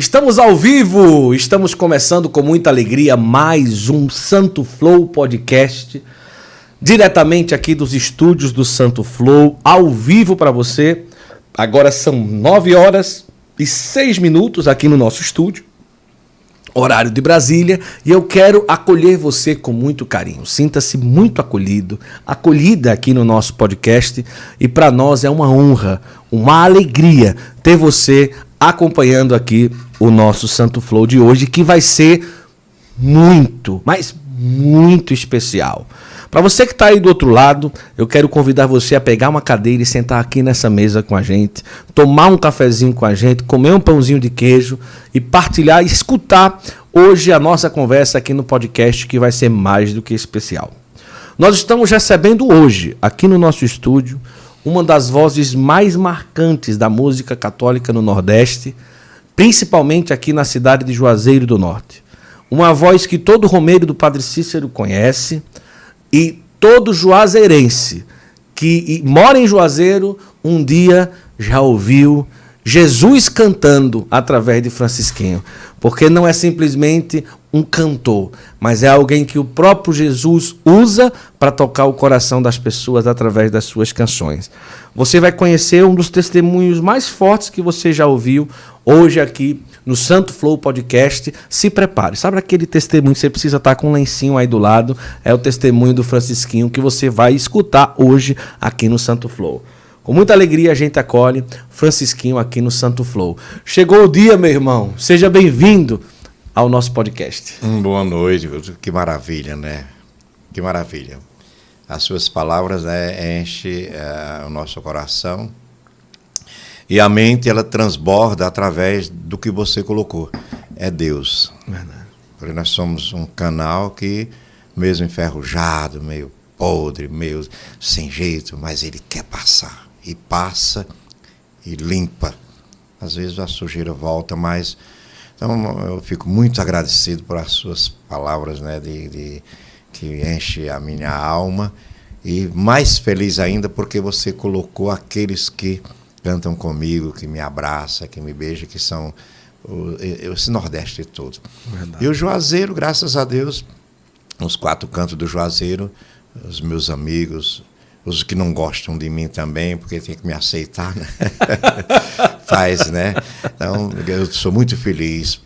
Estamos ao vivo, estamos começando com muita alegria mais um Santo Flow podcast, diretamente aqui dos estúdios do Santo Flow, ao vivo para você. Agora são 9 horas e 6 minutos aqui no nosso estúdio, horário de Brasília, e eu quero acolher você com muito carinho. Sinta-se muito acolhido, acolhida aqui no nosso podcast, e para nós é uma honra, uma alegria ter você acompanhando aqui o nosso Santo Flow de hoje, que vai ser muito, mas muito especial. Para você que está aí do outro lado, eu quero convidar você a pegar uma cadeira e sentar aqui nessa mesa com a gente, tomar um cafezinho com a gente, comer um pãozinho de queijo e partilhar e escutar hoje a nossa conversa aqui no podcast que vai ser mais do que especial. Nós estamos recebendo hoje, aqui no nosso estúdio, uma das vozes mais marcantes da música católica no Nordeste, principalmente aqui na cidade de Juazeiro do Norte. Uma voz que todo romeiro do Padre Cícero conhece e todo juazeirense que mora em Juazeiro um dia já ouviu Jesus cantando através de Francisquinho, porque não é simplesmente um cantor, mas é alguém que o próprio Jesus usa para tocar o coração das pessoas através das suas canções. Você vai conhecer um dos testemunhos mais fortes que você já ouviu hoje aqui no Santo Flow Podcast. Se prepare. Sabe aquele testemunho que você precisa estar com um lencinho aí do lado? É o testemunho do Francisquinho que você vai escutar hoje aqui no Santo Flow. Com muita alegria a gente acolhe Francisquinho aqui no Santo Flow. Chegou o dia, meu irmão. Seja bem-vindo ao nosso podcast. Hum, boa noite. Que maravilha, né? Que maravilha. As suas palavras né, enchem é, o nosso coração e a mente ela transborda através do que você colocou. É Deus. Verdade. Porque nós somos um canal que, mesmo enferrujado, meio podre, meio sem jeito, mas ele quer passar e passa e limpa. Às vezes a sujeira volta, mas então eu fico muito agradecido por as suas palavras, né, de, de que enche a minha alma e mais feliz ainda porque você colocou aqueles que cantam comigo, que me abraçam, que me beijam, que são o, esse Nordeste todo. Verdade. E o Juazeiro, graças a Deus, os quatro cantos do Juazeiro, os meus amigos, os que não gostam de mim também, porque tem que me aceitar, né? Faz, né? Então, eu sou muito feliz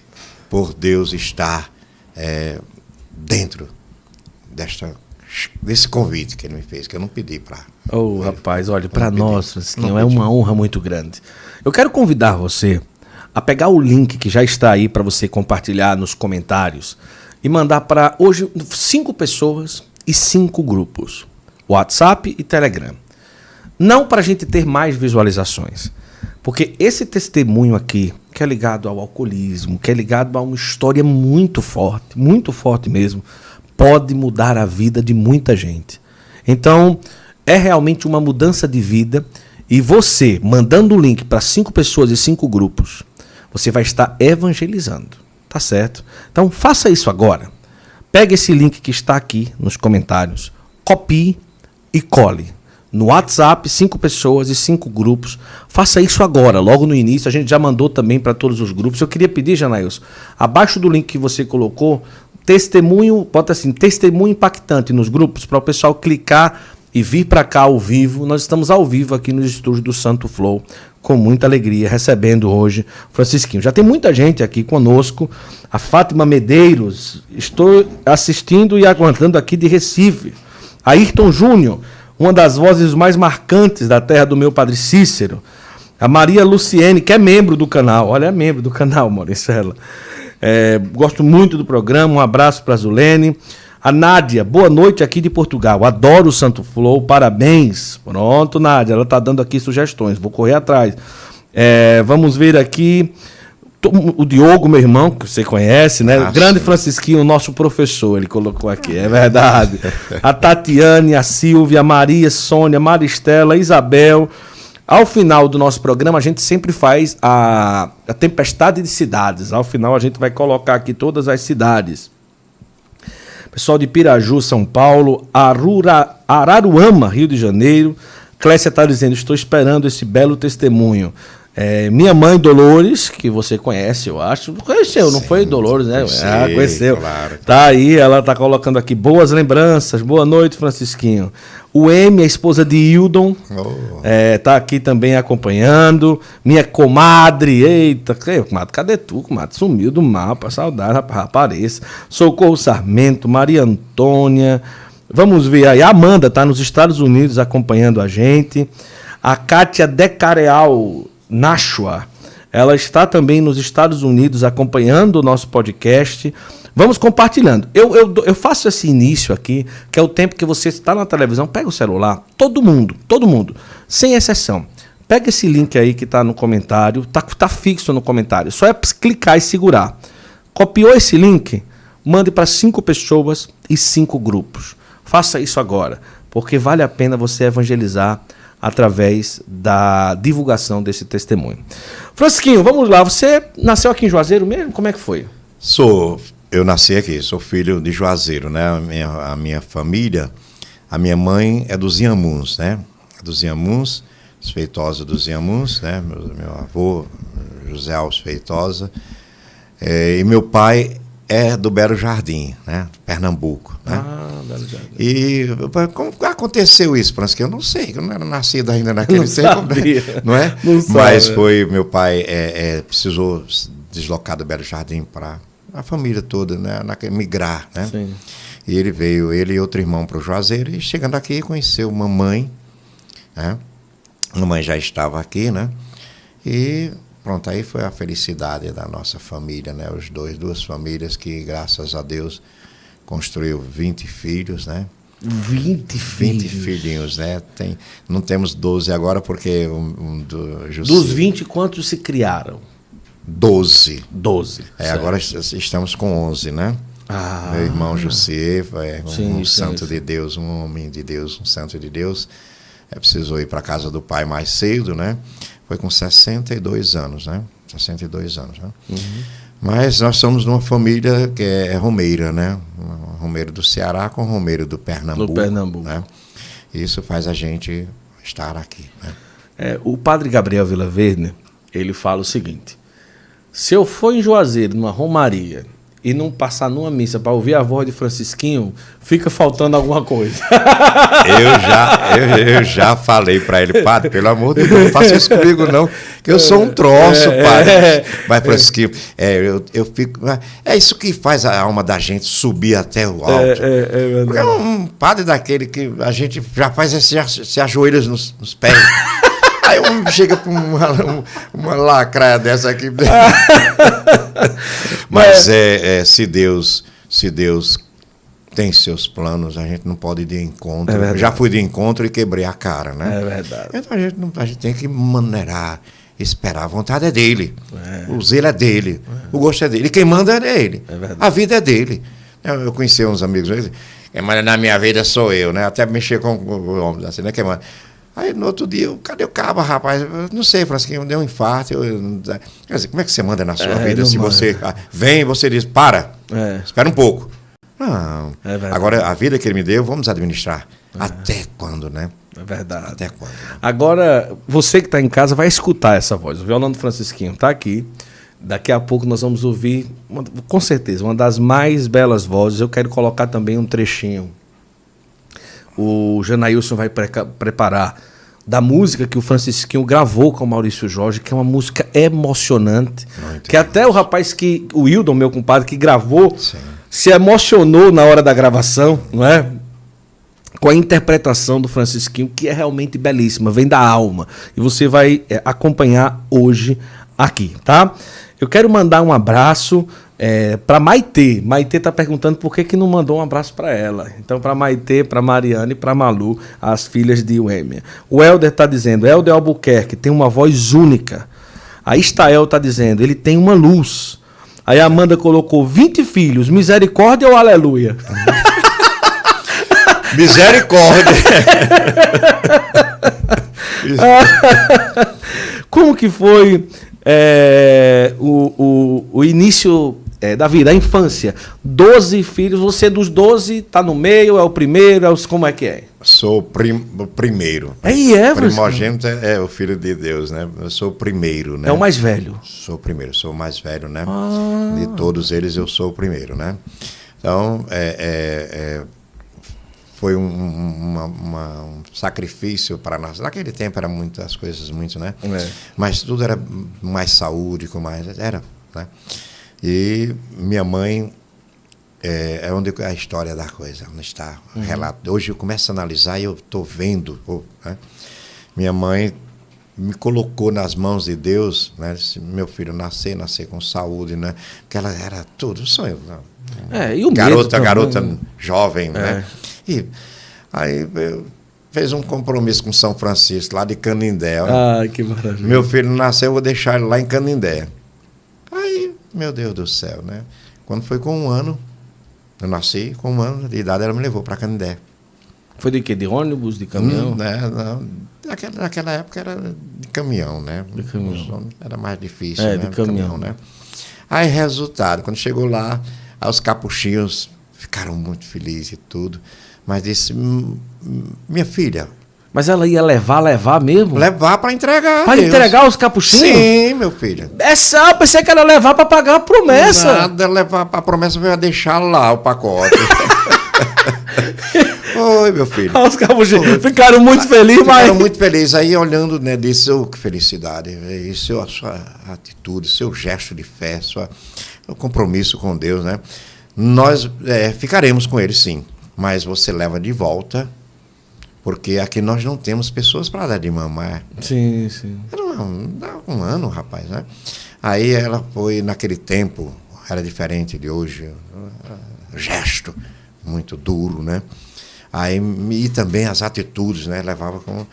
por Deus estar é, dentro desta desse convite que ele me fez, que eu não pedi para. Oh, rapaz, olha, para nós, assim, é uma honra muito grande. Eu quero convidar você a pegar o link que já está aí para você compartilhar nos comentários e mandar para hoje cinco pessoas e cinco grupos. WhatsApp e Telegram. Não para a gente ter mais visualizações, porque esse testemunho aqui, que é ligado ao alcoolismo, que é ligado a uma história muito forte, muito forte mesmo, pode mudar a vida de muita gente. Então, é realmente uma mudança de vida e você, mandando o link para cinco pessoas e cinco grupos, você vai estar evangelizando. Tá certo? Então, faça isso agora. Pega esse link que está aqui nos comentários, copie e cole. No WhatsApp, cinco pessoas e cinco grupos. Faça isso agora, logo no início. A gente já mandou também para todos os grupos. Eu queria pedir, Janailson, abaixo do link que você colocou, testemunho, bota assim, testemunho impactante nos grupos, para o pessoal clicar e vir para cá ao vivo. Nós estamos ao vivo aqui nos estúdios do Santo Flow, com muita alegria, recebendo hoje Francisquinho. Já tem muita gente aqui conosco. A Fátima Medeiros, estou assistindo e aguardando aqui de Recife. Ayrton Júnior, uma das vozes mais marcantes da terra do meu padre Cícero. A Maria Luciene, que é membro do canal. Olha, é membro do canal, Mauricela. É, gosto muito do programa. Um abraço para a Zulene. A Nádia, boa noite aqui de Portugal. Adoro o Santo Flow, parabéns. Pronto, Nádia, ela está dando aqui sugestões. Vou correr atrás. É, vamos ver aqui o Diogo, meu irmão, que você conhece, né? Nossa. Grande Francisquinho, nosso professor, ele colocou aqui, é verdade. A Tatiane, a Silvia, a Maria, Sônia, Maristela, Isabel. Ao final do nosso programa, a gente sempre faz a, a tempestade de cidades. Ao final, a gente vai colocar aqui todas as cidades. Pessoal de Piraju, São Paulo, Arura, Araruama, Rio de Janeiro. Clécia está dizendo: estou esperando esse belo testemunho. É, minha mãe Dolores, que você conhece, eu acho. Conheceu, não foi Dolores, né? conheci, ah, conheceu. claro. Tá aí, ela tá colocando aqui boas lembranças. Boa noite, Francisquinho. O M, a esposa de Hildon, Oh. é, tá aqui também acompanhando. Minha comadre, eita, comadre, cadê tu, comadre? Sumiu do mapa, saudade, rapaz, apareça. Socorro Sarmento, Maria Antônia. Vamos ver aí, a Amanda tá nos Estados Unidos acompanhando a gente. A Kátia Decareal Nashua, ela está também nos Estados Unidos acompanhando o nosso podcast. Vamos compartilhando. Eu, eu, eu faço esse início aqui, que é o tempo que você está na televisão, pega o celular, todo mundo, todo mundo, sem exceção. Pega esse link aí que está no comentário, tá, tá fixo no comentário. Só é clicar e segurar. Copiou esse link? Mande para cinco pessoas e cinco grupos. Faça isso agora, porque vale a pena você evangelizar através da divulgação desse testemunho. Francisquinho, vamos lá. Você nasceu aqui em Juazeiro mesmo? Como é que foi? Sou, eu nasci aqui, sou filho de Juazeiro, né? A minha, a minha família, a minha mãe é dos Inhamuns, né? É dos Inhamuns, os Feitosa dos Inhamuns, né? Meu, meu avô, José Alves Feitosa. É, e meu pai é do Belo Jardim, né? Pernambuco, né? Ah, Belo Jardim. E como aconteceu isso, Francisco? Eu não sei, eu não era nascido ainda naquele Não tempo, sabia. né? não é? Não Mas né? foi, meu pai é, é, precisou se deslocar do Belo Jardim para a família toda, né? naque- migrar, né? Sim. E ele veio, ele e outro irmão para o Juazeiro, e chegando aqui conheceu mamãe, né? Mamãe já estava aqui, né? E pronto, aí foi a felicidade da nossa família, né? Os dois, duas famílias que, graças a Deus, construiu 20 filhos, né? 20 20 filhos. filhinhos, né? Tem, não temos 12 agora porque um, um do Jussi- Dos 20, quantos se criaram? 12. 12. É, agora est- estamos com 11, né? Ah. Meu irmão José é um, Sim, um sim, santo sim. de Deus, um homem de Deus, um santo de Deus. É, precisou ir para a casa do pai mais cedo, né? Foi com 62 anos, né? 62 anos, né? Uhum. Mas nós somos de uma família que é, romeira, né? Romeiro do Ceará com romeiro do Pernambuco. Pernambuco. Né? Isso faz a gente estar aqui, né? É, o padre Gabriel Vilaverde, ele fala o seguinte: se eu for em Juazeiro, numa romaria, e não passar numa missa para ouvir a voz de Francisquinho, fica faltando alguma coisa. Eu já, eu, eu já falei para ele, padre, pelo amor de Deus, não faça isso comigo, não. Que eu sou um troço, É, padre. é. Mas, Francisquinho, é, eu, eu fico. É isso que faz a alma da gente subir até o alto. é, é Porque é um padre daquele que a gente já faz esse, se ajoelha nos, nos pés. Aí um chega com uma, um- uma lacraia dessa aqui. Mas é, é, se Deus, se Deus tem seus planos, a gente não pode ir de encontro. É. Já fui de encontro e quebrei a cara, né? É verdade. Então a gente, não, a gente tem que maneirar, esperar. A vontade é dele. É. O zelo é dele. O gosto é dele. E quem manda é ele. É a vida é dele. Eu, eu conheci uns amigos quem manda na minha vida sou eu, né? Até mexer com o homem, assim, né? Quem manda. Aí no outro dia, eu, cadê o cabo, rapaz? Eu não sei, Francisquinho, deu um infarto. Eu, eu- quer dizer, como é que você manda na sua É, vida se manda. você ah, vem você diz, para, É. espera um pouco. Não. É. Agora, a vida que ele me deu, vamos administrar. Até quando, né? É verdade. Até quando? Agora, você que está em casa vai escutar essa voz. O violão do Francisquinho está aqui. Daqui a pouco nós vamos ouvir, uma- com certeza, uma das mais belas vozes. Eu quero colocar também um trechinho. O Janailson vai preca- preparar da música que o Francisquinho gravou com o Maurício Jorge, que é uma música emocionante. Que até o rapaz que, o Wildon, meu compadre, que gravou, Sim. se emocionou na hora da gravação, não é? com a interpretação do Francisquinho, que é realmente belíssima, vem da alma. E você vai é, acompanhar hoje aqui, tá? Eu quero mandar um abraço é, para Maitê. Maitê tá perguntando por que, que não mandou um abraço para ela. Então, para Maitê, para Mariana e para Malu, as filhas de Uêmia. O Helder tá dizendo, Helder Albuquerque tem uma voz única. A Estael tá dizendo, ele tem uma luz. Aí a Amanda colocou 20 filhos, misericórdia ou aleluia? Misericórdia! Como que foi é, o, o, o início é, Davi, da infância, 12 filhos, você dos 12 tá no meio, é o primeiro, é o, como é que é? Sou prim, o primeiro. É, é, Primogênito é, é, o filho de Deus, né? Eu sou o primeiro, né? É o mais velho. Sou o primeiro, sou o mais velho, né? Ah. De todos eles eu sou o primeiro, né? Então, é, é, é foi um, uma, uma, um sacrifício para nós. Naquele tempo era muitas coisas, muito, né? É. Mas tudo era mais saúde, com mais. Era, né? E minha mãe é, é, onde a história da coisa, onde está o uhum. relato. Hoje eu começo a analisar e eu estou vendo. Né? Minha mãe me colocou nas mãos de Deus, né? meu filho nascer, nascer com saúde, né? Porque ela era tudo sonho. Né? É, e o garota, garota né? jovem, né? é. né? E aí fez um compromisso com São Francisco, lá de Canindé. Ah, que maravilha. Meu filho nasceu, eu vou deixar ele lá em Canindé. Aí, meu Deus do céu, né? Quando foi com um ano, eu nasci, com um ano de idade, ela me levou para Canindé. Foi de quê? De ônibus, de caminhão? Hum, né, não. Naquela, naquela época era de caminhão, né? De caminhão. Era mais difícil, é, né? De caminhão. caminhão, né? Aí, resultado, quando chegou lá, os capuchinhos ficaram muito felizes e tudo. Mas disse, minha filha. Mas ela ia levar, levar mesmo? Levar para entregar. Para entregar os capuchinhos? Sim, meu filho. Essa, eu pensei que ela ia levar para pagar a promessa. Nada, levar para a promessa, eu ia deixar lá o pacote. Oi, meu filho. Os capuchinhos ficaram muito felizes, mas. Ficaram muito felizes. Aí, olhando, né, disse, oh, que felicidade. Isso, a sua atitude, seu gesto de fé, sua, o compromisso com Deus, né? Nós é, ficaremos com ele, sim mas você leva de volta, porque aqui nós não temos pessoas para dar de mamar. Sim, sim. Era um, um ano, rapaz, né? Aí ela foi, naquele tempo, era diferente de hoje, gesto muito duro, né? Aí, e também as atitudes, né? Levava com.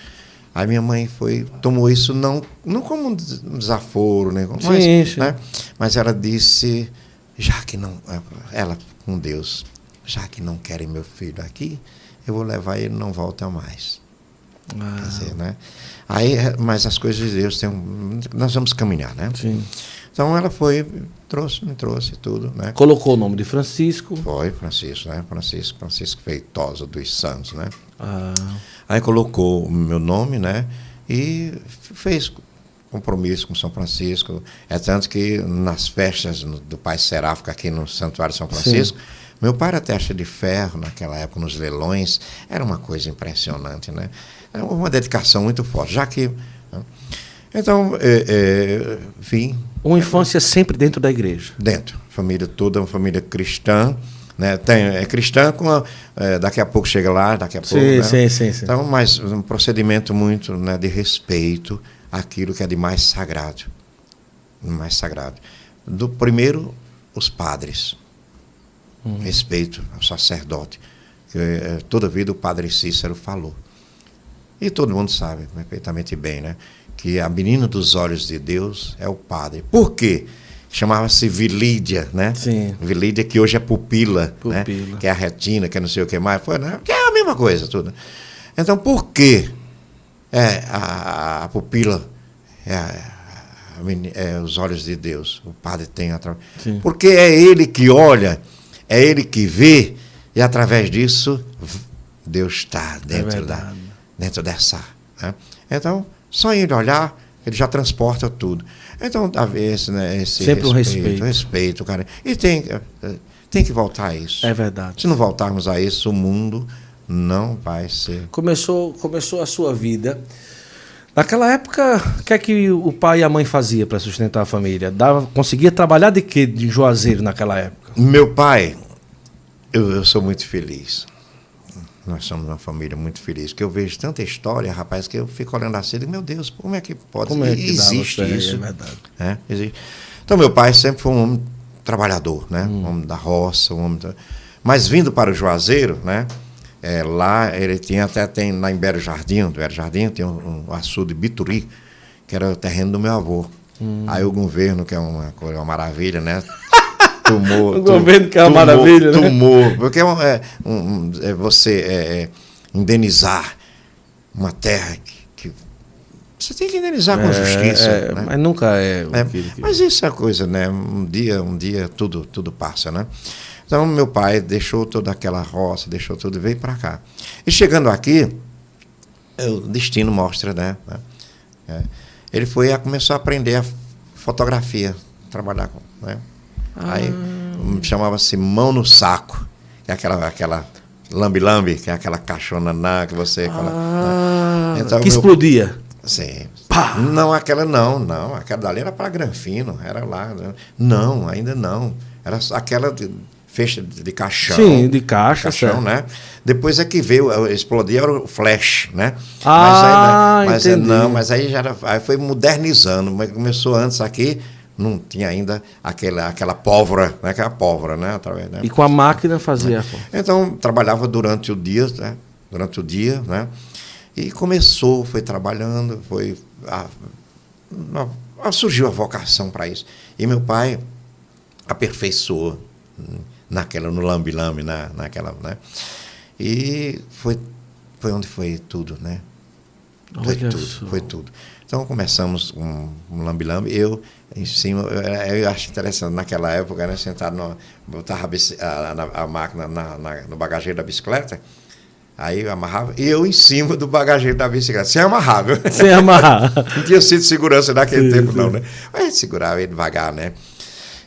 Aí minha mãe foi, tomou isso não, não como um desaforo, né? Mas, sim, sim. Né? mas ela disse, já que não, ela com Deus, já que não querem meu filho aqui, eu vou levar ele não volta mais. Ah. Quer dizer, né? Aí, mas as coisas de Deus tem um, nós vamos caminhar, né? Sim. Então ela foi, trouxe, me trouxe tudo, né? Colocou o nome de Francisco. Foi, Francisco, né? Francisco, Francisco Feitosa dos Santos, né? Ah. Aí colocou o meu nome, né? E fez compromisso com São Francisco. É tanto que nas festas do Pai Seráfico aqui no Santuário São Francisco, Sim meu pai era testa de ferro naquela época, nos leilões, era uma coisa impressionante, né? É uma dedicação muito forte, já que. Né? Então, é, é, vim. Uma infância sempre dentro da igreja. Dentro. Família toda, uma família cristã. Né? Tem, é cristã, com a, é, daqui a pouco chega lá, daqui a pouco. Sim, né? sim, sim, sim. Então, mas um procedimento muito né, de respeito àquilo que é de mais sagrado. Mais sagrado. Do primeiro, os padres uhum. respeito ao sacerdote. Que, é, toda vida o padre Cícero falou. E todo mundo sabe perfeitamente bem, né? Que a menina dos olhos de Deus é o padre. Por quê? Chamava-se Vilídia, né? Sim. Vilídia, que hoje é pupila, né? pupila. Né? Que é a retina, que é não sei o que mais. Foi, né? Que é a mesma coisa, tudo. Então, por que é, a, a pupila é, a, é, os olhos de Deus? O padre tem através. Porque é ele que olha é Ele que vê, e através disso, Deus está dentro, é da, dentro dessa. Né? Então, só Ele olhar, Ele já transporta tudo. Então, esse, né, esse Sempre respeito, um respeito. respeito, cara. E tem, eh, tem que voltar a isso. É verdade. Se não voltarmos a isso, o mundo não vai ser. Começou, começou a sua vida. Naquela época, o que é que o pai e a mãe faziam para sustentar a família? Dava, conseguia trabalhar de quê de Juazeiro naquela época? Meu pai, eu, eu sou muito feliz. Nós somos uma família muito feliz, porque eu vejo tanta história, rapaz, que eu fico olhando assim e digo, meu Deus, como é que pode como é que existe isso? É. É, existe. Então, meu pai sempre foi um homem trabalhador, né? Hum. Um homem da roça, um homem. Da... Mas vindo para o Juazeiro, né? É, lá ele tinha até tem lá em Belo Jardim, do Belo Jardim, tem um, um açude de Bituri, que era o terreno do meu avô. Hum. Aí o governo, que é uma, uma maravilha, né? Tumor. o governo que é uma maravilha, né? Tumor. Porque é, um, é, um, é você é, é, indenizar uma terra que, que você tem que indenizar com justiça. É, né? Mas nunca é. É, mas isso é coisa, né? Um dia, um dia tudo, tudo passa, né? Então meu pai deixou toda aquela roça, deixou tudo e veio para cá. E chegando aqui, o destino mostra, né? É, ele foi a começou a aprender a fotografia, trabalhar com, né? Aí chamava-se mão no saco, é aquela aquela lambi-lambi, que é aquela caixona na que você ah, né? então, que meu, explodia. Sim. Pá. Não, aquela não, não. Aquela dali era para Granfino, era lá. Né? Não, ainda não. Era aquela de, fecha de caixão. Sim, de caixa. Caixão, né? Depois é que veio, explodir era o flash, né? Ah, mas aí, mas não, mas aí já era, aí foi modernizando. Mas começou antes aqui, não tinha ainda aquela, aquela pólvora, né? aquela pólvora, né? Através, né? E com a máquina fazia. Então, trabalhava durante o dia, né? Durante o dia, né? E começou, foi trabalhando, foi. A, a, surgiu a vocação para isso. E meu pai aperfeiçoou naquela, no lambi-lambi, na, naquela, né? E foi, foi onde foi tudo, né? Foi Olha tudo, só. foi tudo. Então começamos com um lambi-lambi, eu em cima, eu, acho interessante, naquela época, né, sentado, no, botava a, a, a máquina na, na, no bagageiro da bicicleta, Aí eu amarrava e eu em cima do bagageiro da bicicleta, sem amarrar, viu? Sem amarrar. não tinha sido segurança naquele sim, tempo, sim. não, né? Mas a segurava ele devagar, né?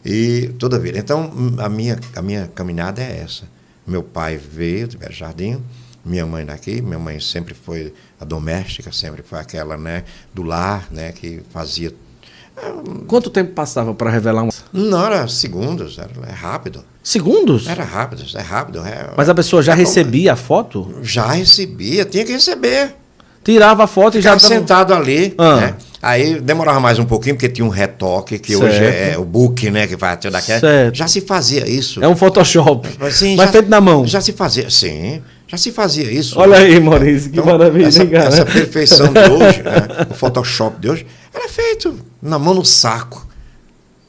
E toda vez. Então, a minha, a minha caminhada é essa. Meu pai veio do Jardim, minha mãe daqui, minha mãe sempre foi a doméstica, sempre foi aquela, né, do lar, né, que fazia. Quanto tempo passava para revelar um? Não, era segundos, era é rápido. Segundos? Era rápido, é rápido. É, Mas a pessoa já é recebia a foto? Já recebia, tinha que receber. Tirava a foto e já. Ficava sentado ali, ah. né? Aí demorava mais um pouquinho, porque tinha um retoque, que certo. hoje é o book, né? Que vai daquela. Certo. Já se fazia isso. É um Photoshop. Mas já, feito na mão. Já se fazia, sim. Já se fazia isso. Olha né? aí, Maurício, que então, maravilha. Essa, essa perfeição de hoje, né? o Photoshop de hoje, era feito na mão no saco.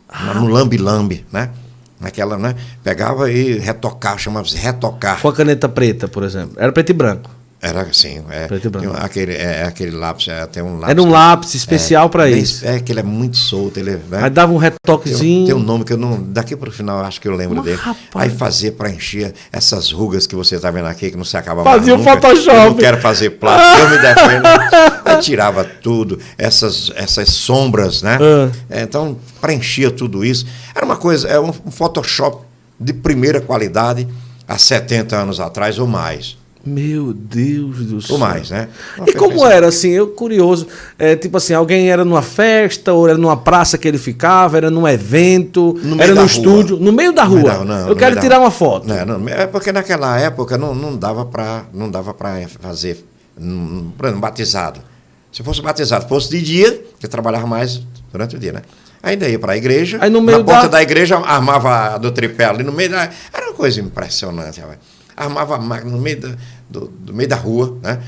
Ah. No lambi-lambi, né? Naquela, né? Pegava e retocava, chamava-se retocar. Com a caneta preta, por exemplo. Era preto e branco. Era assim, é, aquele, é, aquele lápis, é, tem um lápis. Era um lápis especial é, para isso. É que ele é muito solto, ele né? Aí dava um retoquezinho. Tem, tem, um nome que eu não, daqui para o final acho que eu lembro Mas, dele. Rapaz. Aí fazia para encher essas rugas que você está vendo aqui que não se acaba fazia mais. Fazia o Photoshop. Eu não quero fazer plástico, eu me defendo. Aí tirava tudo, essas essas sombras, né? Ah. Então preenchia tudo isso. Era uma coisa, é um Photoshop de primeira qualidade há 70 anos atrás ou mais. Meu Deus do céu. Ou mais, né? Uma e como era, assim, eu curioso, é, tipo assim, alguém era numa festa, ou era numa praça que ele ficava, era num evento, no era no estúdio, no meio da rua. Não, não, eu quero tirar uma foto. Não, não, é porque naquela época não, não dava para não dava para fazer, por exemplo, batizado. Se fosse batizado, fosse de dia, você trabalhava mais durante o dia, né? Ainda ia para a igreja, Aí no meio na porta da... da igreja armava do tripé ali no meio da... Era uma coisa impressionante, rapaz armava a máquina no meio da, do, do meio da rua, né?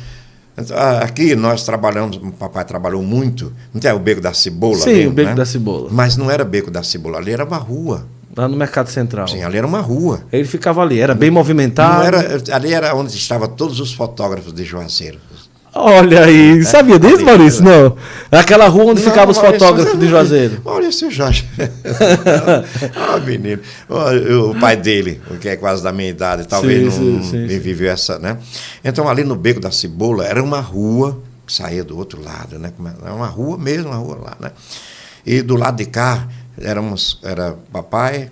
Então, aqui nós trabalhamos, o papai trabalhou muito, não tem o Beco da Cebola? Sim, ali, o Beco né? da Cebola. Mas não era Beco da Cebola, ali era uma rua. Lá no Mercado Central. Sim, ali era uma rua. Ele ficava ali, era bem movimentado. Era, ali era onde estavam todos os fotógrafos de Juazeiro. Olha aí, é, sabia disso, Maurício? Não. Aquela rua onde ficavam os fotógrafos de Juazeiro. Maurício Jorge. ah, menino. O pai dele, que é quase da minha idade, talvez sim, não, sim, viveu essa, né? Então, ali no Beco da Cebola, era uma rua que saía do outro lado, né? Era uma rua mesmo, uma rua lá, né? E do lado de cá, éramos, era papai,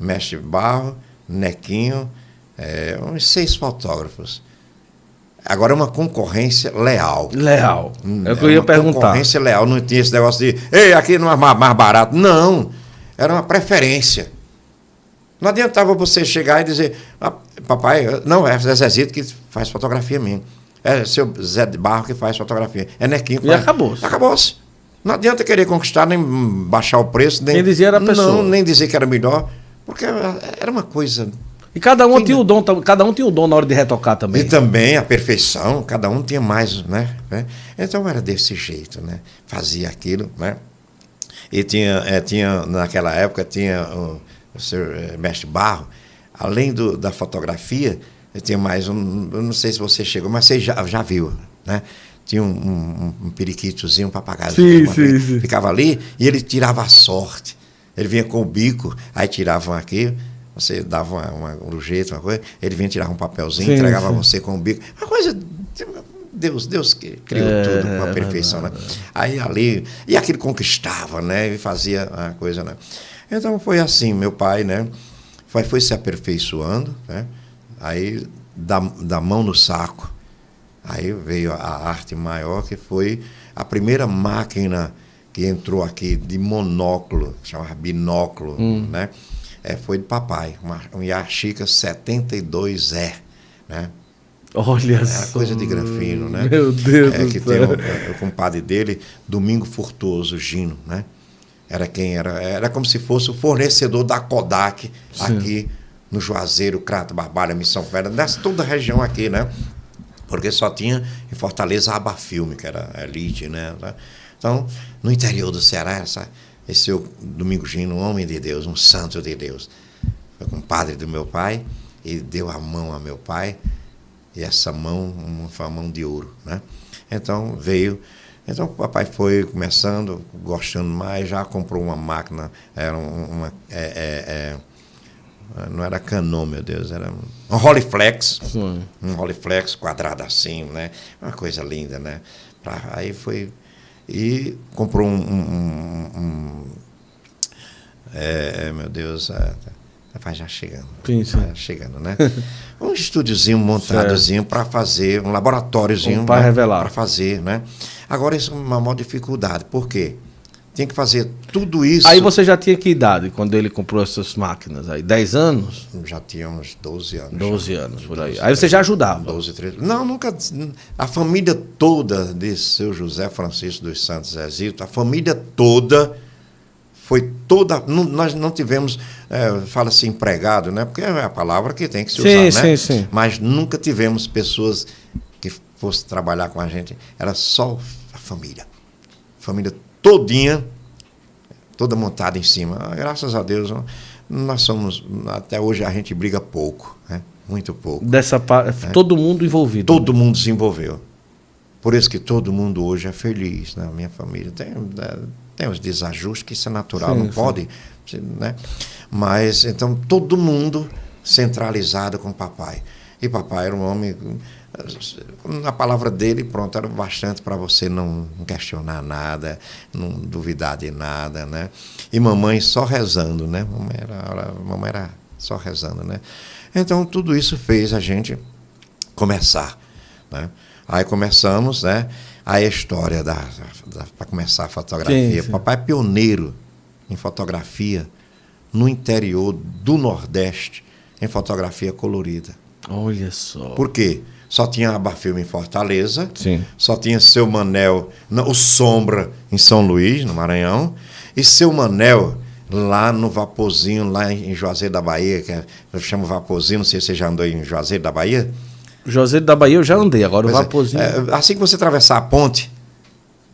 mestre Barro, Nequinho, é, uns seis fotógrafos. Agora é uma concorrência leal. Leal. É o que eu ia perguntar. Concorrência leal. Não tinha esse negócio de, ei, aqui não é mais, mais barato. Não. Era uma preferência. Não adiantava você chegar e dizer, ah, papai, não, é Zezito que faz fotografia minha. É seu Zé de Barro que faz fotografia. É Nequinho que E acabou-se. Acabou-se. Não adianta querer conquistar, nem baixar o preço. Nem, dizia era a pessoa. Não, nem dizer que era melhor. Porque era uma coisa e cada um tinha o dom, cada um tinha o dom na hora de retocar também. E também a perfeição, cada um tinha mais, né? né? Então era desse jeito, né? Fazia aquilo, né? E tinha, é, tinha naquela época tinha o, o senhor é, mestre Barro, além do, da fotografia, tinha mais um, eu não sei se você chegou, mas você já, já viu, né? tinha um, um, um periquitozinho, um papagaio. Sim, sim, sim. Ficava ali e ele tirava a sorte. Ele vinha com o bico, aí tiravam aqui, você dava uma, uma, um jeito, uma coisa, ele vinha tirar um papelzinho, sim, entregava sim. você com o bico. Uma coisa. Deus, Deus criou é, tudo com a perfeição, né? Aí ali, e aquilo conquistava, né? E fazia a coisa, né? Então foi assim, meu pai, né? Foi, foi se aperfeiçoando, né? Aí da, da mão no saco. Aí veio a arte maior, que foi a primeira máquina que entrou aqui de monóculo, chamava binóculo, hum. né? É, foi de papai, uma, um Yashica 72E, né? Olha Era só. coisa de grafino, né? Meu Deus é, que tem um, é, o compadre dele, Domingo Furtuoso Gino, né? Era quem era, era como se fosse o fornecedor da Kodak Sim. aqui no Juazeiro, Crato, Barbalha, Missão Velha, nessa toda a região aqui, né? Porque só tinha em Fortaleza a Abafilme, que era elite, né? Então, no interior do Ceará, essa, esse seu Domingo Gino, um homem de Deus, um santo de Deus, foi com o padre do meu pai e deu a mão a meu pai, e essa mão foi uma mão de ouro, né? Então, veio então o papai foi começando, gostando mais, já comprou uma máquina, era uma. É, é, é, não era Canon, meu Deus, era um Rolleiflex. Sim. Um Rolleiflex quadrado assim, né? Uma coisa linda, né? Pra, aí foi. E comprou um. um, um é, meu Deus. É, vai já chegando. Sim, sim. Vai chegando, né? um estúdiozinho montadozinho para fazer, um laboratóriozinho para né? revelar. Para fazer, né? Agora isso é uma maior dificuldade. Por quê? Tem que fazer tudo isso. Aí você já tinha que idade quando ele comprou essas máquinas? Aí 10 anos? Já tinha uns 12 anos. 12 já. anos, por aí. 12, aí você já ajudava? 12, 13. Não, nunca. A família toda de seu José Francisco dos Santos Exito, a família toda foi toda. Não, nós não tivemos, é, fala-se empregado, né? Porque é a palavra que tem que se sim, usar, sim, né? Sim. Mas nunca tivemos pessoas que fosse trabalhar com a gente. Era só a família. Família todinha, toda montada em cima. Ah, graças a Deus, nós somos. Até hoje a gente briga pouco, né? Muito pouco. Dessa parte, né? todo mundo envolvido. Todo né? mundo se envolveu. Por isso que todo mundo hoje é feliz, né? Minha família tem né? Tem os desajustes, que isso é natural, sim, não sim. pode. Né? Mas, então, todo mundo centralizado com papai. E papai era um homem. Na palavra dele, pronto, era bastante para você não questionar nada, não duvidar de nada, né? E mamãe só rezando, né? Mamãe era, mamãe era só rezando, né? Então, tudo isso fez a gente começar, né? Aí começamos, né? a história da, da para começar a fotografia. Sim, sim. Papai é pioneiro em fotografia no interior do Nordeste em fotografia colorida. Olha só. Por quê? Só tinha Abafilme em Fortaleza, Sim. só tinha seu Manel, o Sombra em São Luís, no Maranhão, e seu Manel lá no Vaporzinho, lá em Juazeiro da Bahia, que é, eu chamo Vaporzinho, não sei se você já andou em Juazeiro da Bahia. Juazeiro da Bahia eu já andei, agora pois o Vaporzinho. É, é, assim que você atravessar a ponte,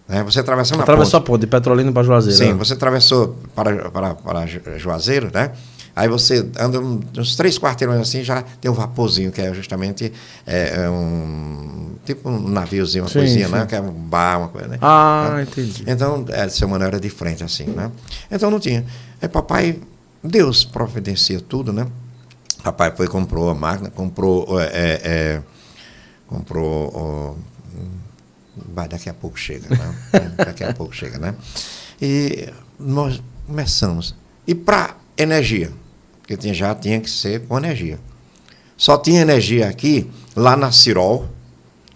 né, você atravessando a Atravessou ponte. a ponte, de Petrolina para Juazeiro. Sim, né? você atravessou para, para, para Juazeiro, né? Aí você anda uns três quarteirões assim, já tem um vaporzinho, que é justamente é, é um tipo um naviozinho, uma sim, coisinha, sim. né? Que é um bar, uma coisa, né? Ah, né? entendi. Então, é, seu Manuel era de frente, assim, né? Então não tinha. Aí papai, Deus providencia tudo, né? Papai foi comprou a máquina, comprou. É, é, é comprou. vai, daqui a pouco chega, né? daqui a pouco chega, né? E nós começamos. E para energia, porque tinha, já tinha que ser com energia. Só tinha energia aqui, lá na Cirol,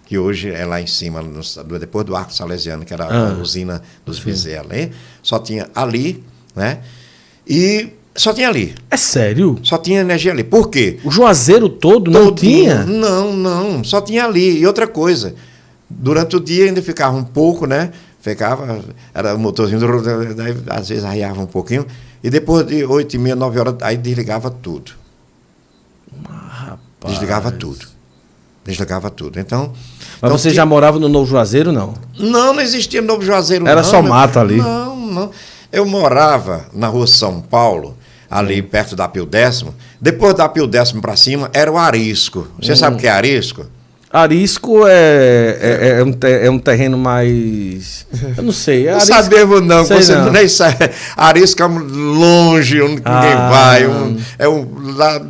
que hoje é lá em cima, no, depois do Arco Salesiano, que era ah, a usina dos Bezerra ali, só tinha ali, né? E só tinha ali. É sério? Só tinha energia ali. Por quê? O Juazeiro todo não tinha? Não, não. Só tinha ali. E outra coisa, durante o dia ainda ficava um pouco, né? Ficava, era o motorzinho, daí, às vezes arriava um pouquinho. E depois de oito e meia, nove horas, aí desligava tudo. Rapaz. Desligava tudo. Desligava tudo. Então. Mas então, você já morava no Novo Juazeiro, não? Não, não existia Novo Juazeiro, Era não, só mato ali. Não, não. Eu morava na rua São Paulo, ali perto da Pio Décimo. Depois da Pio Décimo para cima, era o Arisco. Você hum. sabe o que é Arisco? Arisco é, é, é, um, é um terreno mais. Eu não sei. Arisco, não sabemos, não. Você não. nem sabe. Arisco é longe, onde ah. ninguém vai. Um, é um. Lá,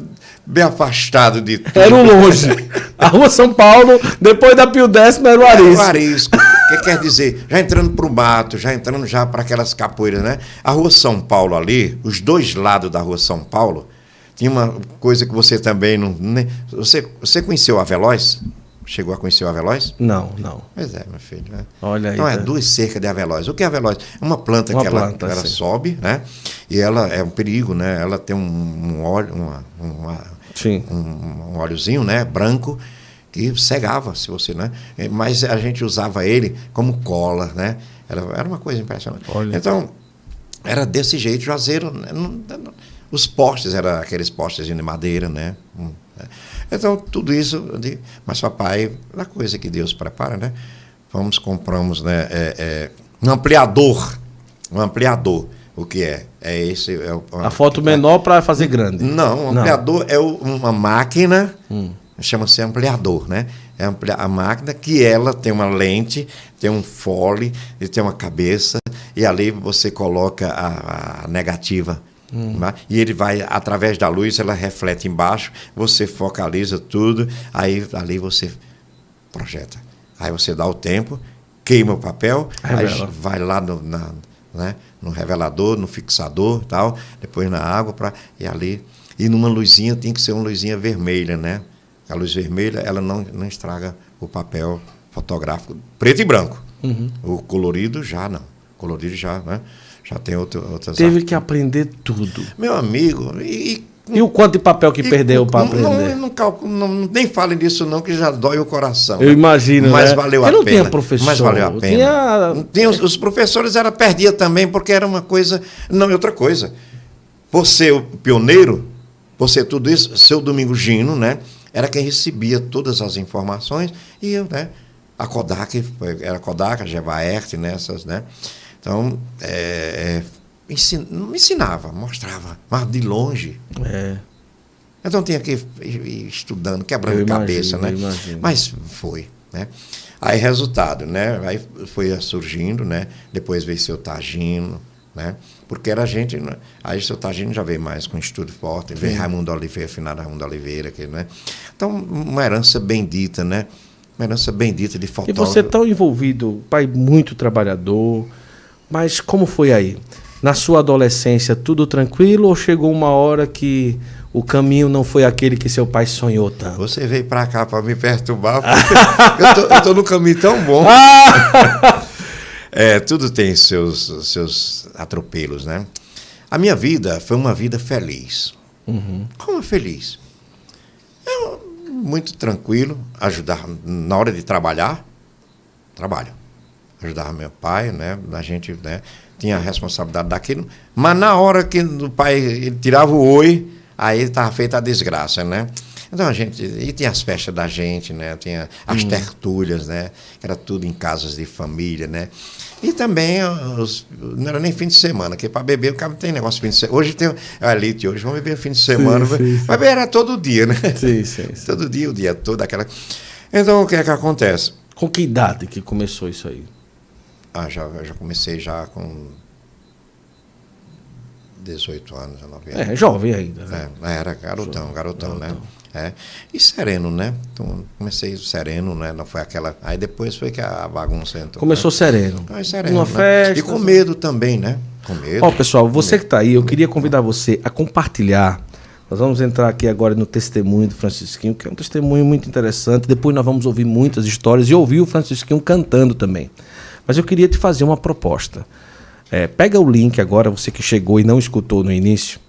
bem afastado de tudo. Era o longe. A rua São Paulo, depois da Pio Décimo, era o Arisco. Era o Arisco. O que quer dizer? Já entrando para o mato, já entrando já para aquelas capoeiras, né? A rua São Paulo ali, os dois lados da rua São Paulo, tinha uma coisa que você também não. Né? Você, você conheceu a Veloz? Chegou a conhecer o Aveloz? Não, não. Pois é, meu filho. Né? Olha aí. Então, é tá. duas cercas de Aveloz. O que é Aveloz? É uma planta uma que planta, ela, ela sobe, né? E ela é um perigo, né? Ela tem um, um óleo, uma, uma, Sim. Um, um óleozinho, né? Branco, que cegava, se você, né? Mas a gente usava ele como cola, né? Era, era uma coisa impressionante. Olha. Então, era desse jeito, Juazeiro. Né? Os postes eram aqueles postes de madeira, né? Né? Então, tudo isso, mas papai, a coisa que Deus prepara, né? Vamos, compramos né, é, é, um ampliador. Um ampliador. O que é? É esse. É o, a foto menor para fazer grande. Não, um ampliador é uma máquina, hum. chama-se ampliador, né? É a máquina que ela tem uma lente, tem um fole, e tem uma cabeça, e ali você coloca a, a negativa Hum. Né? E ele vai, através da luz, ela reflete embaixo, você focaliza tudo, aí ali você projeta. Aí você dá o tempo, queima o papel, aí vai lá no, na, né, no revelador, no fixador tal, depois na água, pra, e ali. E numa luzinha tem que ser uma luzinha vermelha, né? A luz vermelha, ela não, não estraga o papel fotográfico preto e branco. Uhum. O colorido já não. Colorido já, né? Já tem outro, outras. Teve que aprender tudo. Meu amigo, e, e o quanto de papel que perdeu para aprender? Não, não, não, nem falem disso não, que já dói o coração. Eu imagino, Mas né? valeu a pena. não tinha professor. Mas valeu a pena. Tinha... Tinha, os, os professores era perdia também, porque era uma coisa... Não, outra coisa. Por ser o pioneiro, por ser tudo isso, seu Domingo Gino, né? Era quem recebia todas as informações e eu, né? A Kodak, era a Kodak, a Gevaert, nessas, né? Então, é, é, não me ensinava, mostrava, mas de longe. É. Então tinha que ir estudando, quebrando imagino, cabeça, né? Mas foi, né? Aí resultado, né? Aí foi surgindo, né? Depois veio seu Tagino, né? Porque era gente, né? aí seu Tagino já veio mais com estudo forte, veio Sim. Raimundo Oliveira, afinado Raimundo Oliveira, que, né? Então, uma herança bendita, né? Uma herança bendita de fotógrafo. E você tão envolvido, pai muito trabalhador, mas como foi aí? Na sua adolescência, tudo tranquilo ou chegou uma hora que o caminho não foi aquele que seu pai sonhou tanto? Você veio para cá para me perturbar, eu, tô, eu tô no caminho tão bom. é, tudo tem seus, seus atropelos, né? A minha vida foi uma vida feliz. Uhum. Como feliz? Eu, muito tranquilo, ajudar na hora de trabalhar, trabalho ajudava meu pai, né? A gente né, tinha a responsabilidade daquilo. Mas na hora que o pai ele tirava o oi, aí estava feita a desgraça, né? Então a gente. E tinha as festas da gente, né? Tinha as hum. tertúlias, né? Era tudo em casas de família, né? E também os, não era nem fim de semana, que para beber o cara não tem negócio de fim de semana. Hoje tem a elite, hoje vamos beber fim de semana. Sim, sim, mas sim. era todo dia, né? Sim, sim, sim. Todo dia, o dia todo, aquela. Então o que é que acontece? Com que idade que começou isso aí? Ah, já, já comecei já com 18 anos, 19 anos. É, jovem ainda. Né? É, era garotão, garotão, né? garotão, né? É. E sereno, né? Então, comecei sereno, né? Não foi aquela. Aí depois foi que a bagunça entrou. Começou né? sereno. Aí sereno. Uma né? festa. E com medo também, né? Com medo. Ó, pessoal, você que está aí, eu queria convidar você a compartilhar. Nós vamos entrar aqui agora no testemunho do Francisquinho, que é um testemunho muito interessante. Depois nós vamos ouvir muitas histórias e ouvir o Francisquinho cantando também. Mas eu queria te fazer uma proposta. É, pega o link agora, você que chegou e não escutou no início.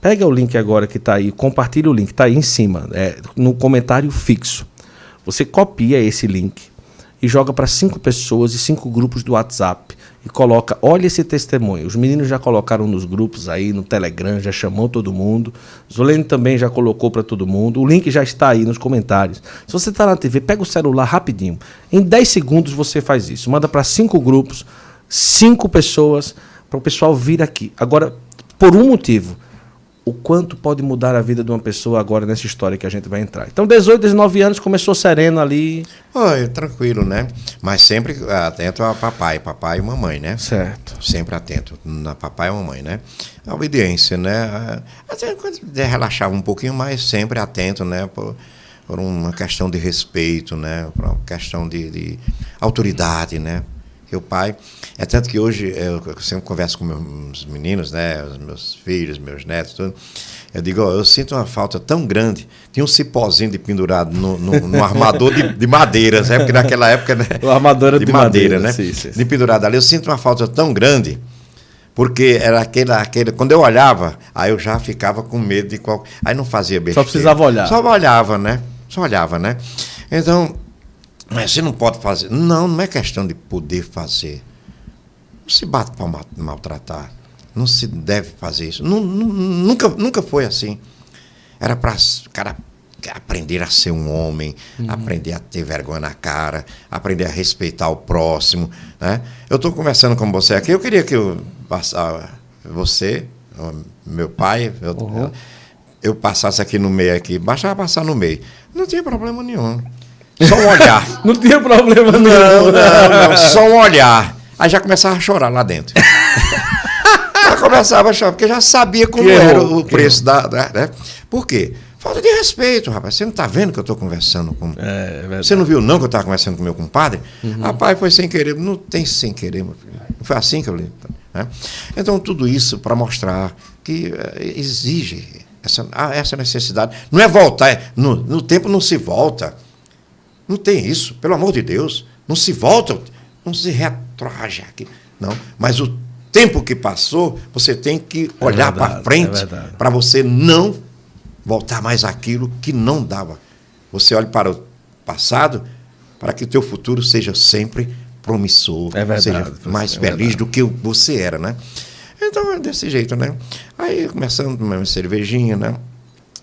Pega o link agora que está aí, compartilha o link, está aí em cima, é, no comentário fixo. Você copia esse link e joga para cinco pessoas e cinco grupos do WhatsApp e coloca, olha esse testemunho. Os meninos já colocaram nos grupos aí, no Telegram, já chamou todo mundo. Zolene também já colocou para todo mundo. O link já está aí nos comentários. Se você está na TV, pega o celular rapidinho. Em 10 segundos você faz isso. Manda para cinco grupos, cinco pessoas, para o pessoal vir aqui. Agora, por um motivo, o quanto pode mudar a vida de uma pessoa agora nessa história que a gente vai entrar. Então, 18, 19 anos, começou sereno ali. Oi, tranquilo, né? Mas sempre atento a papai, papai e mamãe, né? Certo. Sempre atento na papai e mamãe, né? A obediência, né? Até quando relaxava um pouquinho, mas sempre atento, né? Por, por uma questão de respeito, né? Por uma questão de, de autoridade, né? Que o pai. É tanto que hoje eu sempre converso com meus meninos, né, os meus filhos, meus netos, tudo. Eu digo, oh, eu sinto uma falta tão grande. Tinha um cipózinho de pendurado no, no, no armador de, de madeiras, né? Porque naquela época, né? O armador era de, de madeira, madeira, né? Sim, sim, sim. De pendurado ali. Eu sinto uma falta tão grande, porque era aquele, aquele. Quando eu olhava, aí eu já ficava com medo de qual. Aí não fazia besteira. Só precisava olhar. Só olhava, né? Só olhava, né? Então, mas você não pode fazer. Não, não é questão de poder fazer. Não se bate para maltratar. Não se deve fazer isso. nunca, nunca foi assim. Era para o cara aprender a ser um homem, uhum. aprender a ter vergonha na cara, aprender a respeitar o próximo. Né? Eu estou conversando com você aqui, eu queria que eu passasse você, meu pai, eu, uhum. eu passasse aqui no meio aqui, bastava passar no meio. Não tinha problema nenhum. Só um olhar. não tinha problema não. Não, não, não. Só um olhar. Aí já começava a chorar lá dentro. Ela começava a chorar, porque já sabia como que era errou, o preço da, da. Né? Por quê? Falta de respeito, rapaz. Você não está vendo que eu estou conversando com. É, é Você não viu, não, que eu estava conversando com meu compadre? Uhum. Rapaz, foi sem querer. Não tem sem querer, meu filho. Foi assim que eu li. Né? Então, tudo isso para mostrar que uh, exige essa, ah, essa necessidade. Não é voltar. É, no, no tempo não se volta. Não tem isso, pelo amor de Deus. Não se volta, não se retroage aqui. Não. Mas o tempo que passou, você tem que é olhar é para frente é para você não voltar mais aquilo que não dava. Você olha para o passado para que o teu futuro seja sempre promissor, é verdade, seja mais é feliz verdade. do que você era, né? Então é desse jeito, né? Aí começando uma cervejinha, né?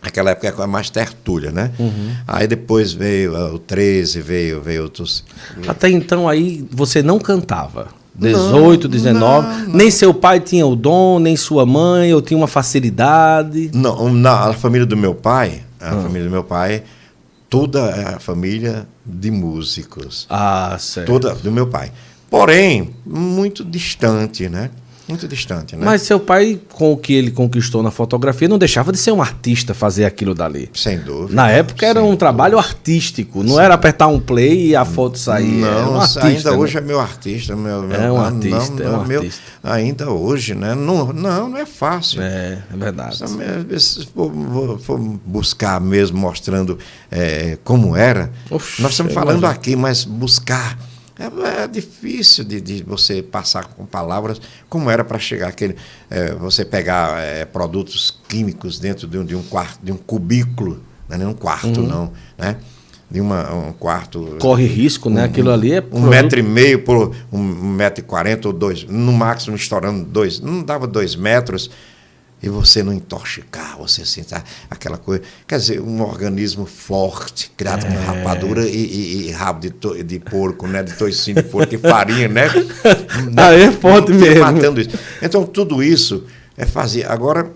Aquela época era mais tertúlia, né? Uhum. Aí depois veio ah, o 13, veio, veio outros. Até então aí você não cantava. 18, não, 19. Não, não. Nem seu pai tinha o dom, nem sua mãe, ou tinha uma facilidade. Não, na a família do meu pai, a hum. família do meu pai, toda é a família de músicos. Ah, certo. Toda do meu pai. Porém, muito distante, né? Muito distante, né? Mas seu pai, com o que ele conquistou na fotografia, não deixava de ser um artista fazer aquilo dali. Sem dúvida. Na época era um dúvida. trabalho artístico, não Sim. era apertar um play e a foto sair. Não, um artista, ainda né? hoje é meu artista. Meu, meu, é um artista, não, é um meu, artista. Ainda hoje, né? Não, não, não é fácil. É, é verdade. Se for, for buscar mesmo, mostrando é, como era, Oxe, nós estamos falando imagino. aqui, mas buscar é, é difícil de, de, você passar com palavras como era para chegar aquele. É, você pegar é, produtos químicos dentro de um, de um quarto, de um cubículo, não é nem um quarto, uhum. não, né? De uma, um quarto. Corre risco, né? um, né? Aquilo ali é. Um produto... metro e meio por um metro e quarenta ou dois, no máximo estourando dois, não dava dois metros e você não intoxicar, você sentar aquela coisa. Quer dizer, um organismo forte, criado é. com rapadura e, e, e rabo de, to, de, porco, né? De toicinho de porco e farinha, né? ah, é forte mesmo. Matando isso. Então, tudo isso é fazer. Agora,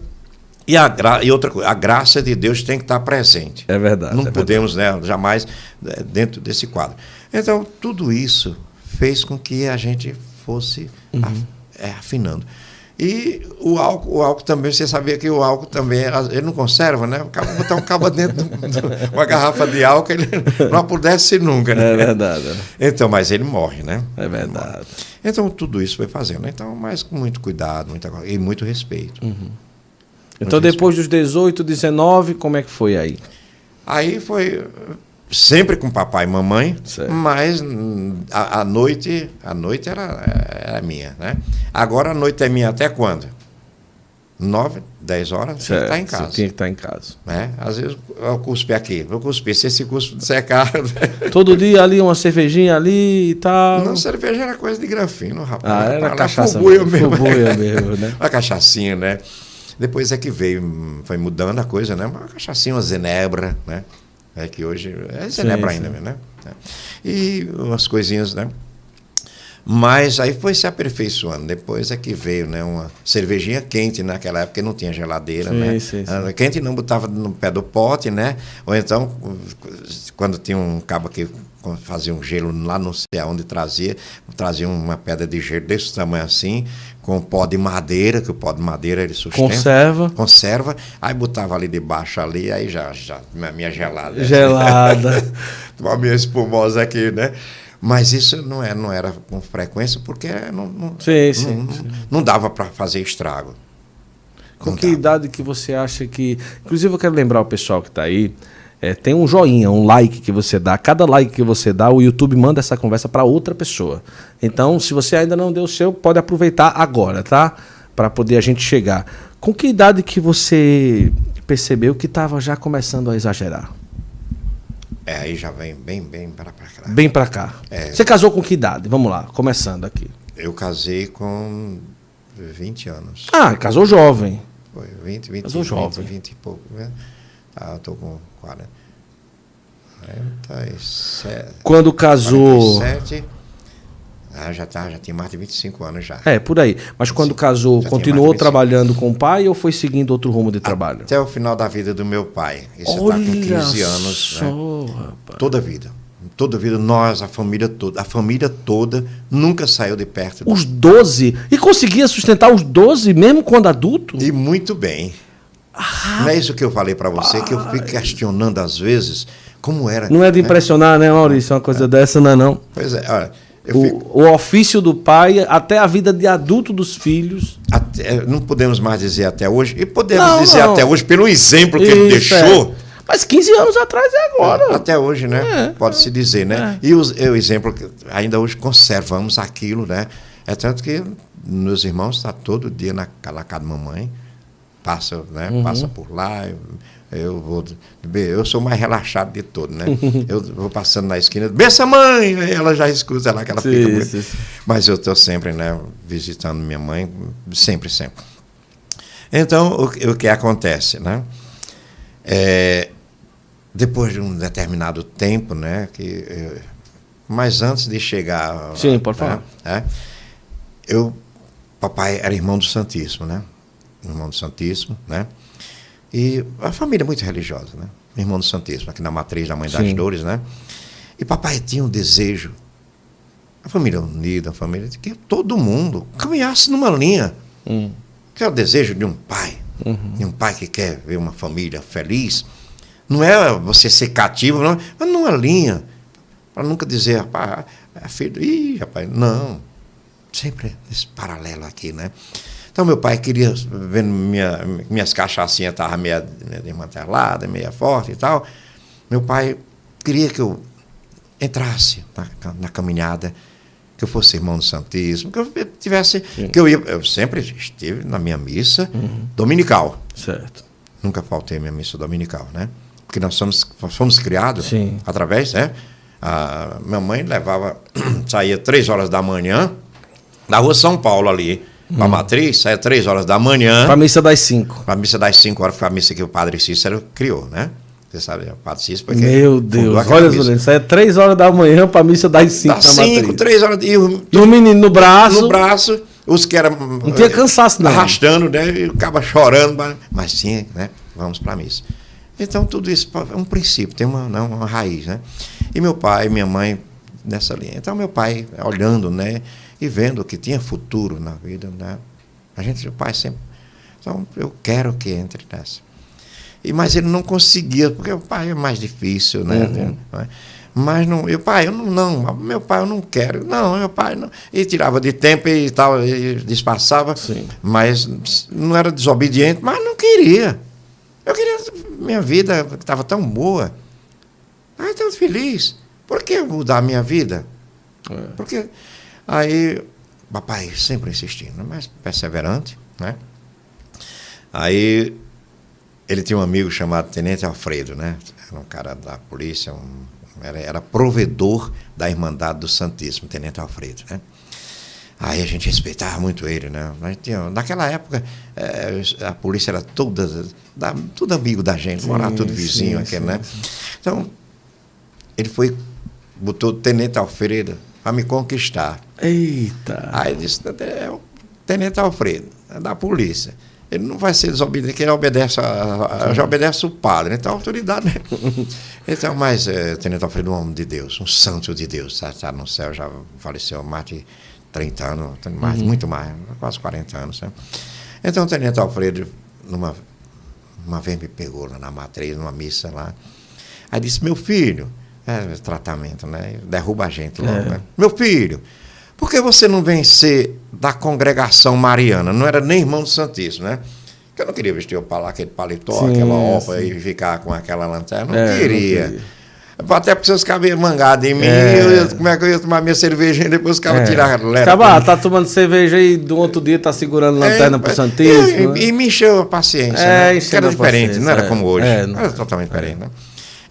e, a gra... e outra coisa, a graça de Deus tem que estar presente. É verdade. Não é podemos, verdade. né, jamais é, dentro desse quadro. Então, tudo isso fez com que a gente fosse uhum. é, afinando. E o álcool, o álcool também, você sabia que o álcool também, ele não conserva, né? O cara botar um cabo dentro de uma garrafa de álcool, ele não apodrece nunca, né? É verdade. Então, mas ele morre, né? É verdade. Então, tudo isso foi fazendo. Então, mas com muito cuidado muita, e muito respeito. Uhum. Muito então, depois respeito. dos 18, 19, como é que foi aí? Aí foi sempre com papai e mamãe, certo. mas a, a, noite a noite era, era minha, né? Agora a noite é minha até quando? Nove, dez horas, você está em casa. Você tinha que estar tá em casa. Né? Às vezes eu cuspe aqui, vou cuspir. Se esse cuspe secar. Né? Todo dia ali, uma cervejinha ali e tal. Não, cerveja era coisa de grafino, rapaz. Ah, era cachaça mesmo. mesmo. mesmo, né? uma cachaçinha, né? Depois é que veio, foi mudando a coisa, né? Uma cachaçinha, uma zenebra, né? É que hoje. É Zenebra ainda, né? E umas coisinhas, né? Mas aí foi se aperfeiçoando. Depois é que veio né, uma cervejinha quente naquela época, não tinha geladeira, sim, né? Sim, sim. Ah, quente não botava no pé do pote, né? Ou então, quando tinha um cabo que fazia um gelo lá não sei aonde trazia, trazia uma pedra de gelo desse tamanho assim, com pó de madeira, que o pó de madeira ele sustenta. Conserva. Conserva. Aí botava ali debaixo ali, aí já, já minha gelada. Gelada. Uma minha espumosa aqui, né? Mas isso não, é, não era com frequência porque não, não, sim, sim, não, sim. não dava para fazer estrago. Com que idade que você acha que. Inclusive, eu quero lembrar o pessoal que está aí. É, tem um joinha, um like que você dá. Cada like que você dá, o YouTube manda essa conversa para outra pessoa. Então, se você ainda não deu o seu, pode aproveitar agora, tá? Para poder a gente chegar. Com que idade que você percebeu que estava já começando a exagerar? É, aí já vem bem, bem para cá. Bem para cá. É. Você casou com que idade? Vamos lá, começando aqui. Eu casei com 20 anos. Ah, casou jovem. Foi, 20, 20, casou 20, jovem. 20 e pouco, né? Ah, eu tô com 40. 47. Quando casou. 47, ah, já, tá, já tinha mais de 25 anos já. É, por aí. Mas quando casou, continuou trabalhando com o pai ou foi seguindo outro rumo de trabalho? Até o final da vida do meu pai. Isso está com 15 anos. Só, né? Toda a vida. Toda a vida, nós, a família toda. A família toda nunca saiu de perto. Os 12? E conseguia sustentar os 12 mesmo quando adulto? E muito bem. Ah, não é isso que eu falei para você, que eu fico questionando às vezes como era. Não é de impressionar, né, Maurício? Uma coisa é. dessa, não é não? Pois é, olha o, fico... o, ofício do pai, até a vida de adulto dos filhos. Até, não podemos mais dizer até hoje, e podemos não, dizer não. até hoje pelo exemplo que Isso, ele deixou. É. Mas 15 anos atrás é agora. Até hoje, né? É, Pode-se dizer, né? É. E o, o exemplo que ainda hoje conservamos aquilo, né? É tanto que meus irmãos estão tá todo dia na, na casa da mamãe, passa, né? Uhum. passa por lá, eu vou. Eu sou mais relaxado de todo, né? eu vou passando na esquina, bença mãe! Ela já escuta lá que ela sim, fica. Muito... Sim, sim. Mas eu estou sempre, né, visitando minha mãe, sempre, sempre. Então, o, o que acontece, né? É, depois de um determinado tempo, né? Que, eu, mas antes de chegar. Sim, pode falar. Né, eu, papai era irmão do Santíssimo, né? Irmão do Santíssimo, né? E a família é muito religiosa, né? Irmão do Santíssimo, aqui na matriz da Mãe das Sim. Dores, né? E papai tinha um desejo, a família unida, a família, de que todo mundo caminhasse numa linha. Hum. Que é o desejo de um pai, uhum. de um pai que quer ver uma família feliz. Não é você ser cativo, não, mas numa linha. Para nunca dizer, rapaz, é filho, ih, rapaz, não. Sempre esse paralelo aqui, né? Então meu pai queria, vendo minha, minhas cachaçinhas estavam meia desmanteladas, meia forte e tal, meu pai queria que eu entrasse na, na caminhada, que eu fosse irmão do Santíssimo, que eu tivesse. Sim. Que eu ia. Eu sempre estive na minha missa uhum. dominical. Certo. Nunca faltei minha missa dominical, né? Porque nós somos, fomos criados Sim. através, né? A minha mãe levava, saía três horas da manhã, da rua São Paulo ali, para a hum. matriz, sai às três horas da manhã. Para a missa das cinco. Para a missa das cinco horas, foi a missa que o padre Cícero criou, né? Você sabe, o padre Cícero. Porque Meu Deus, olha, Zulene, sai às três horas da manhã para a missa das cinco. Das cinco, três horas. E o, e o menino no braço. No braço, os que eram. Não tinha cansaço, não. Arrastando, né? E acaba chorando, mas sim, né? Vamos para a missa. Então, tudo isso é um princípio, tem uma, não, uma raiz, né? E meu pai minha mãe nessa linha. Então, meu pai, olhando, né? E vendo que tinha futuro na vida, né? A gente, o pai sempre. Então, eu quero que entre nessa. E, mas ele não conseguia, porque o pai é mais difícil, né? Uhum. Mas não, meu pai, eu não, não, meu pai eu não quero. Não, meu pai não. E tirava de tempo e tal, e disfarçava. Sim. Mas não era desobediente, mas não queria. Eu queria. Minha vida estava tão boa. Ai, tão feliz. Por que mudar a minha vida? É. Porque Aí, papai sempre insistindo, mas perseverante, né? Aí, ele tinha um amigo chamado Tenente Alfredo, né? Era um cara da polícia, um, era, era provedor da Irmandade do Santíssimo, Tenente Alfredo, né? Aí a gente respeitava muito ele, né? Mas tinha, naquela época, é, a polícia era toda, da, tudo amigo da gente, morava tudo vizinho, sim, aquele, sim, né? Sim. Então, ele foi, botou Tenente Alfredo para me conquistar. Eita. Aí disse, é o Tenente Alfredo, é da polícia. Ele não vai ser desobediente, que ele obedece a, a, já obedece o padre, então a autoridade. Né? Então, mas é, Tenente Alfredo é um homem de Deus, um santo de Deus, está tá no céu, já faleceu há mais de 30 anos, mais, uhum. muito mais, quase 40 anos. Né? Então, o Tenente Alfredo, numa, uma vez me pegou lá na matriz, numa missa lá, aí disse: Meu filho, é, tratamento, né? Derruba a gente logo, é. né? Meu filho, por que você não vem ser da congregação mariana? Não era nem irmão do Santíssimo, né? Porque eu não queria vestir aquele paletó, sim, aquela roupa e ficar com aquela lanterna. Não, é, queria. não queria. Até porque seus cabelos mangados em mim, é. eu, como é que eu ia tomar minha cerveja e depois os caras é. tiraram a Acaba, tá tomando cerveja e do outro dia tá segurando lanterna é, pro Santíssimo. E, e, me encheu a paciência. É, né? era diferente, não era como hoje. É, não, era totalmente diferente. Né?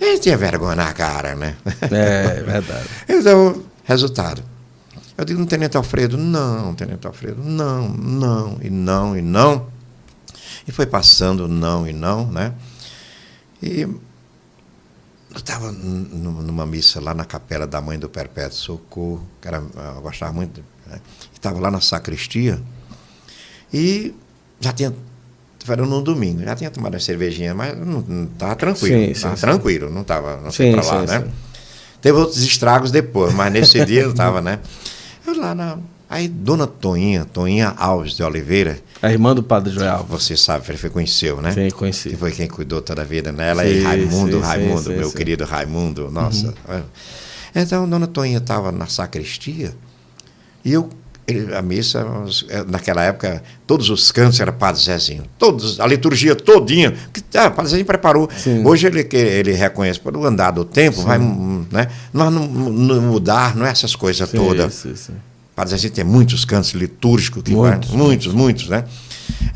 Ele tinha vergonha na cara, né? É, verdade. então, resultado. Eu digo, no Tenente Alfredo, não, Tenente Alfredo, não, não, e não, e não. E foi passando não e não, né? E eu estava numa missa lá na capela da Mãe do Perpétuo Socorro, que era, eu gostava muito, né? estava lá na sacristia, e já tinha, era num domingo, já tinha tomado uma cervejinha, mas não estava tranquilo, estava tranquilo, não estava não para lá, sim, né? Sim. Teve outros estragos depois, mas nesse dia eu estava, né? Lá na. Aí, dona Toinha, Toinha Alves de Oliveira. A irmã do padre Joel. Você sabe, você conheceu, né? Sim, conheci. Que foi quem cuidou toda a vida nela. Sim, e Raimundo, sim, Raimundo, sim, meu querido Raimundo, nossa. Uhum. Então, dona Toinha estava na sacristia e eu a missa, é, naquela época, todos os cantos era Padre Zezinho. Todos, a liturgia todinha. Que, ah, Padre Zezinho preparou. Sim. Hoje ele, ele reconhece, pelo andar do tempo, sim. vai, né? nós não, não, mudar, não é essas coisas todas. Sim, sim. Padre Zezinho tem muitos cantos litúrgicos, que muitos, vai, muitos, muitos, né?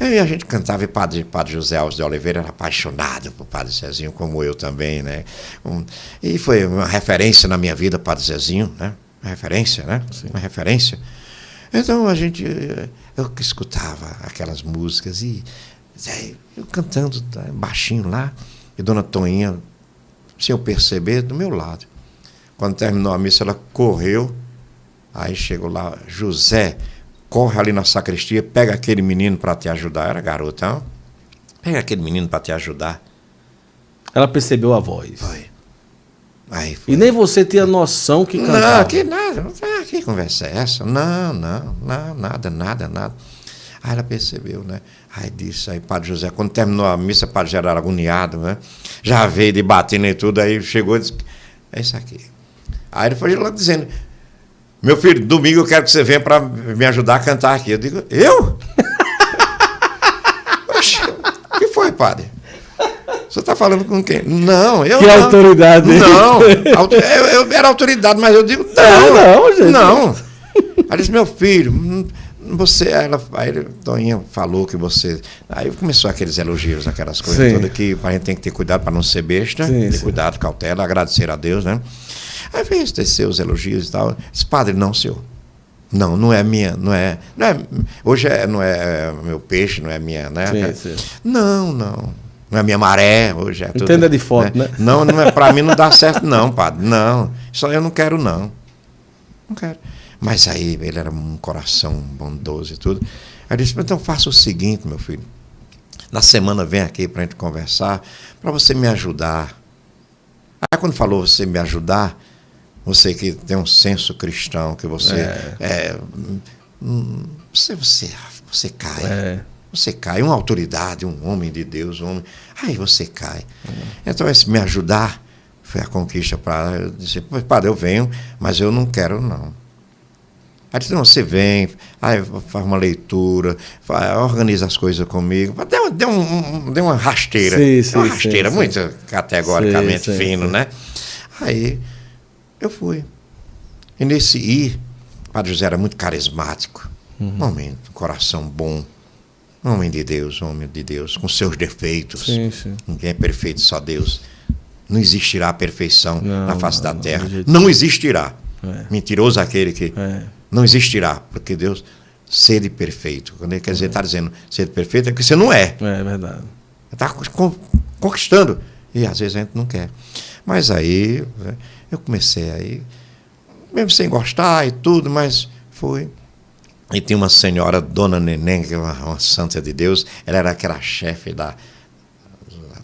E a gente cantava e Padre, Padre José Alves de Oliveira era apaixonado por Padre Zezinho, como eu também, né? Um, e foi uma referência na minha vida, Padre Zezinho, né? Uma referência, né? Sim. Uma referência. Então a gente, eu escutava aquelas músicas e eu cantando tá, baixinho lá, e Dona Toninha, sem eu perceber, do meu lado. Quando terminou a missa, ela correu, aí chegou lá, José, corre ali na sacristia, pega aquele menino para te ajudar. Era garotão. Pega aquele menino para te ajudar. Ela percebeu a voz. Foi. Aí E nem você tinha noção que cantava. Não, que nada. Ah, que conversa é essa? Não, não, não, nada, nada, nada. Aí ela percebeu, né? Aí disse, aí Padre José, quando terminou a missa, Padre era agoniado, né? Já veio de batendo e tudo, aí chegou e disse, é isso aqui. Aí ele foi lá dizendo, meu filho, domingo eu quero que você venha para me ajudar a cantar aqui. Eu digo, eu? o que foi, padre? Você está falando com quem? Não, eu que não. autoridade? Não, eu, eu, era autoridade, mas eu digo, não. É, não, gente. Não. Aí disse, meu filho, hum, você, ela, aí ele, Toninha falou que você. Aí começou aqueles elogios, aquelas coisas sim. todas que a gente tem que ter cuidado para não ser besta, sim, ter sim. cuidado, cautela, agradecer a Deus, né? Aí veio tecer os elogios e tal. Disse, padre, não, senhor. Não, não é minha, não é, não é hoje é, não é meu peixe, não é minha, né? Sim, sim. Não, não não é minha maré, hoje é tudo. Entenda de foto, né? né? Não, não é, para mim não dá certo, não, padre. Não. Isso eu não quero, não. Não quero. Mas aí ele era um coração bondoso e tudo. Aí disse, então faça o seguinte, meu filho. Na semana vem aqui para a gente conversar, para você me ajudar. Aí quando falou você me ajudar, você que tem um senso cristão, que você é, é hum, você, você, você cai. É. Você cai, uma autoridade, um homem de Deus, um homem. Aí você cai. Uhum. Então, esse me ajudar foi a conquista para. Eu disse, padre, eu venho, mas eu não quero, não. Aí disse, não, você vem, aí faz uma leitura, faz, organiza as coisas comigo. Deu, deu, um, deu uma rasteira. Sim, sim, uma rasteira sim, muito categoricamente fino, né? Aí eu fui. E nesse ir, o Padre José era muito carismático. Uhum. Um homem, um coração bom. Homem de Deus, homem de Deus, com seus defeitos. Sim, sim. Ninguém é perfeito, só Deus. Não existirá a perfeição não, na face não, da terra. Não, existirá. É. Mentiroso aquele que é. não existirá, porque Deus sede perfeito. Quando ele quer dizer, está é. dizendo sede perfeito, é que você não é. É verdade. Está conquistando. E às vezes a gente não quer. Mas aí, eu comecei aí, mesmo sem gostar e tudo, mas foi. E tinha uma senhora, Dona Neném, que é uma, uma santa de Deus, ela era aquela chefe da,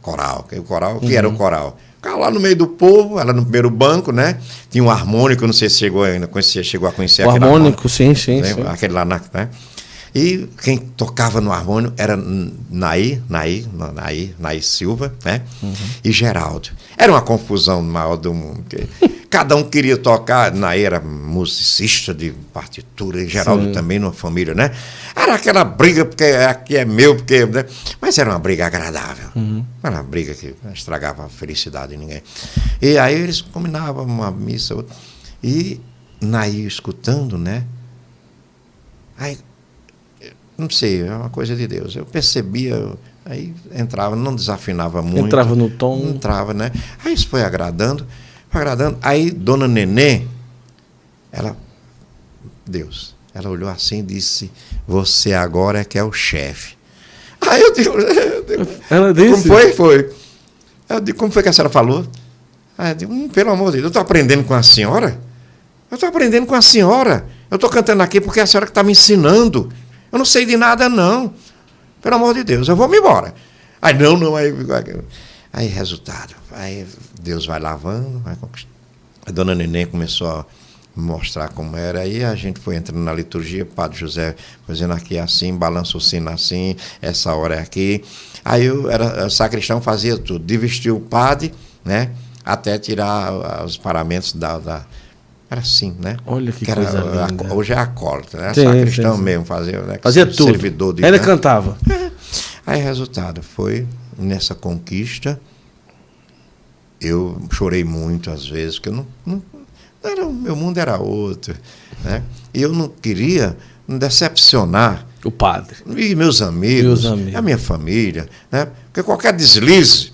coral. Que o coral, que era o coral? Ficava lá no meio do povo, ela no primeiro banco, né? Tinha um harmônico, não sei se chegou ainda, conhecia, chegou a conhecer O harmônico, sim, sim, né? sim. Aquele lá, na, né? E quem tocava no harmônio era Naí, Naí, Naí, Naí Silva, né? E Geraldo. Era uma confusão maior do mundo. porque cada um queria tocar. Naí era musicista de partitura, e Geraldo Sim. também numa família, né? Era aquela briga, porque aqui é meu, porque. né? Mas era uma briga agradável. Não era uma briga que estragava a felicidade de ninguém. E aí eles combinavam uma missa, outra. E Naí escutando, né? Aí não sei, é uma coisa de Deus. Eu percebia, aí entrava, não desafinava muito. Entrava no tom. Entrava, né? Aí isso foi agradando, agradando. Aí Dona Nenê, ela, Deus, ela olhou assim e disse: Você agora é que é o chefe. Aí eu digo, eu digo Ela disse. como foi? Foi. Eu digo, como foi que a senhora falou? Aí eu digo, hum, pelo amor de Deus, eu estou aprendendo com a senhora? Eu estou aprendendo com a senhora. Eu estou cantando aqui porque é a senhora que está me ensinando. Eu não sei de nada, não. Pelo amor de Deus, eu vou me embora. Aí, não, não, aí. Aí, resultado. Aí Deus vai lavando, vai conquistando. A dona Neném começou a mostrar como era. Aí a gente foi entrando na liturgia, o Padre José fazendo aqui assim, balança o sino assim, essa hora é aqui. Aí eu era, o sacristão fazia tudo, de o padre, né? Até tirar os paramentos da. da era assim, né? Olha que era, coisa a- linda. hoje é acólito, né? Sim, sacristão mesmo fazia, né? Fazia tudo. Servidor de Ela né? cantava. Aí, resultado, foi nessa conquista. Eu chorei muito às vezes, porque eu não, não era, o meu mundo era outro. Né? E eu não queria decepcionar O padre. e meus amigos, Meus amigos. a minha família. Né? Porque qualquer deslize,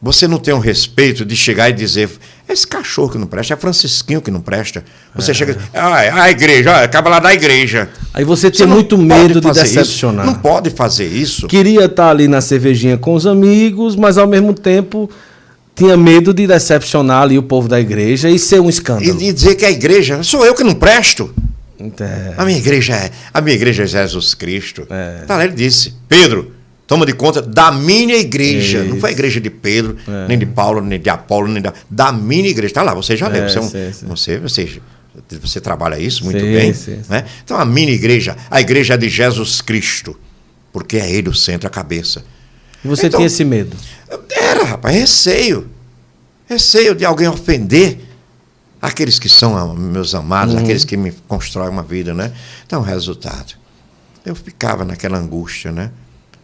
você não tem o respeito de chegar e dizer. Esse cachorro que não presta, é Francisquinho que não presta. Você chega e diz, ah, a igreja, acaba lá da igreja. Aí você Você não muito medo de fazer isso. decepcionar. Não pode fazer isso. Queria estar ali na cervejinha com os amigos, mas ao mesmo tempo tinha medo de decepcionar ali o povo da igreja e ser um E escândalo. de dizer que a igreja, sou eu que não presto. É. A minha igreja é, a minha igreja é Jesus Cristo. É. Tá lá, ele disse, Pedro, toma de conta da minha igreja. Não foi a Isso. igreja de Pedro, É. nem de Paulo, nem de Apolo, nem da, da minha igreja. Tá lá, você já leu. É, Você, é um- sim, sim. você, você, você trabalha isso muito Sim, bem. Né? Então a minha igreja, a igreja é de Jesus Cristo. Porque é ele o centro, a cabeça. E você Então- tinha esse medo. Era, rapaz, receio. Receio de alguém ofender aqueles que são ah, meus amados, aqueles que me constroem uma vida, né? Então, resultado. Eu ficava naquela angústia, né?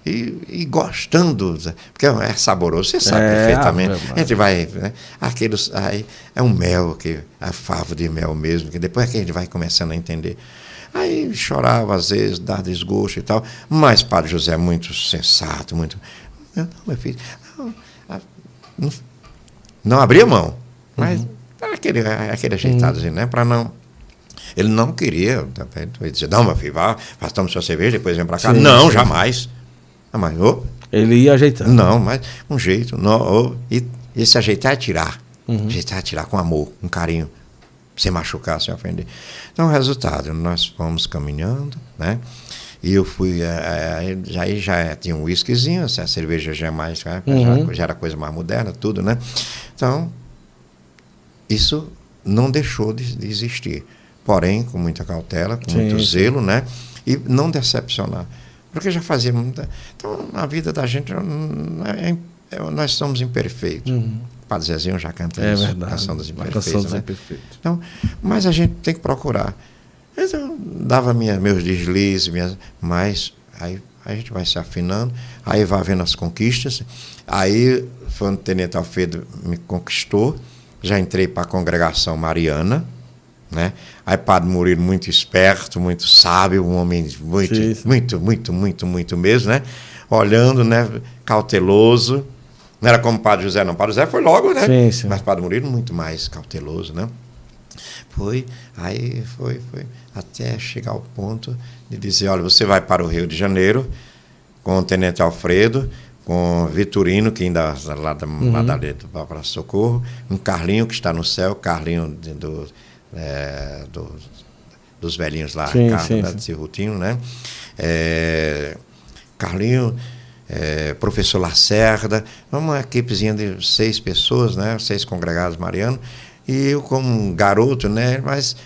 E, e gostando, porque é saboroso, você sabe É, perfeitamente. A gente vai, né? Aqueles, aí, é um mel, que, a favo de mel mesmo, que depois é que a gente vai começando a entender. Aí chorava às vezes, dá desgosto e tal, mas Padre José é muito sensato, muito. Não, meu filho, não, não, não abria mão, mas era aquele, aquele ajeitadozinho, né? Para não. Ele não queria, tá ele dizia, não, meu filho, vá, faça tome sua cerveja, depois vem para cá. Sim, não, sim. jamais. Ah, mas, Ele ia ajeitando. não, mas um jeito. Não, e esse ajeitar é tirar. Ajeitar é tirar com amor, com carinho. Sem machucar, sem ofender. Então, o resultado, nós fomos caminhando, né? E eu fui. eh, eh, já, aí já tinha um whiskyzinho, a cerveja já é mais. né, Uhum. Já, já era coisa mais moderna, tudo, né? Então, isso não deixou de, de existir. Porém, com muita cautela, com Sim, muito zelo, né? E não decepcionar. Porque já fazia muita. Então, a vida da gente, é- é- nós somos imperfeitos. Padre Zezinho já canta Uhum. É isso, verdade. Canção dos Imperfeitos. canção dos né? imperfeitos. Então, mas a gente tem que procurar. Então, dava minha, meus deslizes, minhas, mas aí a gente vai se afinando, aí vai vendo as conquistas. Aí foi o Tenente Alfredo me conquistou, já entrei para a congregação mariana. Né? Aí Padre Murilo, muito esperto, muito sábio, um homem muito, Sim, muito, muito, muito, muito mesmo, né? Olhando, né? Cauteloso. Não era como Padre José, não. Padre José foi logo, né? Sim, sim. Mas Padre Murilo muito mais cauteloso, né? Foi, aí foi, foi, até chegar ao ponto de dizer, olha, você vai para o Rio de Janeiro com o Tenente Alfredo, com o Vitorino, que ainda lá da, lá da do para Socorro, um Carlinho que está no céu, Carlinho de- do, é, do dos velhinhos lá, Sim, Ricardo, sim, né, Cirrutinho, né? É, Carlinho, é, professor Lacerda, uma equipezinha de seis pessoas, né? Seis congregados marianos. E eu, como um garoto, né? Mas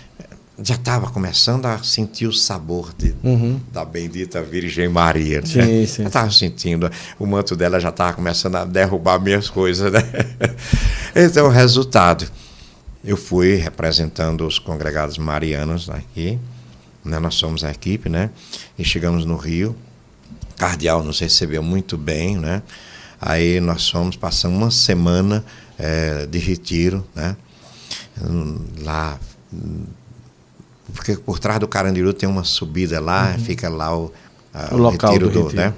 já estava começando a sentir o sabor de, Uhum. da bendita Virgem Maria. Né? Sim, sim. Eu estava sentindo, o manto dela já estava começando a derrubar minhas coisas. Né? Então, o resultado, eu fui representando os congregados marianos aqui, né? nós somos a equipe, né? e chegamos no Rio, Cardeal nos recebeu muito bem, né? aí nós fomos, passando uma semana eh, de retiro, né? Lá porque por trás do Carandiru tem uma subida lá, fica lá o, a- Uhum. O local retiro do retiro. né?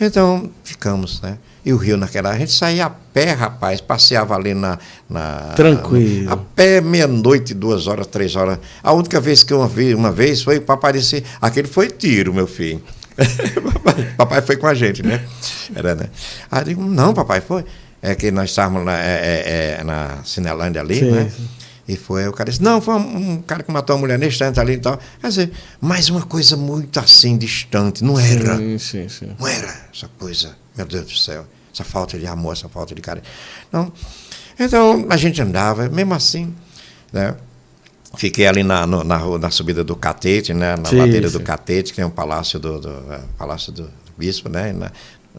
Então, ficamos, né? E o Rio naquela. A gente saía a pé, rapaz, passeava ali na. na Tranquilo. A pé, meia-noite, duas horas, três horas. A única vez que eu vi uma vez foi para aparecer. Aquele foi tiro, meu filho. papai, papai foi com a gente, né? Era, né? Aí eu digo, não, papai, foi. É que nós estávamos na, é, é, é, na Cinelândia ali, Sim, né? sim. E foi, o cara disse, não, foi um, um cara que matou uma mulher nesse instante ali e tal. Quer dizer, mas uma coisa muito assim, distante, não era. Sim, sim, sim. Não era essa coisa, meu Deus do céu, essa falta de amor, essa falta de carinho. Não. Então, a gente andava, mesmo assim, né? Fiquei ali na, no- na, rua- na subida do Catete, né? Na Sim, ladeira sim. do Catete, que tem um palácio do, do é, palácio do bispo, né? Na-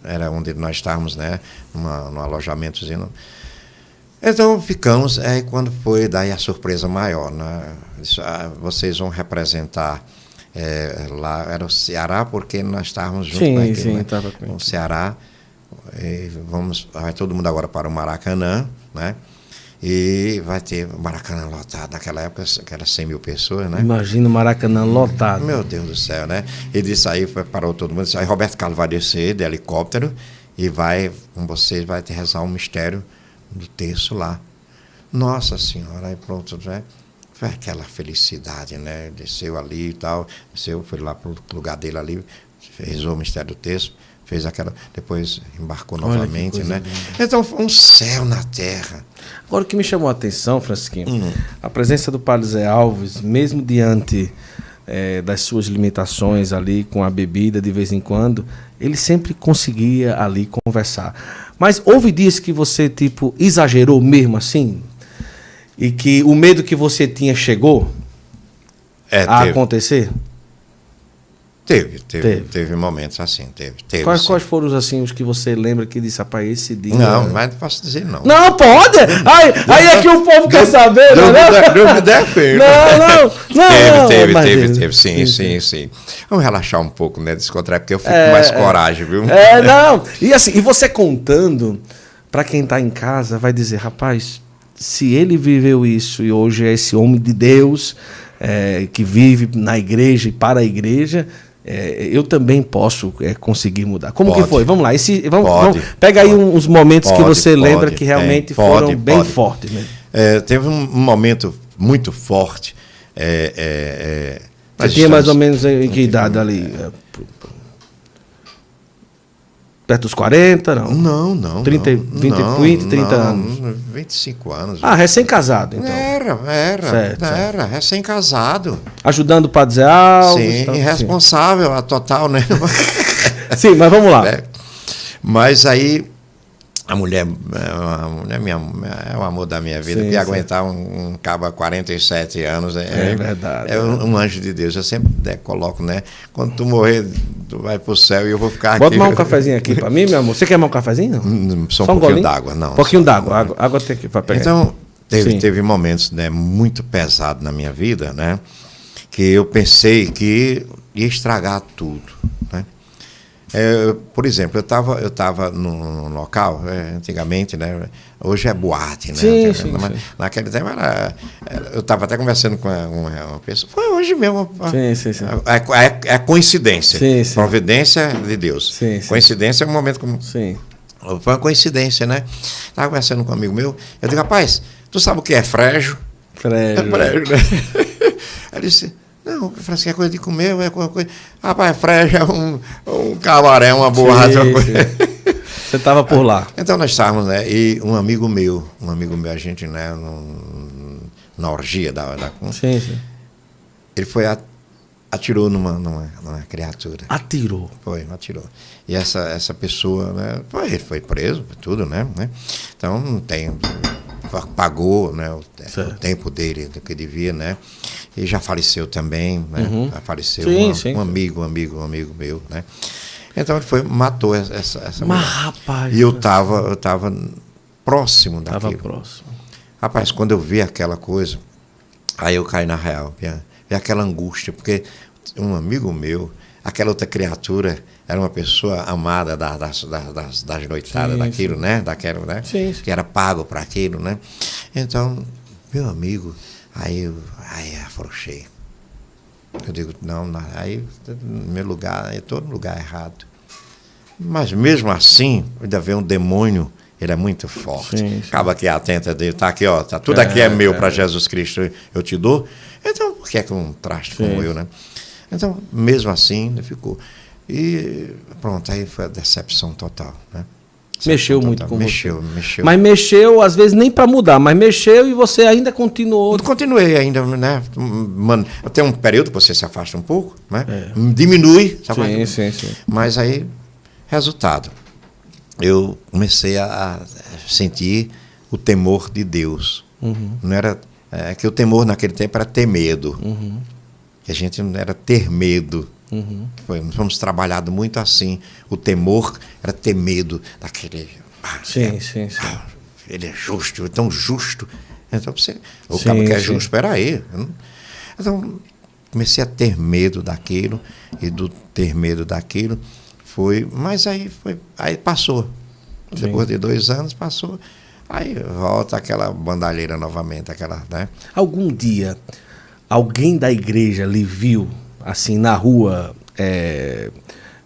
era onde nós estávamos, né? Num alojamentozinho. Então ficamos, aí quando foi daí a surpresa maior, né? Isso, ah, vocês vão representar eh, lá, era o Ceará, porque nós estávamos juntos Sim, com aquilo, sim, né? tava com o Ceará, vamos, vai todo mundo agora para o Maracanã, né? E vai ter o Maracanã lotado, naquela época que era 100 mil pessoas, né? Imagina o Maracanã lotado. Meu Deus do céu, né? E disse aí, foi, parou todo mundo. Aí Roberto Carlos vai descer de helicóptero e vai com vocês, vai te rezar um mistério do texto lá. Nossa Senhora, aí pronto, né? Foi aquela felicidade, né? Desceu ali e tal, desceu, foi lá para o lugar dele ali, rezou o mistério do texto, fez aquela. Depois embarcou Olha novamente, né? linda. Então foi um céu na terra. Agora, o que me chamou a atenção, Francisquinho, Hum. a presença do Padre Zé Alves, mesmo diante eh, das suas limitações ali com a bebida de vez em quando, ele sempre conseguia ali conversar. Mas houve dias que você, tipo, exagerou mesmo assim? E que o medo que você tinha chegou É, a teve, acontecer? Teve, teve, Teve. teve, momentos assim, teve. teve Quais, sim. quais foram os assim, os que você lembra que disse, rapaz, esse dia. Não, mas não posso dizer não. Não, pode! Aí, aí é que o povo quer saber, Deus, não Deus me. Não, não, não. Teve, não, teve, mas- teve, teve. Sim, sim, sim. Vamos relaxar um pouco, né? Descontrair, porque eu fico É, com mais é. coragem, viu? É, não. E assim, e você contando, pra quem tá em casa, vai dizer, rapaz, se ele viveu isso e hoje é esse homem de Deus é, que vive na igreja e para a igreja, é, eu também posso é, conseguir mudar. Como que Pode. foi? Vamos lá. Esse, vamos, Pode. vamos- pega aí Pode. um- uns momentos que você lembra que realmente Pode, foram bem fortes mesmo. É, teve um momento muito forte. É, é, é, Você tinha mais ou menos em que idade ali? Perto dos 40, não? Não, não. 30, não, 20, não, 20, 30 não, anos. 25 anos. Ah, recém-casado, então. Era, era, Certo, era, recém-casado. Ajudando o Padre Zé Alves. Sim, tal, irresponsável, a total, né? Sim. Sim, mas vamos lá. É. Mas aí a mulher, é, a mulher minha, é o amor da minha vida, Sim, que aguentar um, um cabo há 47 anos é, É verdade. É um, um anjo de Deus. Eu sempre né, coloco, né? Quando tu morrer, tu vai pro céu e eu vou ficar Bota aqui. mais um cafezinho aqui pra mim, meu amor. Você quer mais um cafezinho? Hum, Só um Só um pouquinho d'água, não. Um pouquinho só- d'água. Água, água tem pra pegar. Então, teve, Sim. teve momentos né, muito pesados na minha vida, né? Que eu pensei que ia estragar tudo, né? É, por exemplo, eu estava eu tava num, local, é, antigamente, né? Hoje é boate, né? Sim, Mas sim, sim. Naquele tempo era, Eu estava até conversando com uma, uma pessoa. Foi hoje mesmo. Sim, sim, sim. É, é- é coincidência. Sim, sim. Providência de Deus. Sim, sim. Coincidência é um momento como Sim. foi uma coincidência, né? Estava conversando com um amigo meu. Eu digo, rapaz, tu sabe o que é frejo? É Fred. frejo, né? Ele disse, não, Francisco, é coisa de comer, é coisa. Rapaz, frejo é um, um cabaré, uma borracha. uma coisa. Você tava por lá. Então nós estávamos, né? E um amigo meu, um amigo meu, a gente, né, num- na orgia da, da Sim, sim. ele foi atirou numa, numa, numa criatura. Atirou? Foi, atirou. E essa, essa pessoa, né, foi, foi preso, tudo, né, né? Então não tem. Pagou né, o, o, tempo dele, do que devia, né? E já faleceu também, né? Uhum. Faleceu sim, uma, sim. um amigo, um amigo, um amigo meu, né? Então ele foi, matou essa, essa Mas, mulher. rapaz. E eu estava eu tava próximo daquilo. Estava próximo. Rapaz, quando eu vi aquela coisa, aí eu caí na real. Vi aquela angústia, porque um amigo meu, aquela outra criatura, era uma pessoa amada das, das, das, das noitadas sim, daquilo, né? Daquela, né? Sim, que era pago para aquilo, né? Então, meu amigo, aí eu aí afrouxei. Eu digo, não, não aí no meu lugar, eu estou no lugar errado. Mas mesmo assim, ainda vem um demônio, ele é muito forte. Sim, sim. Acaba que atenta dele, tá aqui, ó, tá, tudo é, aqui é meu é, para Jesus Cristo, eu te dou. Então, por que é que um traste como eu, né? Então, mesmo assim, ficou. E pronto, aí foi a decepção total, né? Mexeu muito com mexeu, você. Mexeu, Mas mexeu, às vezes, nem para mudar, mas mexeu e você ainda continuou. Continuei ainda, né? Mano, tem um período que você se afasta um pouco, né? É. Diminui, sim, sim, sim. Mas aí, resultado. Eu comecei a sentir o temor de Deus. Uhum. Não era é, que o temor naquele tempo era ter medo. Uhum. Que a gente não era ter medo. Uhum. Foi, fomos trabalhado muito assim. O temor era ter medo daquele. Ah, sim, é, sim, sim. Ah, ele é justo, é tão justo. Então você. O sim, que é justo, espera aí. Então, comecei a ter medo daquilo, e do ter medo daquilo foi. Mas aí foi. Aí passou. Sim. Depois de dois anos, passou. Aí volta aquela bandalheira novamente, aquela, né? Algum dia alguém da igreja lhe viu assim na rua é,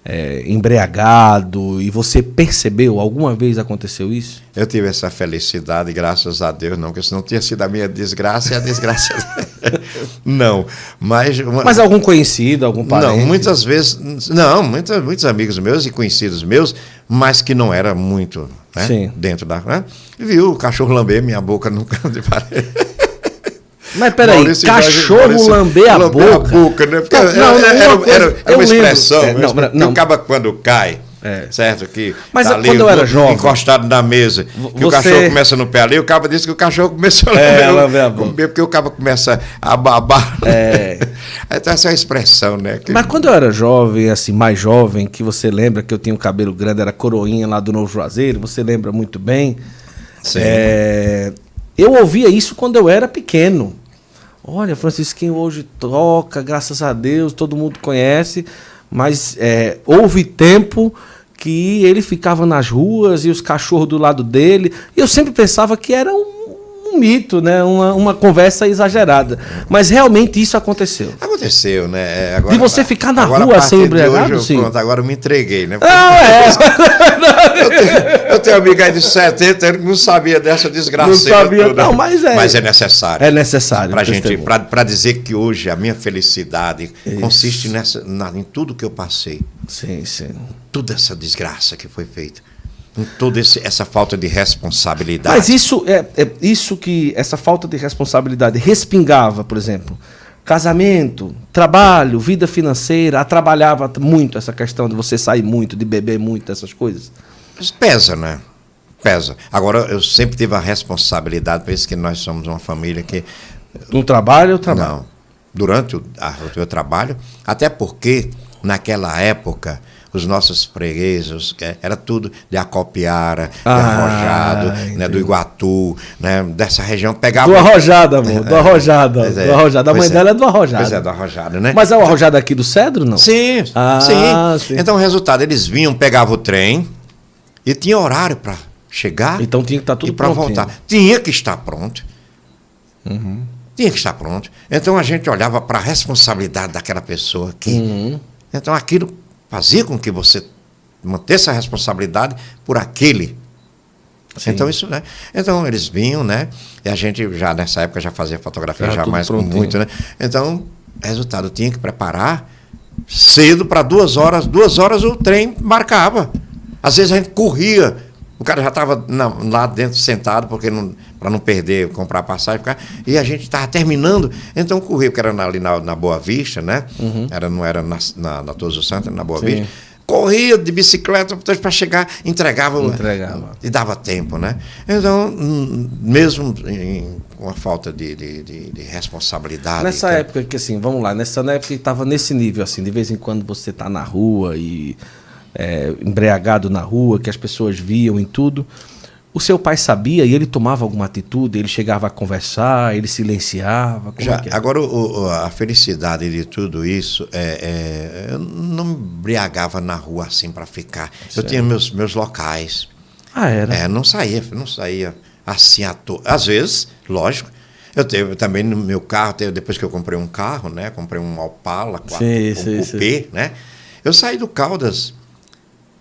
é, embriagado e você percebeu? Alguma vez aconteceu isso? Eu tive essa felicidade, graças a Deus, não, porque senão tinha sido a minha desgraça e a desgraça. não, mas. Uma... Mas algum conhecido, algum parente? Não, muitas vezes. Não, muitos, muitos amigos meus e conhecidos meus, mas que não era muito né, dentro da. Né, viu o cachorro lamber minha boca no canto de parede. Mas peraí, Maurício cachorro Maurício, lamber a lamber boca? a boca, né? Porque não, era, era, coisa, era, era uma expressão, é, não, não, não. acaba quando cai. É. Certo? Que Mas tá ali, quando eu era jovem. Encostado na mesa. Que você... o cachorro começa no pé ali, o cabo disse que o cachorro começou a é, lamber a boca. Porque o cabo começa a babar. É. então, essa é a expressão, né? Que... Mas quando eu era jovem, assim, mais jovem, que você lembra que eu tinha um cabelo grande, era coroinha lá do Novo Juazeiro, você lembra muito bem. Sim. É... Eu ouvia isso quando eu era pequeno. Olha, Francisquinho hoje toca, graças a Deus, todo mundo conhece, mas é, houve tempo que ele ficava nas ruas e os cachorros do lado dele. E eu sempre pensava que era um um mito, né? Uma, uma conversa exagerada. Mas realmente isso aconteceu. Aconteceu, né? É, agora, de você ficar na rua sem embriagado, hoje, sim. Pronto, agora eu me entreguei, né? Não, é. eu, tenho, eu tenho amigo aí de 70 ele não sabia dessa desgraça. Não sabia, toda. não, mas é. Mas é necessário. É necessário. Pra gente, para dizer que hoje a minha felicidade isso. consiste nessa, na, em tudo que eu passei. Sim, sim. Toda essa desgraça que foi feita toda essa falta de responsabilidade. Mas isso é, é, isso que essa falta de responsabilidade respingava, por exemplo, casamento, trabalho, vida financeira, atrapalhava muito essa questão de você sair muito, de beber muito, essas coisas. Mas pesa, né? Pesa. Agora eu sempre tive a responsabilidade, por isso que nós somos uma família que no trabalho, eu trabalho. Não. Durante o, a, o meu trabalho, até porque naquela época os nossos fregueses, era tudo de Acopiara, de ah, Arrojado, né, do Iguatu, né, dessa região. Pegava... Do Arrojado, amor, do Arrojado. É, do Arrojado. A mãe é. dela é do Arrojado. Pois é, do Arrojado, né? Mas é o Arrojado aqui do Cedro, não? Sim, ah, sim. sim. Então, o resultado, eles vinham, pegavam o trem e tinha horário para chegar então tinha que estar tá tudo e para voltar. Tinha que estar pronto. Uhum. Tinha que estar pronto. Então a gente olhava para a responsabilidade daquela pessoa aqui. Uhum. Então aquilo fazia com que você mantesse a responsabilidade por aquele. Sim. Então isso, né? Então eles vinham, né? E a gente já nessa época já fazia fotografia já mais com muito, né? Então, resultado tinha que preparar cedo para duas horas, duas horas o trem marcava. Às vezes a gente corria O cara já estava lá dentro sentado, porque para não perder, comprar passagem. E a gente estava terminando. Então corria, porque era ali na, na Boa Vista, né? Uhum. Era, não era na, na, na Todos os Santos, na Boa Sim. Vista. Corria de bicicleta para chegar, entregava, entregava. E dava tempo, né? Então, mesmo com a falta de, de, de, de responsabilidade. Nessa que... época que, assim, vamos lá, nessa época que estava nesse nível, assim, de vez em quando você está na rua e é, embriagado na rua, que as pessoas viam em tudo. O seu pai sabia e ele tomava alguma atitude? Ele chegava a conversar, ele silenciava? Já, é agora, o, a felicidade de tudo isso, é, é, eu não me embriagava na rua assim para ficar. Certo. Eu tinha meus, meus locais. Ah, era? É, não saía, não saía assim à toa. Às vezes, lógico, eu tenho também no meu carro, depois que eu comprei um carro, né? Comprei um Opala, sim, um sim, cupê, sim. né? Eu saí do Caldas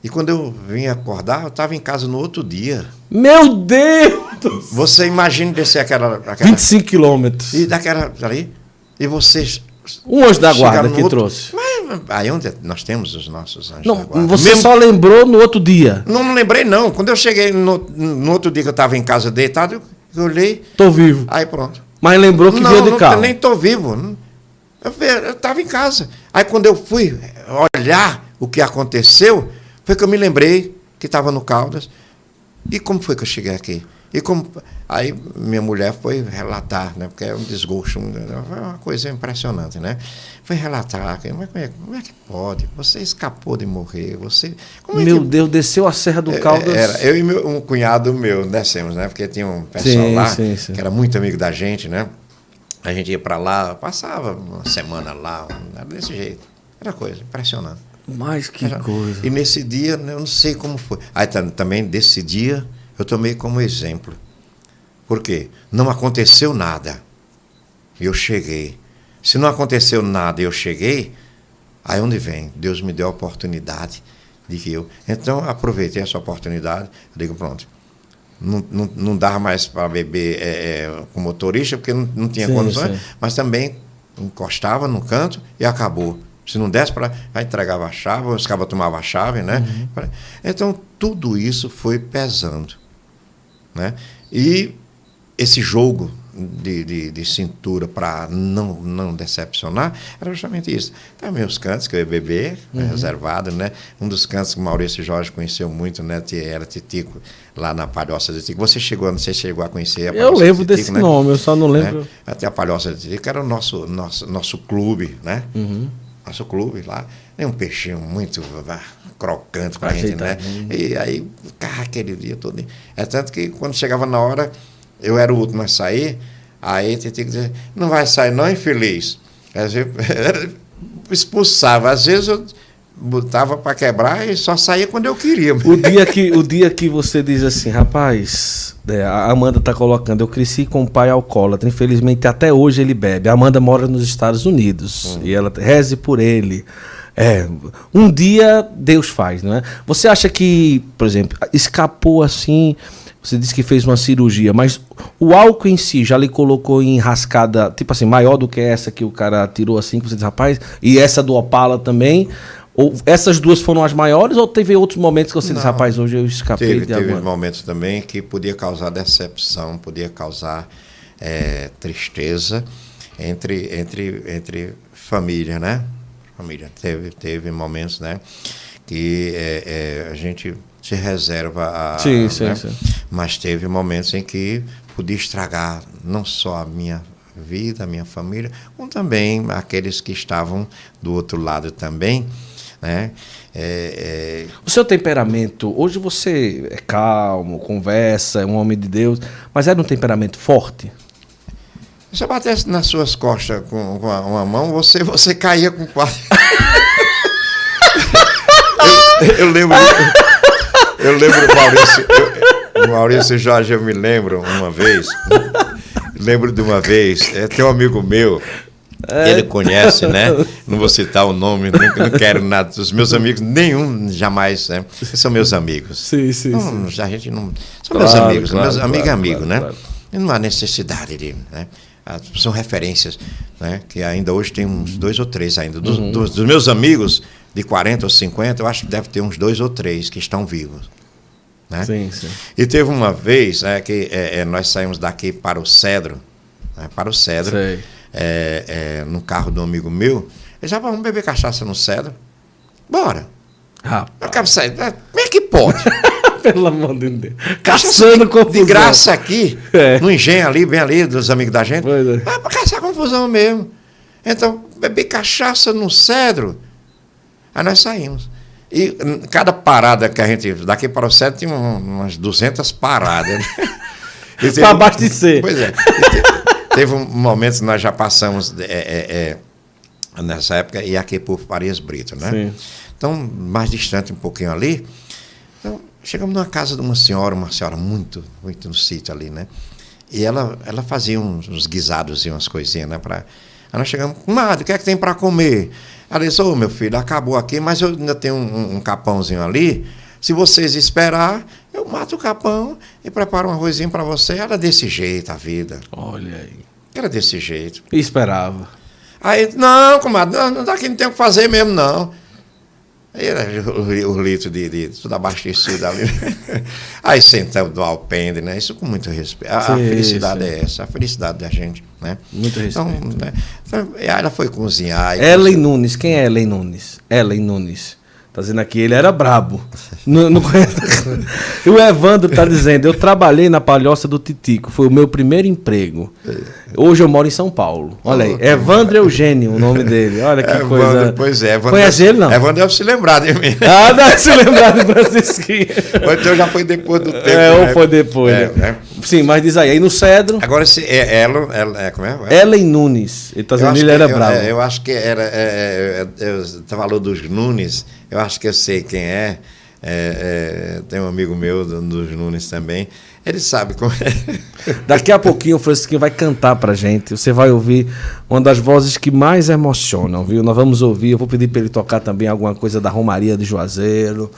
e quando eu vim acordar, eu estava em casa no outro dia. Meu Deus! Você imagina descer aquela. aquela 25 quilômetros. E daquela ali. E vocês. Um anjo da guarda que outro, trouxe. Mas aí onde nós temos os nossos anjos não, da guarda. Você Mesmo, só lembrou no outro dia? Não, não lembrei, não. Quando eu cheguei no, no outro dia que eu estava em casa deitado, eu olhei. Tô vivo. Aí pronto. Mas lembrou que não, veio de não, carro? Eu nem tô vivo. Eu estava em casa. Aí quando eu fui olhar o que aconteceu, foi que eu me lembrei que estava no Caldas. E como foi que eu cheguei aqui? E como aí minha mulher foi relatar, né? Porque é um desgosto, é uma coisa impressionante, né? Foi relatar, mas como é, como é que pode? Você escapou de morrer, você. É meu que... Deus, desceu a Serra do é, Caldas. Era, eu e meu, um cunhado meu descemos, né? Porque tinha um pessoal sim, lá sim, sim. que era muito amigo da gente, né? A gente ia para lá, passava uma semana lá, era desse jeito. Era coisa impressionante. Mas que coisa. E nesse dia, né, eu não sei como foi. Aí também, desse dia, eu tomei como exemplo. Por quê? Não aconteceu nada. Eu cheguei. Se não aconteceu nada e eu cheguei, aí onde vem? Deus me deu a oportunidade de que eu. Então, aproveitei essa oportunidade. Eu digo, pronto. Não, não, não dava mais para beber é, é, com motorista, porque não, não tinha sim, condições, sim. mas também encostava no canto e acabou. Se não desse para. Aí entregava a chave, os cabos tomavam a chave, né? Uhum. Então, tudo isso foi pesando. Né? E esse jogo de, de, de cintura para não, não decepcionar era justamente isso. Então, meus cantos que eu ia beber, né, uhum. reservado, né? Um dos cantos que o Maurício Jorge conheceu muito, né? Era Titico, lá na Palhoça de Titico. Você chegou, não sei se chegou a conhecer a Eu lembro de Titico, desse né? nome, eu só não lembro. Né? Até a Palhoça de Titico era o nosso, nosso, nosso clube, né? Uhum nosso clube lá. É um peixinho muito ah, crocante para a gente, né? E aí, cara, aquele dia todo. É tanto que quando chegava na hora, eu era o último a sair, aí tinha que dizer, não vai sair não, infeliz. Às vezes, expulsava. Às vezes eu botava para quebrar e só saía quando eu queria. O dia que, o dia que você diz assim, rapaz, é, a Amanda está colocando, eu cresci com um pai alcoólatra, infelizmente até hoje ele bebe. A Amanda mora nos Estados Unidos uhum. e ela reze por ele. É, um dia Deus faz, não é? Você acha que, por exemplo, escapou assim, você disse que fez uma cirurgia, mas o álcool em si já lhe colocou em rascada, tipo assim, maior do que essa que o cara tirou assim, que você diz, rapaz, e essa do Opala também, ou essas duas foram as maiores ou teve outros momentos que você disse, rapaz, hoje eu escapei teve, de Teve momentos também que podia causar decepção, podia causar é, tristeza entre, entre, entre família, né? Família. Teve, teve momentos, né? Que é, é, a gente se reserva a. Sim, sim, né? sim. Mas teve momentos em que podia estragar não só a minha vida, a minha família, como também aqueles que estavam do outro lado também né? É, é... O seu temperamento, hoje você é calmo, conversa, é um homem de Deus, mas era um temperamento forte? Se eu batesse nas suas costas com, com uma mão, você, você caía com quatro. eu, eu, lembro. Eu lembro do Maurício. Eu, Maurício Jorge, eu me lembro uma vez. Lembro de uma vez, é, tem um amigo meu é. Ele conhece, né? Não vou citar o nome, não, não quero nada. Os meus amigos, nenhum jamais, né? São meus amigos. Sim, sim, não, sim. A gente não. São claro, meus amigos, claro, meus claro, amigo é amigo, né? E não há necessidade de. Né? Ah, são referências, né? Que ainda hoje tem uns dois ou três ainda. Dos, uhum. dos, dos meus amigos de 40 ou 50, eu acho que deve ter uns dois ou três que estão vivos. Né? Sim, sim. E teve uma vez né, que é, é, nós saímos daqui para o Cedro, né, para o Cedro, Sei. É, é, no carro de um amigo meu. Ele já vamos beber cachaça no Cedro? Bora. Eu Rapaz, quero sair. Como é que pode? pelo amor de Deus. Caçando de, confusão. de graça aqui, É. no engenho ali, bem ali, dos amigos da gente. Pois é. Ah, pra caçar confusão mesmo. Então, beber cachaça no cedro. Aí nós saímos. E hum, cada parada que a gente. Daqui para o cedro tinha um- umas 200 paradas. né? Pra abastecer. Pois é. Te- teve um momento que nós já passamos é, é, é, nessa época e aqui por Farias Brito, né? Sim. Então, mais distante um pouquinho ali. Então, chegamos numa casa de uma senhora, uma senhora muito, muito no sítio ali, né? E ela, ela fazia uns, uns guisados e umas coisinhas, né? Pra... Aí nós chegamos, madre, o que é que tem para comer? Ela disse, ô meu filho, acabou aqui, mas eu ainda tenho um, um capãozinho ali. Se vocês esperar, eu mato o capão e preparo um arrozinho para você. Era desse jeito a vida. Olha aí. Era desse jeito. Esperava. Aí, não, comadre, não, não, daqui não tem o que fazer mesmo, não. Aí era o, o litro de, de tudo abastecido ali. Aí sentamos do alpendre, né? Isso com muito respeito. A, a felicidade sim. é essa, a felicidade da gente, né? Muito respeito. Então, né? Então, aí ela foi cozinhar. e Ellen Nunes. Quem é Ellen Nunes? Ellen Nunes. Tá dizendo aqui, ele era brabo. Não, não conhece. E o Evandro tá dizendo, eu trabalhei na palhoça do Titico, foi o meu primeiro emprego. Hoje eu moro em São Paulo. Olha aí, Evandro Eugênio, o nome dele. Olha que É, Evandro, coisa. Pois é, Evandro, Conhece ele, não? Evandro deve se lembrar de mim. Ah, deve se lembrar do Francisquinho. Ou então já foi depois do tempo. É, ou né? foi depois. É, né? Sim, mas diz aí, aí no Cedro, Agora, se é, ela, ela, é, como é? Ellen Nunes. Ele tá Eu dizendo ele era eu, bravo. é, Eu acho que era. É, é, é, você falou dos Nunes, eu acho que eu sei quem é. É, é, tem um amigo meu do- dos Nunes também. Ele sabe como é. Daqui a pouquinho o Francisquinho vai cantar pra gente. Você vai ouvir uma das vozes que mais emocionam, viu? Nós vamos ouvir, eu vou pedir para ele tocar também alguma coisa da Romaria de Juazeiro.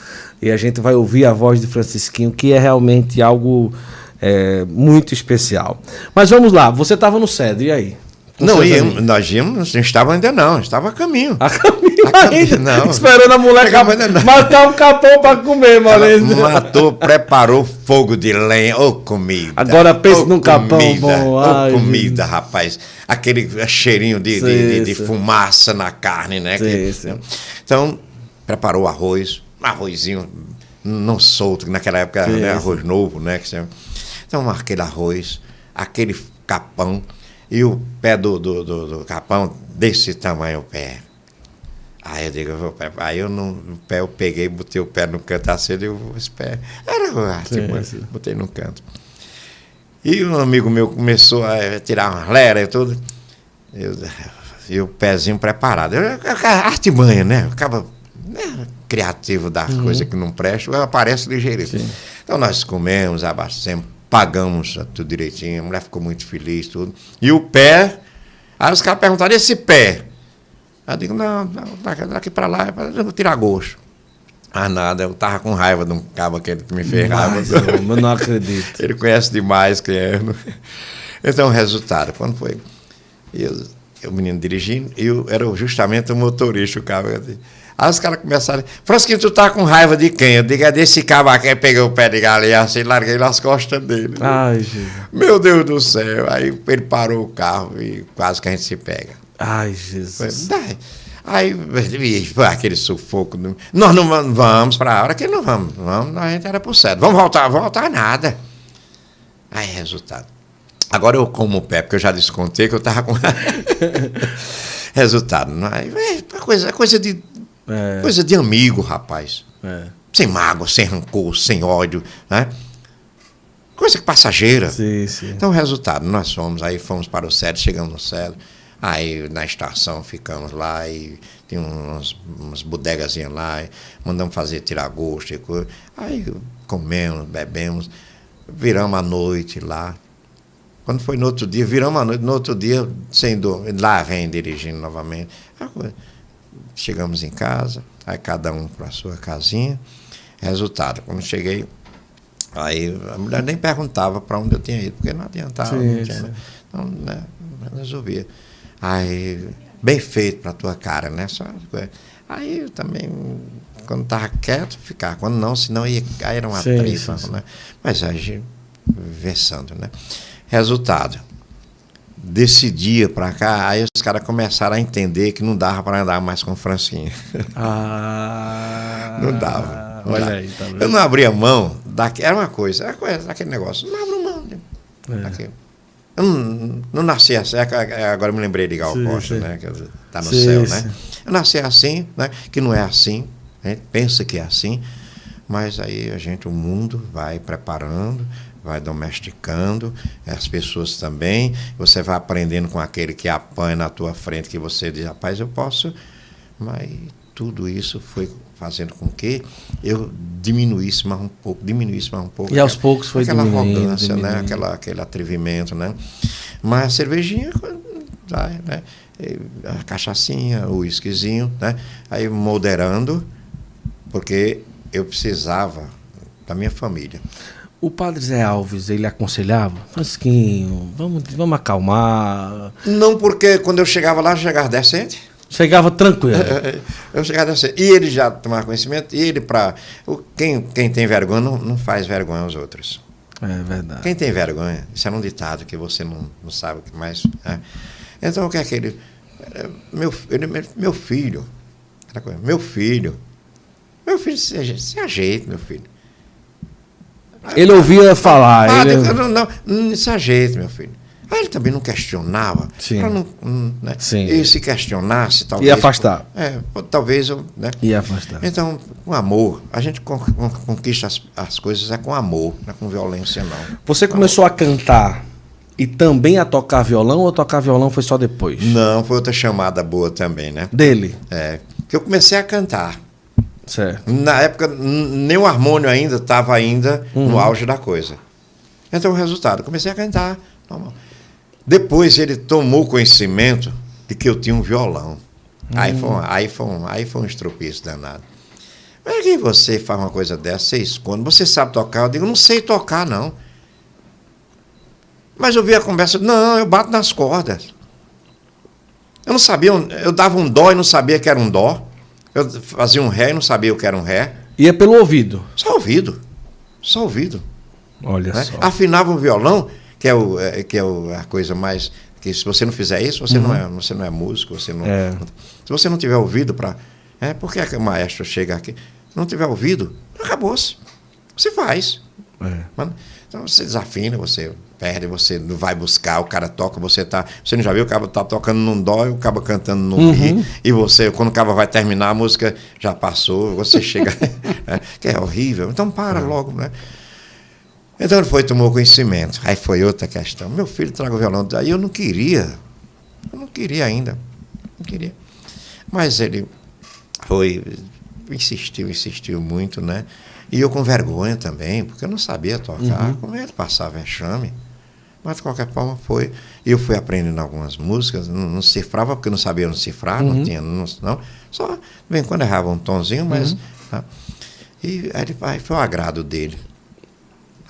E a gente vai ouvir a voz de Francisquinho, que é realmente algo é, muito especial. Mas vamos lá, você estava no Cedro, e aí? Com Não, amigos? nós íamos, não estava ainda não, estava a caminho. A caminho A caminho, ainda, não. esperando a mulher cap- matar um capão para comer, mano. matou, preparou fogo de lenha, ô comida. Agora pense ô num capão comida, bom, Ô ai, comida, rapaz. Aquele cheirinho de, de, de- de Sim, sim. fumaça na carne, né? Sim, Que- sim. Então, preparou arroz, arrozinho não solto, que naquela época Sim, né, sim. arroz novo, né? que Então, aquele arroz, aquele capão, e o pé do, do, do, do capão desse tamanho o pé. Aí eu digo, aí eu no no pé eu peguei, botei o pé no canto assim, eu vou esse pé. Era ah, Sim, tipo, sim. botei no canto. E um amigo meu começou a tirar umas leras e tudo. Eu, e o pezinho preparado. Eu, artimanha, né? Acaba né, criativo das coisas que não prestam, aparece ligeirinho. Sim. Então nós comemos, abastecemos, pagamos tudo direitinho, a mulher ficou muito feliz, tudo. E o pé, aí os caras perguntaram, e esse pé? Aí eu digo, não, não daqui, para lá, eu vou tirar gosto. Ah, nada, eu tava com raiva de um cabo aquele que me fez raiva. Mas, eu não acredito. Ele conhece demais quem é. não? Então, o resultado, quando foi? Eu, o menino dirigindo, eu era justamente o motorista, o cabo. assim. Aí os caras começaram, Francisquinho, tu tá com raiva de quem? Eu digo, é desse cabo aqui, Aí peguei o pé de galinha assim, larguei nas costas dele. Ai, Jesus. Meu Deus do céu. Aí ele parou o carro e quase que a gente se pega. Ai, Jesus. Aí, aquele sufoco. Nós não vamos- para a hora que não vamos. vamos a gente era pro certo. Vamos voltar, vamos voltar nada. Aí, resultado. Agora eu como o pé, porque eu já descontei que eu estava com. resultado. Aí, é coisa, coisa, de, É, coisa de amigo, rapaz. é. Sem mágoa, sem rancor, sem ódio. Né? Coisa passageira. Sim, sim. Então, o resultado, nós fomos, aí fomos para o Cedro, chegamos no Cedro, aí na estação ficamos lá e tinha umas, umas bodegazinhas lá, mandamos fazer tirar gosto e coisa. Aí comemos, bebemos, viramos a noite lá. Quando foi no outro dia, viramos a noite, no outro dia, sem dormir, lá vem dirigindo novamente. Chegamos em casa, aí cada um para a sua casinha. Resultado, quando cheguei, Aí a mulher nem perguntava para onde eu tinha ido, porque não adiantava. Sim, não tinha, sim. Então, né, resolvia. Aí, bem feito para tua cara, né? Só, Aí eu também, quando estava quieto, ficava. Quando não, senão ia, aí era uma Sim, tripa, sim, sim. né? Mas a gente versando, né? Resultado. Desse dia pra cá, aí os caras começaram a entender que não dava para andar mais com Francinha. Ah. Não dava. não Olha dava. aí, tá Eu vendo? não abria mão, daque- era uma coisa, era coisa, daquele negócio. Não abro mão. né? É. Daquele. Eu não, não nasci assim, é é, agora eu me lembrei de Gal Sim, Costa, sim. né? Que tá no Sim, céu, né? Eu nasci assim, né? Que não é assim, né? pensa que é assim, mas aí a gente, o mundo vai preparando, vai domesticando, as pessoas também, você vai aprendendo com aquele que apanha na tua frente, que você diz, rapaz, eu posso, mas tudo isso foi fazendo com que eu diminuísse mais um pouco, diminuísse mais um pouco. E aos aquela- poucos foi aquela diminuindo, arrogância, né? diminuindo. Aquela, aquele atrevimento, né? Mas a cervejinha, vai, né? A cachaçinha, o whiskyzinho, né? Aí moderando, porque eu precisava da minha família. O padre Zé Alves, ele aconselhava, Francisquinho, vamos, vamos acalmar. Não porque quando eu chegava lá, eu chegava decente. Chegava tranquilo. Eu chegava decente. E ele já tomava conhecimento, e ele para quem, quem tem vergonha não, não faz vergonha aos outros. É verdade. Quem tem vergonha, isso era um ditado que você não, não sabe o que mais. é. Então, o que é que ele. é, Meu, ele, meu filho, meu filho, meu filho se ajeita, meu filho. Ele ouvia falar. Padre, ele... não, não, não, se ajeita, meu filho. Aí ele também não questionava. Sim. Não, né? Sim. E se questionasse, talvez. Ia afastar. É, talvez eu. Né? Ia afastar. Então, com amor. A gente con- con- conquista as, as coisas é com amor, não é com violência, não. Você começou a cantar e também a tocar violão ou tocar violão foi só depois? Não, foi outra chamada boa também, né? Dele. É, que eu comecei a cantar. Certo. Na época, nem o harmônio ainda estava ainda Uhum. no auge da coisa. Então, o resultado, comecei a cantar. normal. Depois ele tomou conhecimento de que eu tinha um violão. Aí, foi, um- aí, foi um, aí foi um estropício danado. Mas que você faz uma coisa dessa, você esconde. Você sabe tocar? Eu digo, não sei tocar, não. Mas eu vi a conversa, não, eu bato nas cordas. Eu não sabia, eu dava um dó e não sabia que era um dó. Eu fazia um ré e não sabia o que era um ré. Ia pelo ouvido. Só ouvido. Só ouvido. Olha né? só. Afinava um violão, que é, o, é, que é o- a coisa mais. que se você não fizer isso, você, não, é, você não é músico, você não. Uhum. É. Se você não tiver ouvido para. É, por que é que o maestro chega aqui? Não tiver ouvido, acabou-se. Você faz. É. Então você desafina, você perde, você não vai buscar, o cara toca, você tá. Você não já viu o cara tá tocando num dó e o cara cantando num Uhum. mi, e você, quando o cara vai terminar, a música já passou, você chega. né, que é horrível. Então para logo, né? Então ele foi, tomou conhecimento. Aí foi outra questão. Meu filho traga o violão. Aí eu não queria. Eu não queria ainda. Não queria. Mas ele foi, insistiu, insistiu muito, né? E eu com vergonha também, porque eu não sabia tocar. Como é que passava vexame? Mas de qualquer forma foi. Eu fui aprendendo algumas músicas, não, não cifrava, porque não sabia não cifrar, não tinha, não, não. Só, de vez em quando errava um tonzinho, mas. tá. E aí, aí foi o agrado dele.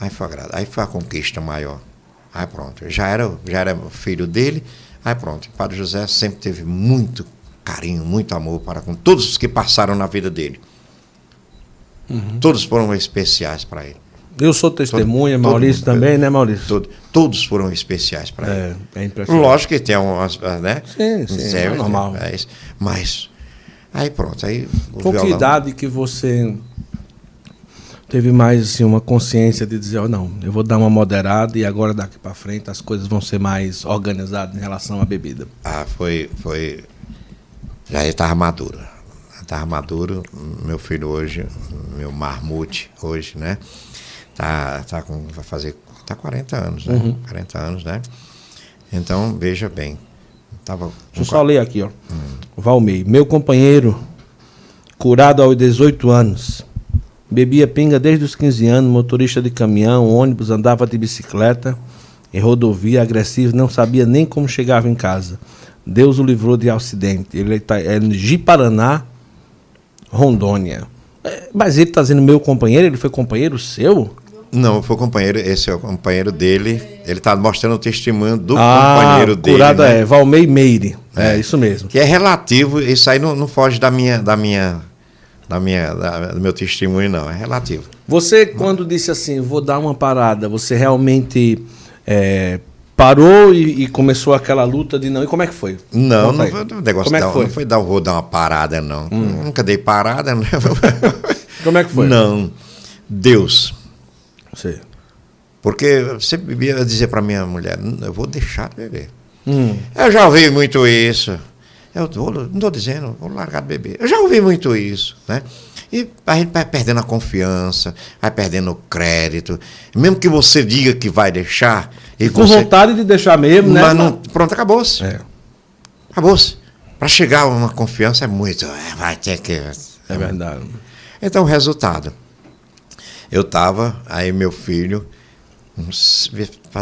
Aí foi, o agrado, aí foi a conquista maior. Aí pronto, já era, já era filho dele. Aí pronto, o Padre José sempre teve muito carinho, muito amor para com todos os que passaram na vida dele. Todos foram especiais para ele. Eu sou testemunha, Todo- todo Maurício mundo. também, né, Maurício? Todo- todos foram especiais para ele. É, é impressionante. Lógico que tem umas, né? Sim, sim, é normal. Mas, mas aí pronto, aí Com que idade que você teve mais assim, uma consciência de dizer, ó, não, eu vou dar uma moderada e agora daqui pra frente as coisas vão ser mais organizadas em relação à bebida? Ah, foi, foi. Já estava maduro. Estava maduro. Meu filho hoje, meu marmute hoje, né? Tá, tá com, vai fazer, tá 40 anos, né? 40 anos, né? Então, veja bem. Tava Deixa eu só ler aqui, ó. Valmei, meu companheiro, curado aos 18 anos, bebia pinga desde os 15 anos, motorista de caminhão, ônibus, andava de bicicleta, em rodovia, agressivo, não sabia nem como chegava em casa. Deus o livrou de acidente. Ele está é no Ji-Paraná, Rondônia. É, Mas ele está dizendo meu companheiro, ele foi companheiro seu? Não, foi o companheiro, esse é o companheiro dele. Ele está mostrando o testemunho do ah, companheiro dele. Curada né? é, Valmei Meire. É, é, isso mesmo. Que é relativo, isso aí não, não foge da minha, da minha, da minha, da, do meu testemunho, não. É relativo. Você, quando disse assim, vou dar uma parada, você realmente é, parou e, e, começou aquela luta de não. E como é que foi? Não, não foi um negócio como é que foi? não foi dar, vou dar uma parada, não. Hum. Nunca dei parada, né? como é que foi? Não. Deus. Sim. Porque eu sempre bebia dizer para minha mulher, eu vou deixar de beber. Hum. Eu já ouvi muito isso. Eu vou, não estou dizendo, vou largar de beber. Eu já ouvi muito isso, né? E a gente vai perdendo a confiança, vai perdendo o crédito. Mesmo que você diga que vai deixar. E com você... vontade de deixar mesmo, né? Mas não, pronto, acabou-se. É. Acabou-se. Para chegar a uma confiança é muito. É, vai ter que. É, é verdade. Então, o resultado. Eu estava, aí meu filho,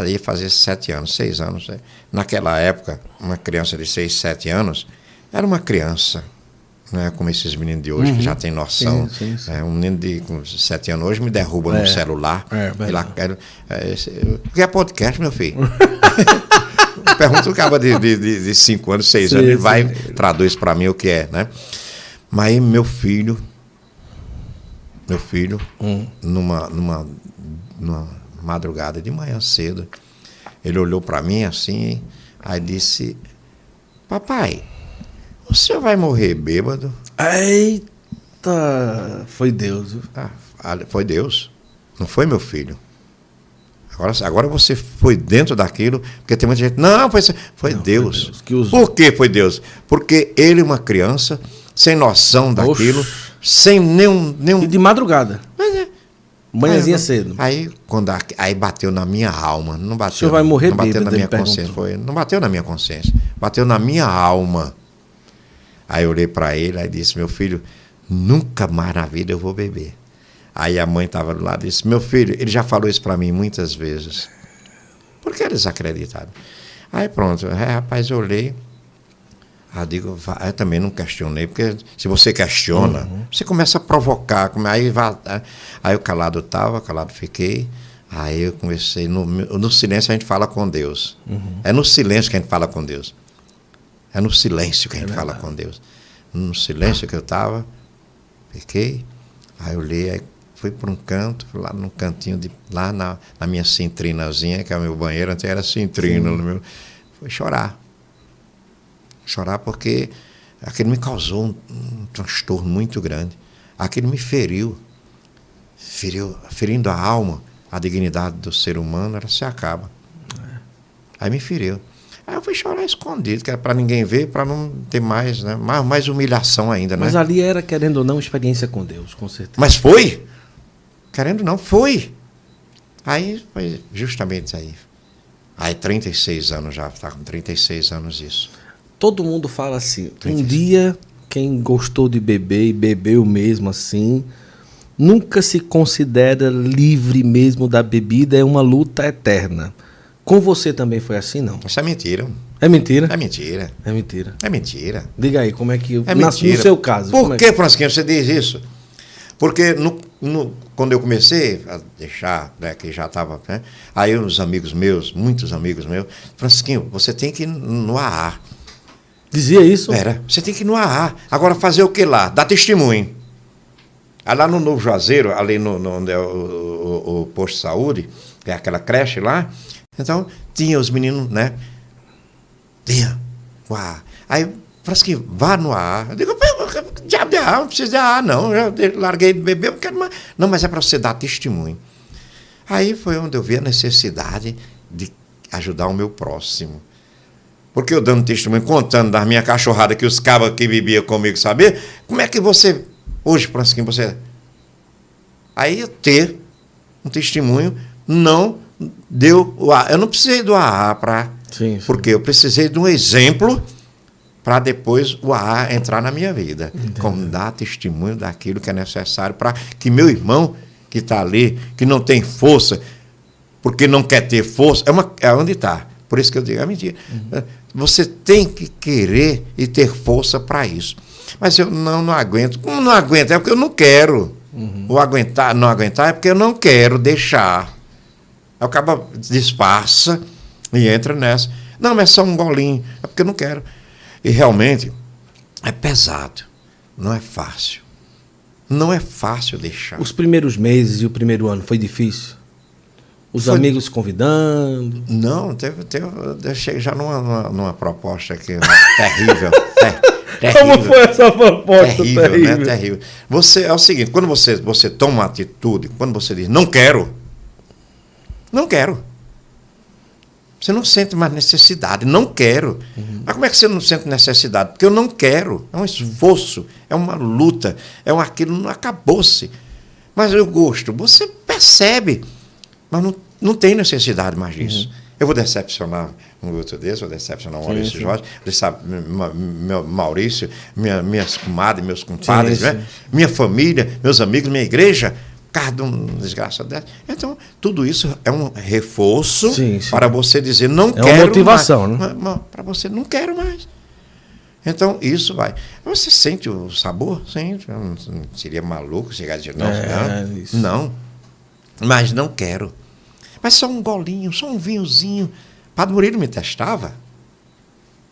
ia fazer sete anos, seis anos. Né? Naquela época, uma criança de seis, sete anos era uma criança, né, como esses meninos de hoje, uhum. que já tem noção. Sim, sim, sim. É, um menino de com sete anos hoje me derruba é. no celular. É, é, é, o que é podcast, meu filho? Pergunta o cara de, de, de, cinco anos, seis anos, ele vai, traduz para mim o que é, né? Mas aí meu filho meu filho, hum. numa, numa, numa madrugada de manhã cedo, ele olhou para mim assim, aí disse: Papai, o senhor vai morrer bêbado? Eita! Foi Deus. Ah, foi Deus. Não foi meu filho. Agora, agora você foi dentro daquilo, porque tem muita gente. Não, foi, foi não, Deus. Foi Deus que Por que foi Deus? Porque ele, uma criança, sem noção daquilo. Sem nenhum. nenhum... E de madrugada. Mas é. Manhãzinha aí, cedo. Aí, quando a, aí bateu na minha alma. Não bateu, o senhor vai morrer Não bateu na minha consciência. Foi, não bateu na minha consciência. Bateu na minha alma. Aí eu olhei para ele e disse: Meu filho, nunca mais na vida eu vou beber. Aí a mãe estava do lado e disse: Meu filho, ele já falou isso para mim muitas vezes. Por que eles acreditaram? Aí pronto, é, rapaz, eu olhei. Ah, digo, eu também não questionei, porque se você questiona, uhum. você começa a provocar. Aí, vai, né? aí o calado estava, calado fiquei. Aí eu comecei, no, no silêncio a gente fala com Deus. Uhum. É no silêncio que a gente fala com Deus. É no silêncio que a gente é fala com Deus. No silêncio que eu estava, fiquei, aí eu olhei, aí fui para um canto, lá num cantinho, de, lá na, na minha cintrinazinha, que é o meu banheiro, antes era cintrina, no meu, fui chorar chorar porque aquilo me causou um, um transtorno muito grande. Aquilo me feriu. Feriu, ferindo a alma, a dignidade do ser humano, ela se acaba. É. Aí me feriu. Aí eu fui chorar escondido, que era para ninguém ver, para não ter mais, né? mais, mais humilhação ainda. Mas né? ali era, querendo ou não, experiência com Deus, com certeza. Mas foi? Querendo ou não, foi. Aí foi justamente aí. Aí 36 anos já, está com 36 anos isso todo mundo fala assim. Um dia, quem gostou de beber e bebeu mesmo assim, nunca se considera livre mesmo da bebida, é uma luta eterna. Com você também foi assim, não? Isso é mentira. É mentira? É mentira. É mentira. É mentira. Diga aí, como é que. É mentira. No seu caso. Por é que, Francisquinho, você diz isso? Porque no, no, quando eu comecei a deixar, né, que já estava. Né, aí uns amigos meus, muitos amigos meus, Francisquinho, você tem que ir no AA. Dizia isso? Era. Você tem que ir no AA. Agora fazer o que lá? Dar testemunho. Aí lá no Novo Juazeiro, ali no, no onde é o, o, o, posto de saúde, que é aquela creche lá, então tinha os meninos, né? Tinha. Uau. Aí, que vá no AA. Eu digo, diabo de AA, não precisa de AA, não. Eu larguei de beber, eu quero mais. Não, mas é para você dar testemunho. Aí foi onde eu vi a necessidade de ajudar o meu próximo. Porque eu dando testemunho, contando das minhas cachorradas que os cabas que bebiam comigo saber, como é que você, hoje, Francisquinho, você. Aí eu ter um testemunho não deu o ar. Eu não precisei do AA para. Porque eu precisei de um exemplo para depois o AA entrar na minha vida. Entendi. Como dar testemunho daquilo que é necessário para que meu irmão que está ali, que não tem força, porque não quer ter força, é, uma, é onde está. Por isso que eu digo, é mentira. Uhum. Você tem que querer e ter força para isso. Mas eu não, não aguento. Como não aguento? É porque eu não quero. Uhum. O aguentar, não aguentar é porque eu não quero deixar. Aí acaba disfarça e entra nessa. Não, mas é só um golinho. É porque eu não quero. E realmente é pesado. Não é fácil. Não é fácil deixar. Os primeiros meses e o primeiro ano foi difícil? Os foi... amigos convidando? Não, teve, teve, eu cheguei já numa, numa, numa proposta aqui terrível. ter, terrível. Como foi essa proposta terrível, né? terrível? Né? Terrível. Você, é o seguinte, quando você, você toma uma atitude, quando você diz não quero, não quero. Você não sente mais necessidade, não quero. Uhum. Mas como é que você não sente necessidade? Porque eu não quero. É um esforço, é uma luta, é um aquilo, não acabou-se. Mas eu gosto, você percebe, mas não, não tem necessidade mais disso. Uhum. Eu vou decepcionar um outro desse, vou decepcionar o Maurício sim, Jorge, sabe, meu Maurício, minha, minhas comadres, meus compadres, sim, né? minha família, meus amigos, minha igreja causa de uma desgraça dessa. Então, tudo isso é um reforço sim, sim. para você dizer não é quero uma motivação, mais. né? Para você não quero mais. Então, isso vai. Você sente o sabor? Sente. Seria maluco chegar e dizer, não, é, não, não. Mas não quero. Mas só um golinho, só um vinhozinho. Padre Murilo me testava.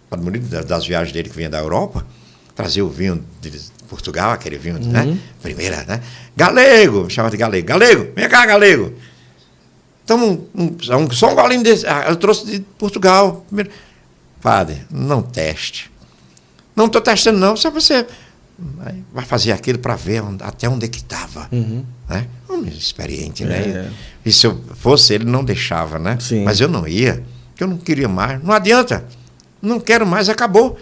Padre Murilo, das viagens dele que vinha da Europa, trazia o vinho de Portugal, aquele vinho, né? uhum. né? Primeira, né? Galego, me chamava de galego. Galego, vem cá, galego. Então, um, um, só um golinho desse. Ah, eu trouxe de Portugal. Primeiro. Padre, não teste. Não estou testando, não. Só você vai fazer aquilo para ver onde, até onde é que estava. Uhum. Né? Homem experiente, né? É. E se eu fosse, ele não deixava, né? Sim. Mas eu não ia, porque eu não queria mais. Não adianta. Não quero mais, acabou.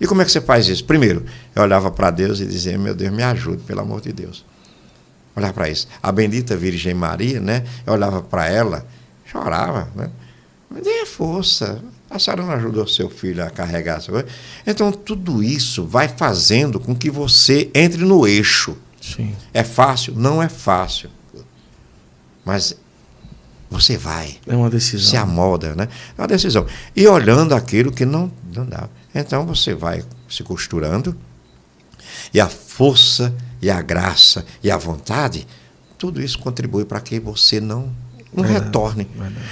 E como é que você faz isso? Primeiro, eu olhava para Deus e dizia: Meu Deus, me ajude, pelo amor de Deus. Olhar para isso. A bendita Virgem Maria, né? Eu olhava para ela, chorava, né? Me dê força. A senhora não ajudou seu filho a carregar essa coisa. Então, tudo isso vai fazendo com que você entre no eixo. Sim. É fácil? Não é fácil. Mas você vai. É uma decisão. Se amolda, né? É uma decisão. E olhando aquilo que não, não dá. Então você vai se costurando e a força e a graça e a vontade, tudo isso contribui para que você não, não retorne.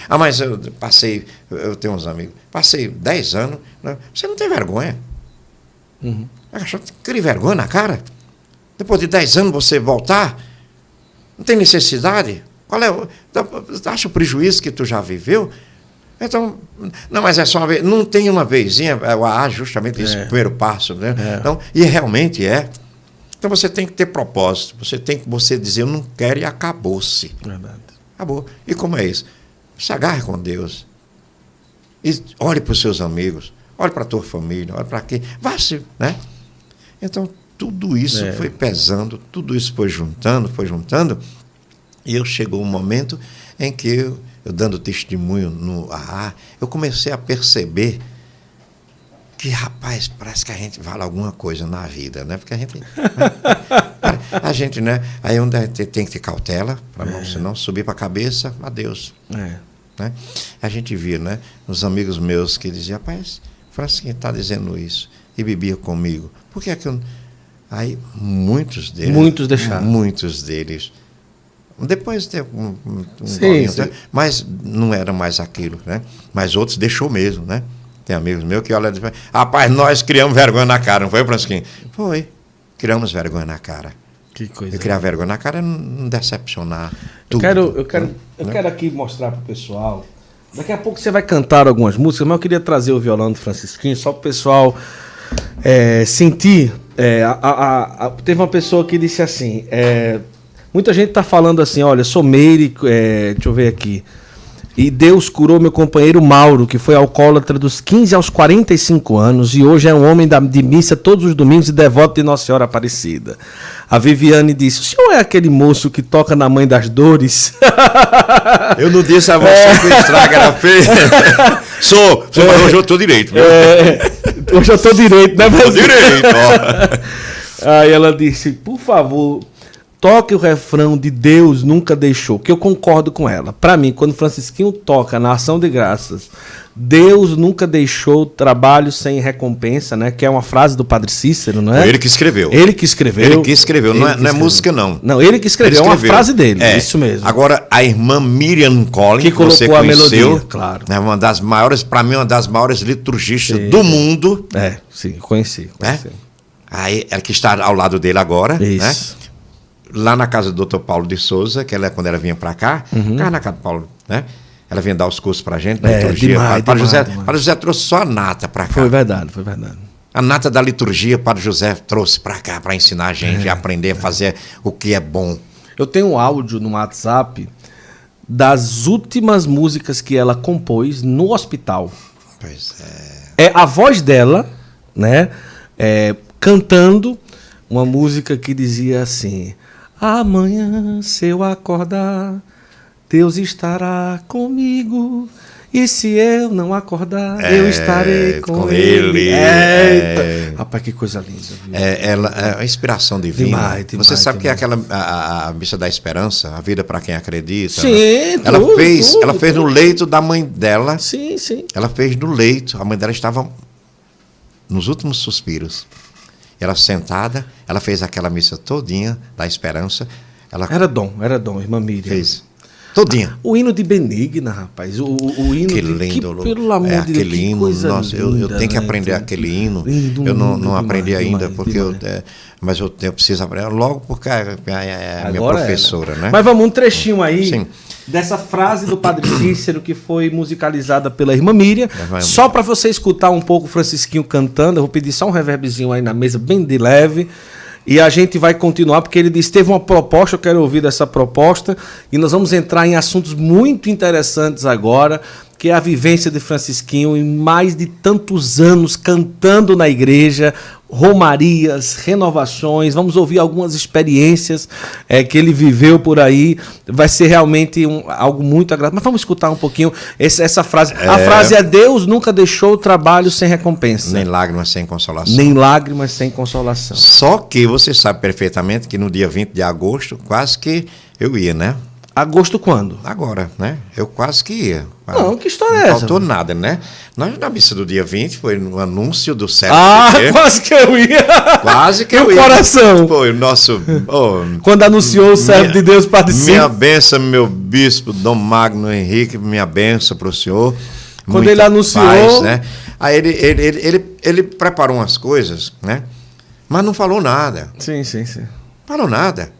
Ah, mas eu passei, eu tenho uns amigos, passei 10 anos, né? você não tem vergonha. Uhum. Cria vergonha na cara? Depois de 10 anos você voltar? Não tem necessidade? Qual é o. Acha o prejuízo que tu já viveu? Então, não, mas é só uma vez. Não tem uma vezinha, é o A justamente esse é. primeiro passo, né? É. Então, e realmente é. Então você tem que ter propósito. Você tem que você dizer, eu não quero e acabou-se. Acabou. E como é isso? Se agarre com Deus. E olhe para os seus amigos, olhe para a tua família, olhe para quem. Vá-se, né? Então, tudo isso é. foi pesando, tudo isso foi juntando, foi juntando. E eu chegou um momento em que eu eu dando testemunho no AA, eu comecei a perceber que, rapaz, parece que a gente vale alguma coisa na vida, né? Porque a gente. Né? a gente, né? Aí onde a gente tem que ter cautela, para não, é. senão subir para a cabeça, adeus. É. Né? A gente via, né? Os amigos meus que diziam, rapaz, Francisco está dizendo isso. E bebia comigo. Por que é que eu. Aí muitos deles. Muitos deixaram. Muitos deles depois teve um, um, sim, sim. Né? mas não era mais aquilo, né? Mas outros deixou mesmo, né? Tem amigos meus que olham e dizem, rapaz, nós criamos vergonha na cara, não foi, Francisquinho? Foi. Criamos vergonha na cara. Que coisa. E criar vergonha na cara é não decepcionar. Tudo, eu quero, eu quero, né? eu quero aqui mostrar para o pessoal. Daqui a pouco você vai cantar algumas músicas, mas eu queria trazer o violão do Francisquinho só para o pessoal é, sentir. É, a, a, a, teve uma pessoa que disse assim: é, Muita gente está falando assim, olha, sou Meire, é, deixa eu ver aqui. E Deus curou meu companheiro Mauro, que foi alcoólatra dos 15 aos 45 anos e hoje é um homem da, de missa todos os domingos e devoto de Nossa Senhora Aparecida. A Viviane disse: O senhor é aquele moço que toca na mãe das dores? Eu não disse a você é. que o estrago era feio. sou, sou é. mas hoje eu estou direito. É. Hoje eu estou direito, né? Estou direito, ó. Aí ela disse: Por favor, toque o refrão de Deus nunca deixou, que eu concordo com ela. Para mim, quando Francisquinho toca na ação de graças, Deus nunca deixou trabalho sem recompensa, né? Que é uma frase do Padre Cícero, não é? Foi ele que escreveu. Ele que escreveu. Ele que escreveu, não, é, não é música não. Não, ele que escreveu, ele escreveu. é uma frase dele, é. isso mesmo. Agora, a irmã Miriam Collins, que, que você conheceu, a melodia, claro. É uma das maiores, para mim, uma das maiores liturgistas sim. do mundo. É, sim, conheci. Né? conheci. É? Aí, ela que está ao lado dele agora, né? isso. né? Lá na casa do Dr. Paulo de Souza, que ela, quando ela vinha para cá, uhum. cá na casa do Paulo, né? Ela vinha dar os cursos pra gente na é, liturgia. Demais, Padre, demais, José, demais. Padre José trouxe só a nata para cá. Foi verdade, foi verdade. A nata da liturgia, Padre José trouxe para cá para ensinar a gente é, a aprender a fazer o que é bom. Eu tenho um áudio no WhatsApp das últimas músicas que ela compôs no hospital. Pois é. É a voz dela, né? É, cantando uma música que dizia assim: Amanhã, se eu acordar, Deus estará comigo. E se eu não acordar, é, eu estarei com, com ele. ele. É. Rapaz, que coisa linda. Viu? É, ela, é a inspiração divina. Demais, demais, Você sabe demais. que é aquela a, a, missa da esperança, a vida para quem acredita. Sim, ela tudo, fez, tudo, ela fez tudo. no leito da mãe dela. Sim, sim. Ela fez no leito. A mãe dela estava nos últimos suspiros. Ela sentada, ela fez aquela missa todinha da esperança. Ela era dom, era dom, irmã Miriam. Fez. Todinha. O hino de Benigna, rapaz. O, o hino que lindo, de, que, pelo amor é, de Deus, aquele hino. Nossa, eu, eu tenho que né? aprender aquele hino. Lindo, eu não, não aprendi demais, ainda, demais, porque demais. eu. É, mas eu, eu preciso aprender logo porque é, é a minha professora, é, né? né? Mas vamos, um trechinho aí Sim. Dessa frase do Padre Cícero que foi musicalizada pela irmã Miriam. Só para você escutar um pouco o Francisquinho cantando, eu vou pedir só um reverbzinho aí na mesa, bem de leve. E a gente vai continuar, porque ele disse: teve uma proposta, eu quero ouvir dessa proposta, e nós vamos entrar em assuntos muito interessantes agora, que é a vivência de Francisquinho em mais de tantos anos cantando na igreja, romarias, renovações, vamos ouvir algumas experiências é, que ele viveu por aí. Vai ser realmente um, algo muito agradável. Mas vamos escutar um pouquinho essa, essa frase. É... A frase é: Deus nunca deixou o trabalho sem recompensa. Nem lágrimas sem consolação. Nem lágrimas sem consolação. Só que você sabe perfeitamente que no dia 20 de agosto, quase que eu ia, né? Agosto quando? Agora, né? Eu quase que ia. Não, que história não é essa? Não faltou nada, né? Nós na missa do dia 20 foi no anúncio do céu. Ah, quase que eu ia. Quase que eu ia. coração. Foi o nosso. Oh, Quando anunciou o servo de Deus participa. Minha benção, meu bispo, Dom Magno Henrique, minha benção para o senhor. Quando ele anunciou. Paz, né? Aí ele, ele, ele, ele, ele preparou umas coisas, né? Mas não falou nada. Sim, sim, sim. Falou nada.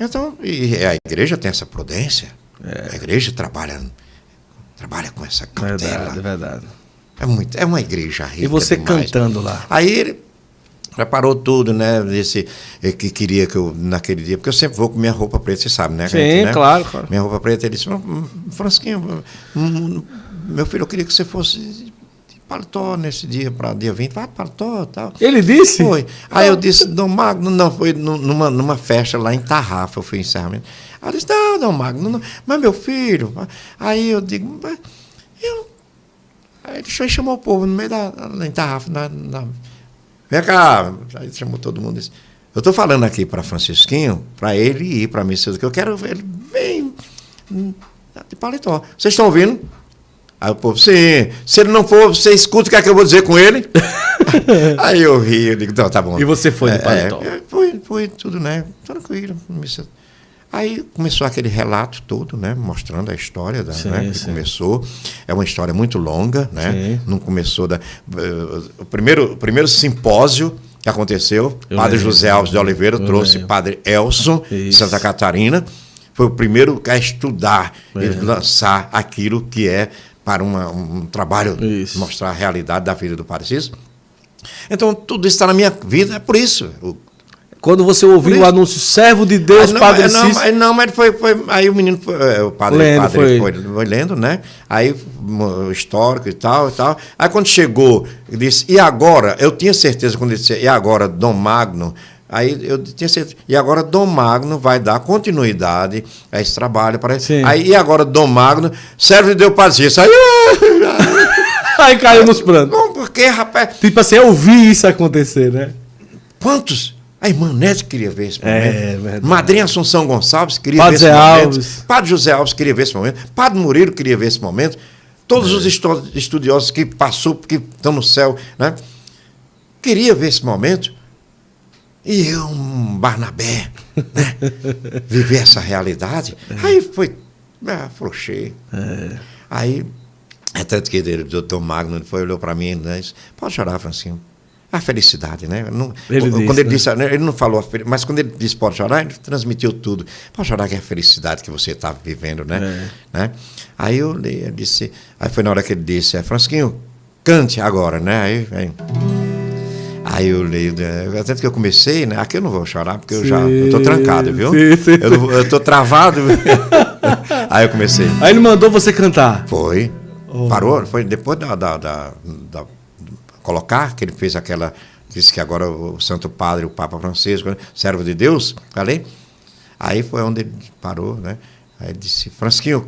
Então, e a igreja tem essa prudência. É. A igreja trabalha, trabalha com essa cautela. Verdade, verdade. É, muito, é uma igreja rica. E você demais. cantando lá. Aí ele preparou tudo, né? Esse, que queria que eu, naquele dia, porque eu sempre vou com minha roupa preta, você sabe, né? Sim, gente, né? claro, claro. Minha roupa preta, ele disse, Francisquinho, meu filho, eu queria que você fosse paletó nesse dia, para dia 20, vai paletó tal. Ele disse? Foi. Aí eu disse, Dom Magno, não, foi numa, numa festa lá em Tarrafa, eu fui encerramento. Aí eu disse, não, Dom Magno, não, mas meu filho. Aí eu digo, mas eu. Aí ele chamou o povo no meio da. Lá em Tarrafa, na, na, vem cá. Aí chamou todo mundo e disse, eu estou falando aqui para Francisquinho, para ele ir para a missa, que eu quero ver ele bem de paletó. Vocês estão ouvindo? Aí o povo, sim, se ele não for, você escuta o que é que eu vou dizer com ele. Aí eu ri, eu digo, tá bom. E você foi é, de paletó? É, foi, foi tudo, né? Tranquilo. Aí começou aquele relato todo, né? Mostrando a história da, sim, né? que começou. É uma história muito longa, né? Sim. Não começou da. Uh, o, primeiro, o primeiro simpósio que aconteceu, eu Padre lembro, José Alves de Oliveira trouxe lembro. Padre Elson, de Santa Catarina. Foi o primeiro a estudar é. e lançar aquilo que é para uma, um trabalho isso. mostrar a realidade da vida do Padre Então, tudo isso está na minha vida, é por isso. Quando você ouviu o anúncio, servo de Deus, ah, não, Padre não, Cícero... Não, mas foi, foi, aí o menino, foi, é, o padre, lendo, padre foi. Foi, foi. lendo, né? Aí, o histórico e tal, e tal. Aí quando chegou, disse, e agora? Eu tinha certeza quando ele disse, e agora, Dom Magno, Aí eu tinha certeza. E agora Dom Magno vai dar continuidade a esse trabalho. Para... Aí, e agora Dom Magno, serve de Deus paciência. Aí, aí caiu nos prantos. Não, porque, rapaz. Tipo assim, eu vi isso acontecer, né? Quantos? A irmã Nete queria ver esse momento. É, verdade. Madrinha Assunção Gonçalves queria Padre ver esse Zé momento. Alves. Padre José Alves queria ver esse momento. Padre Murilo queria ver esse momento. todos é. os estudiosos que passou, que estão no céu, né? Queria ver esse momento. E eu, um Barnabé, né? viver essa realidade. É. Aí foi, ah, afrouxei. É. Aí, é tanto que o doutor Magno foi, olhou para mim e disse, pode chorar, Francinho a felicidade, né? Não, ele quando disse, ele né? disse, né, ele não falou, mas quando ele disse pode chorar, ele transmitiu tudo. Pode chorar que é a felicidade que você está vivendo, né? É. né? Aí eu eu disse, aí foi na hora que ele disse, é, Francisquinho, cante agora, né? Aí, aí, aí eu li, né? tanto que eu comecei, né? Aqui eu não vou chorar porque sim, eu já estou trancado, viu? Sim, sim. Eu estou travado. aí eu comecei. Aí ele mandou você cantar. Foi. Oh. Parou, foi depois da, da, da, da colocar, que ele fez aquela. Disse que agora o Santo Padre, o Papa Francisco, né, servo de Deus, falei. Aí foi onde ele parou, né? Aí ele disse, Francisquinho,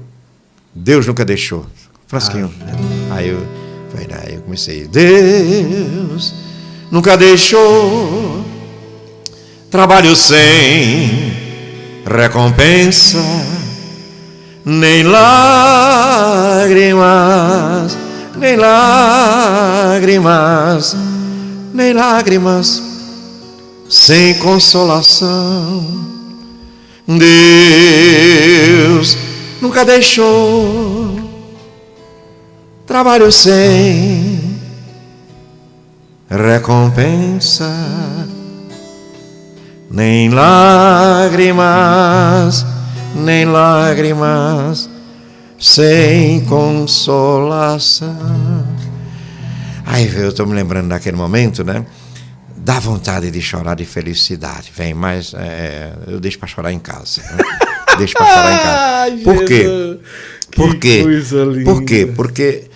Deus nunca deixou. Francisquinho. Ah, aí eu, foi, aí eu comecei, Deus nunca deixou trabalho sem recompensa, nem lágrimas nem lágrimas, nem lágrimas sem consolação. Deus nunca deixou trabalho sem recompensa, nem lágrimas, nem lágrimas sem consolação. Aí eu estou me lembrando daquele momento, né? Dá vontade de chorar de felicidade. Vem, mas é, eu deixo para chorar em casa. Né? deixo para chorar em casa. Por quê? Por quê? Por quê? Porque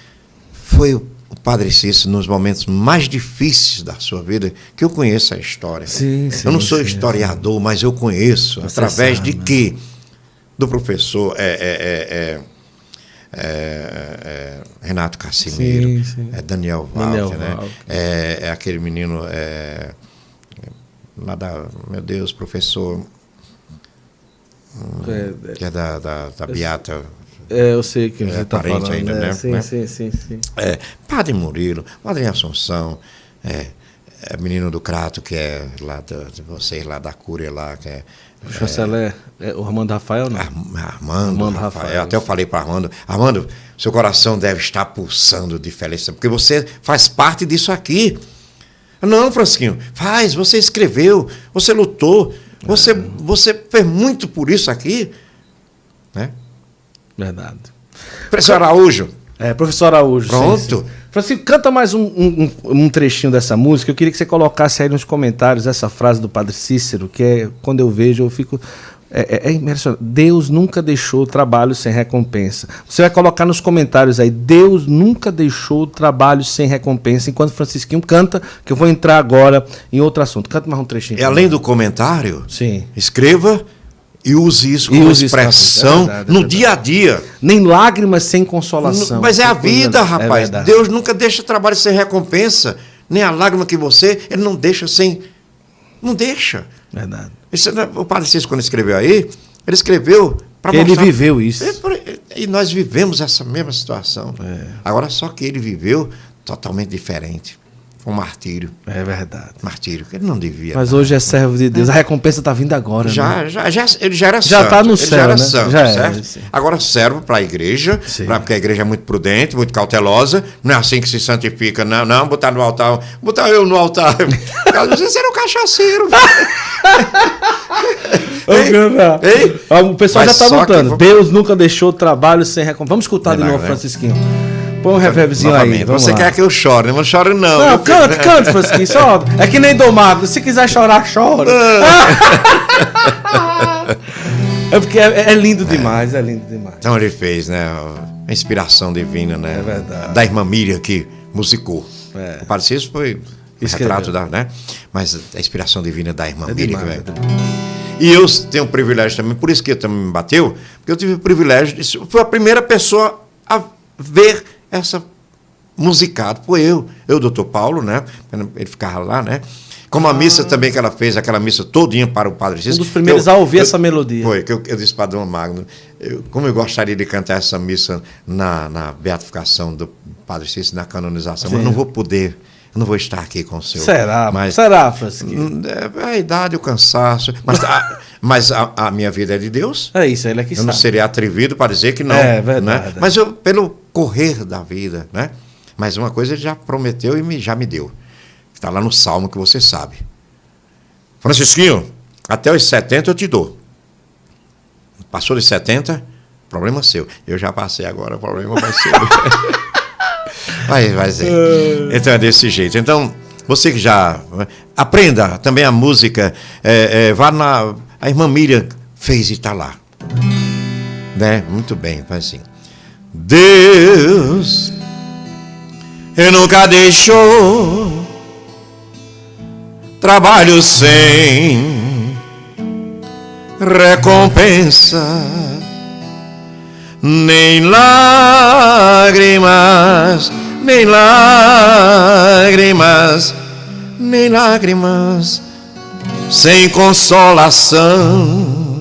foi o Padre Cícero nos momentos mais difíceis da sua vida que eu conheço a história. Sim, sim, eu não sou sim, historiador, mas eu conheço. Você através sabe, de quê? Do professor. É, é, é, é, é, Renato Cassimiro, sim, sim. é Daniel Walker, né? É, é, aquele menino é, lá da, meu Deus, professor, é, que é da, da, da Beata. É, eu sei que você está falando. ainda, né? né? Sim, né? sim, sim, sim. É, Padre Murilo, Padre Assunção, é, é menino do Crato, que é lá de vocês, lá da Cúria, lá, que é o chanceler é, o Armando Rafael, não? Armando, Armando Rafael. Rafael. Até eu falei para Armando, Armando, seu coração deve estar pulsando de felicidade, porque você faz parte disso aqui. Não, Francisquinho, faz, você escreveu, você lutou, você, é. você fez muito por isso aqui. Verdade. Professor Araújo. É, professor Araújo. Pronto. Sim, sim. Francisco, canta mais um, um, um, trechinho dessa música. Eu queria que você colocasse aí nos comentários essa frase do Padre Cícero, que é quando eu vejo, eu fico. É, é, é Deus nunca deixou trabalho sem recompensa. Você vai colocar nos comentários aí. Deus nunca deixou trabalho sem recompensa. Enquanto Francisquinho canta, que eu vou entrar agora em outro assunto. Canta mais um trechinho. E além do comentário, Sim. escreva e use isso como use expressão isso é verdade, é no é dia a dia. Nem lágrimas sem consolação. Mas é a vida, rapaz. É Deus nunca deixa trabalho sem recompensa. Nem a lágrima que você, ele não deixa sem. Não deixa. Verdade. Isso, o Padre Cícero, quando escreveu aí, ele escreveu para mostrar. Ele viveu isso. E nós vivemos essa mesma situação. É. Agora, só que ele viveu totalmente diferente um martírio. É verdade. Martírio, que ele não devia. Mas hoje é servo de Deus. É. A recompensa está vindo agora. Já, né? já, já, ele já era já está no céu. Já era né? santo, já certo? É, agora serve para a igreja, pra, porque a igreja é muito prudente, muito cautelosa. Não é assim que se santifica, não. Não, botar no altar. Botar eu no altar. Você era um cachaceiro. ei, ei, o pessoal já está voltando. Deus nunca deixou trabalho sem recompensa. Vamos escutar é de novo, Francisquinho. Põe um reverbzinho aí. Você lá. quer que eu chore, não chore não. Não, cante, cante, Francisquinho. Só, é que nem domado. Se quiser chorar, chora. é porque é, é lindo demais, é. é. lindo demais. Então ele fez, né? A inspiração divina, né? É verdade. Da irmã Miriam que musicou. É. O Padre foi o retrato da, né? Mas a inspiração divina da irmã é Miriam. Demais, é e eu tenho o privilégio também, por isso que também me bateu, porque eu tive o privilégio, de, foi a primeira pessoa a ver essa musicado por eu, eu, doutor Paulo, né? Ele ficava lá, né? Como a missa também que ela fez, aquela missa todinha para o Padre Cícero. Um dos primeiros eu, a ouvir eu, essa melodia. Foi, que eu, eu disse para Dom Magno, eu, como eu gostaria de cantar essa missa na, na beatificação do Padre Cícero, na canonização, Sim. mas não vou poder eu não vou estar aqui com o senhor. Será? Mas, será, Francisquinho? É, a idade, o cansaço. Mas, a, mas a, a, minha vida é de Deus. É isso, ele é que Eu sabe. não seria atrevido para dizer que não. É verdade. Né? Mas eu, pelo correr da vida, né? Mas uma coisa ele já prometeu e me, já me deu. Está lá no Salmo que você sabe. Francisquinho, até os 70 eu te dou. Passou de 70, problema seu. Eu já passei agora, o problema vai ser. Vai, vai ser. Então é desse jeito. Então, você que já aprenda também a música, é, é, vá na. A irmã Miriam fez e está lá. Né? Muito bem, faz assim. Deus, eu nunca deixou trabalho sem recompensa, nem lágrimas nem lágrimas, nem lágrimas, sem consolação.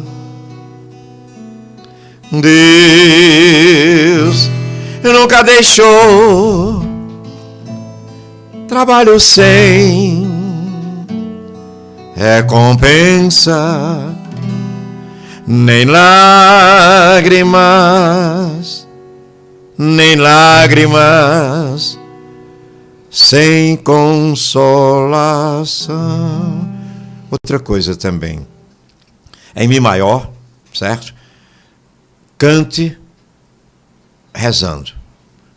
Deus nunca deixou trabalho sem recompensa, nem lágrimas nem lágrimas, sem consolação. Outra coisa também, em Mi maior, certo? Cante rezando.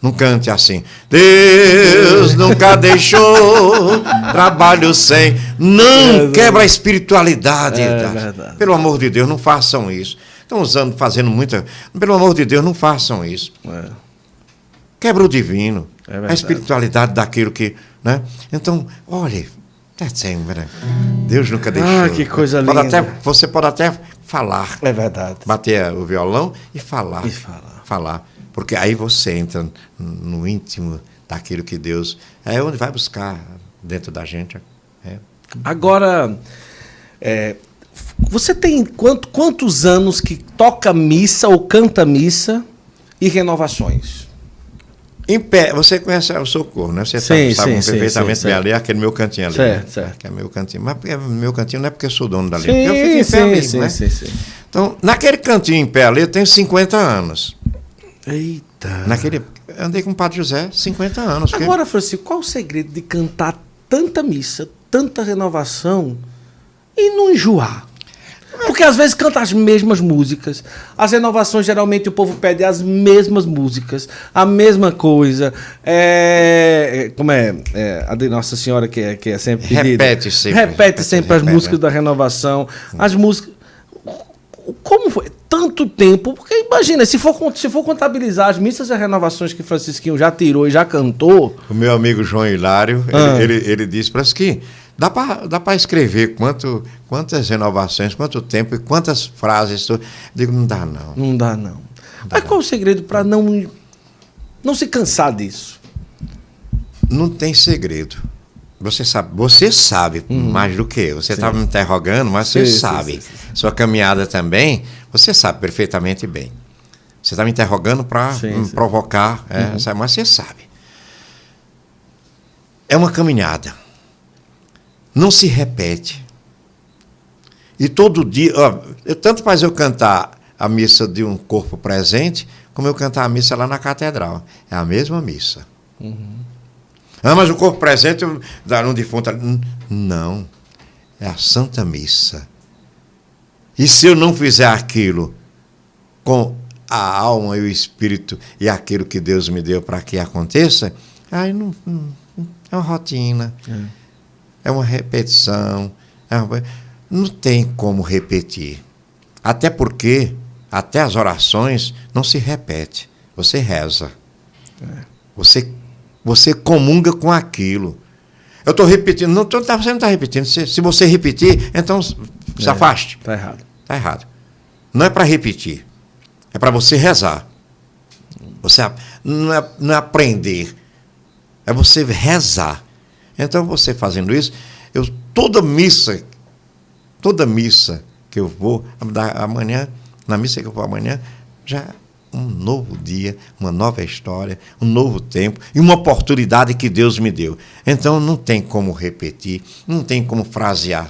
Não cante assim. Deus nunca deixou trabalho sem. Não quebra a espiritualidade. É Pelo amor de Deus, não façam isso. Estão usando, fazendo muita. Pelo amor de Deus, não façam isso. É. Quebra o divino, é a espiritualidade daquilo que. Né? Então, olhe, é né? Deus nunca deixou. Ah, que coisa pode linda. Até, você pode até falar. É verdade. Bater o violão e falar. E falar. Falar. Porque aí você entra no íntimo daquilo que Deus. É onde vai buscar dentro da gente. É. Agora, é, você tem quanto, quantos anos que toca missa ou canta missa e renovações? Em pé, você conhece o Socorro, né? Você sim, sabe, sim, perfeitamente sim, bem ali, aquele meu cantinho ali. Certo, né? certo. Que é meu cantinho. Mas é meu cantinho não é porque eu sou dono dali, sim, porque eu fico em pé sim, mesmo, sim, né? Sim, sim. Então, naquele cantinho em pé ali, eu tenho 50 anos. Eita. Naquele, eu andei com o Padre José 50 anos. Agora, porque... Francisco, qual o segredo de cantar tanta missa, tanta renovação e não enjoar? Porque às vezes canta as mesmas músicas. As renovações, geralmente, o povo pede as mesmas músicas, a mesma coisa. É, como é? é a de Nossa Senhora, que é, que é sempre pedida. Repete sempre. Repete sempre repete, as músicas da renovação. As músicas. Como foi? Tanto tempo, porque imagina, se for, se for contabilizar as missas e renovações que Francisquinho já tirou e já cantou. O meu amigo João Hilário, ah. ele, ele, ele disse, Francisquinho, Dá para dá escrever quanto, quantas renovações, quanto tempo e quantas frases. Tu... Digo, não dá não. Não dá não. não Mas qual o segredo para não, não se cansar disso? Não tem segredo. Você sabe, você sabe uhum. mais do que eu. Você estava me interrogando, mas sim, você sabe. Sim, sim, Sua caminhada também, você sabe perfeitamente bem. Você está me interrogando para me provocar, é, uhum. mas você sabe. É uma caminhada não se repete. E todo dia, ó, tanto faz eu cantar a missa de um corpo presente, como eu cantar a missa lá na catedral. É a mesma missa. Uhum. Ah, mas o corpo presente dar um defunto. Não. É a Santa Missa. E se eu não fizer aquilo com a alma e o espírito e aquilo que Deus me deu para que aconteça, aí não, não, é uma rotina. É é uma repetição. É uma... Não tem como repetir. Até porque, até as orações não se repete. Você reza. É. Você, você comunga com aquilo. Eu estou repetindo. Não, tô, você não está repetindo. Se, se, você repetir, então se é, afaste. Está errado. Está errado. Não é para repetir. É para você rezar. Você não é, não é aprender. é você rezar. Então, você fazendo isso, eu, toda missa, toda missa que eu vou, amanhã, na missa que eu vou amanhã, já um novo dia, uma nova história, um novo tempo e uma oportunidade que Deus me deu. Então não tem como repetir, não tem como frasear,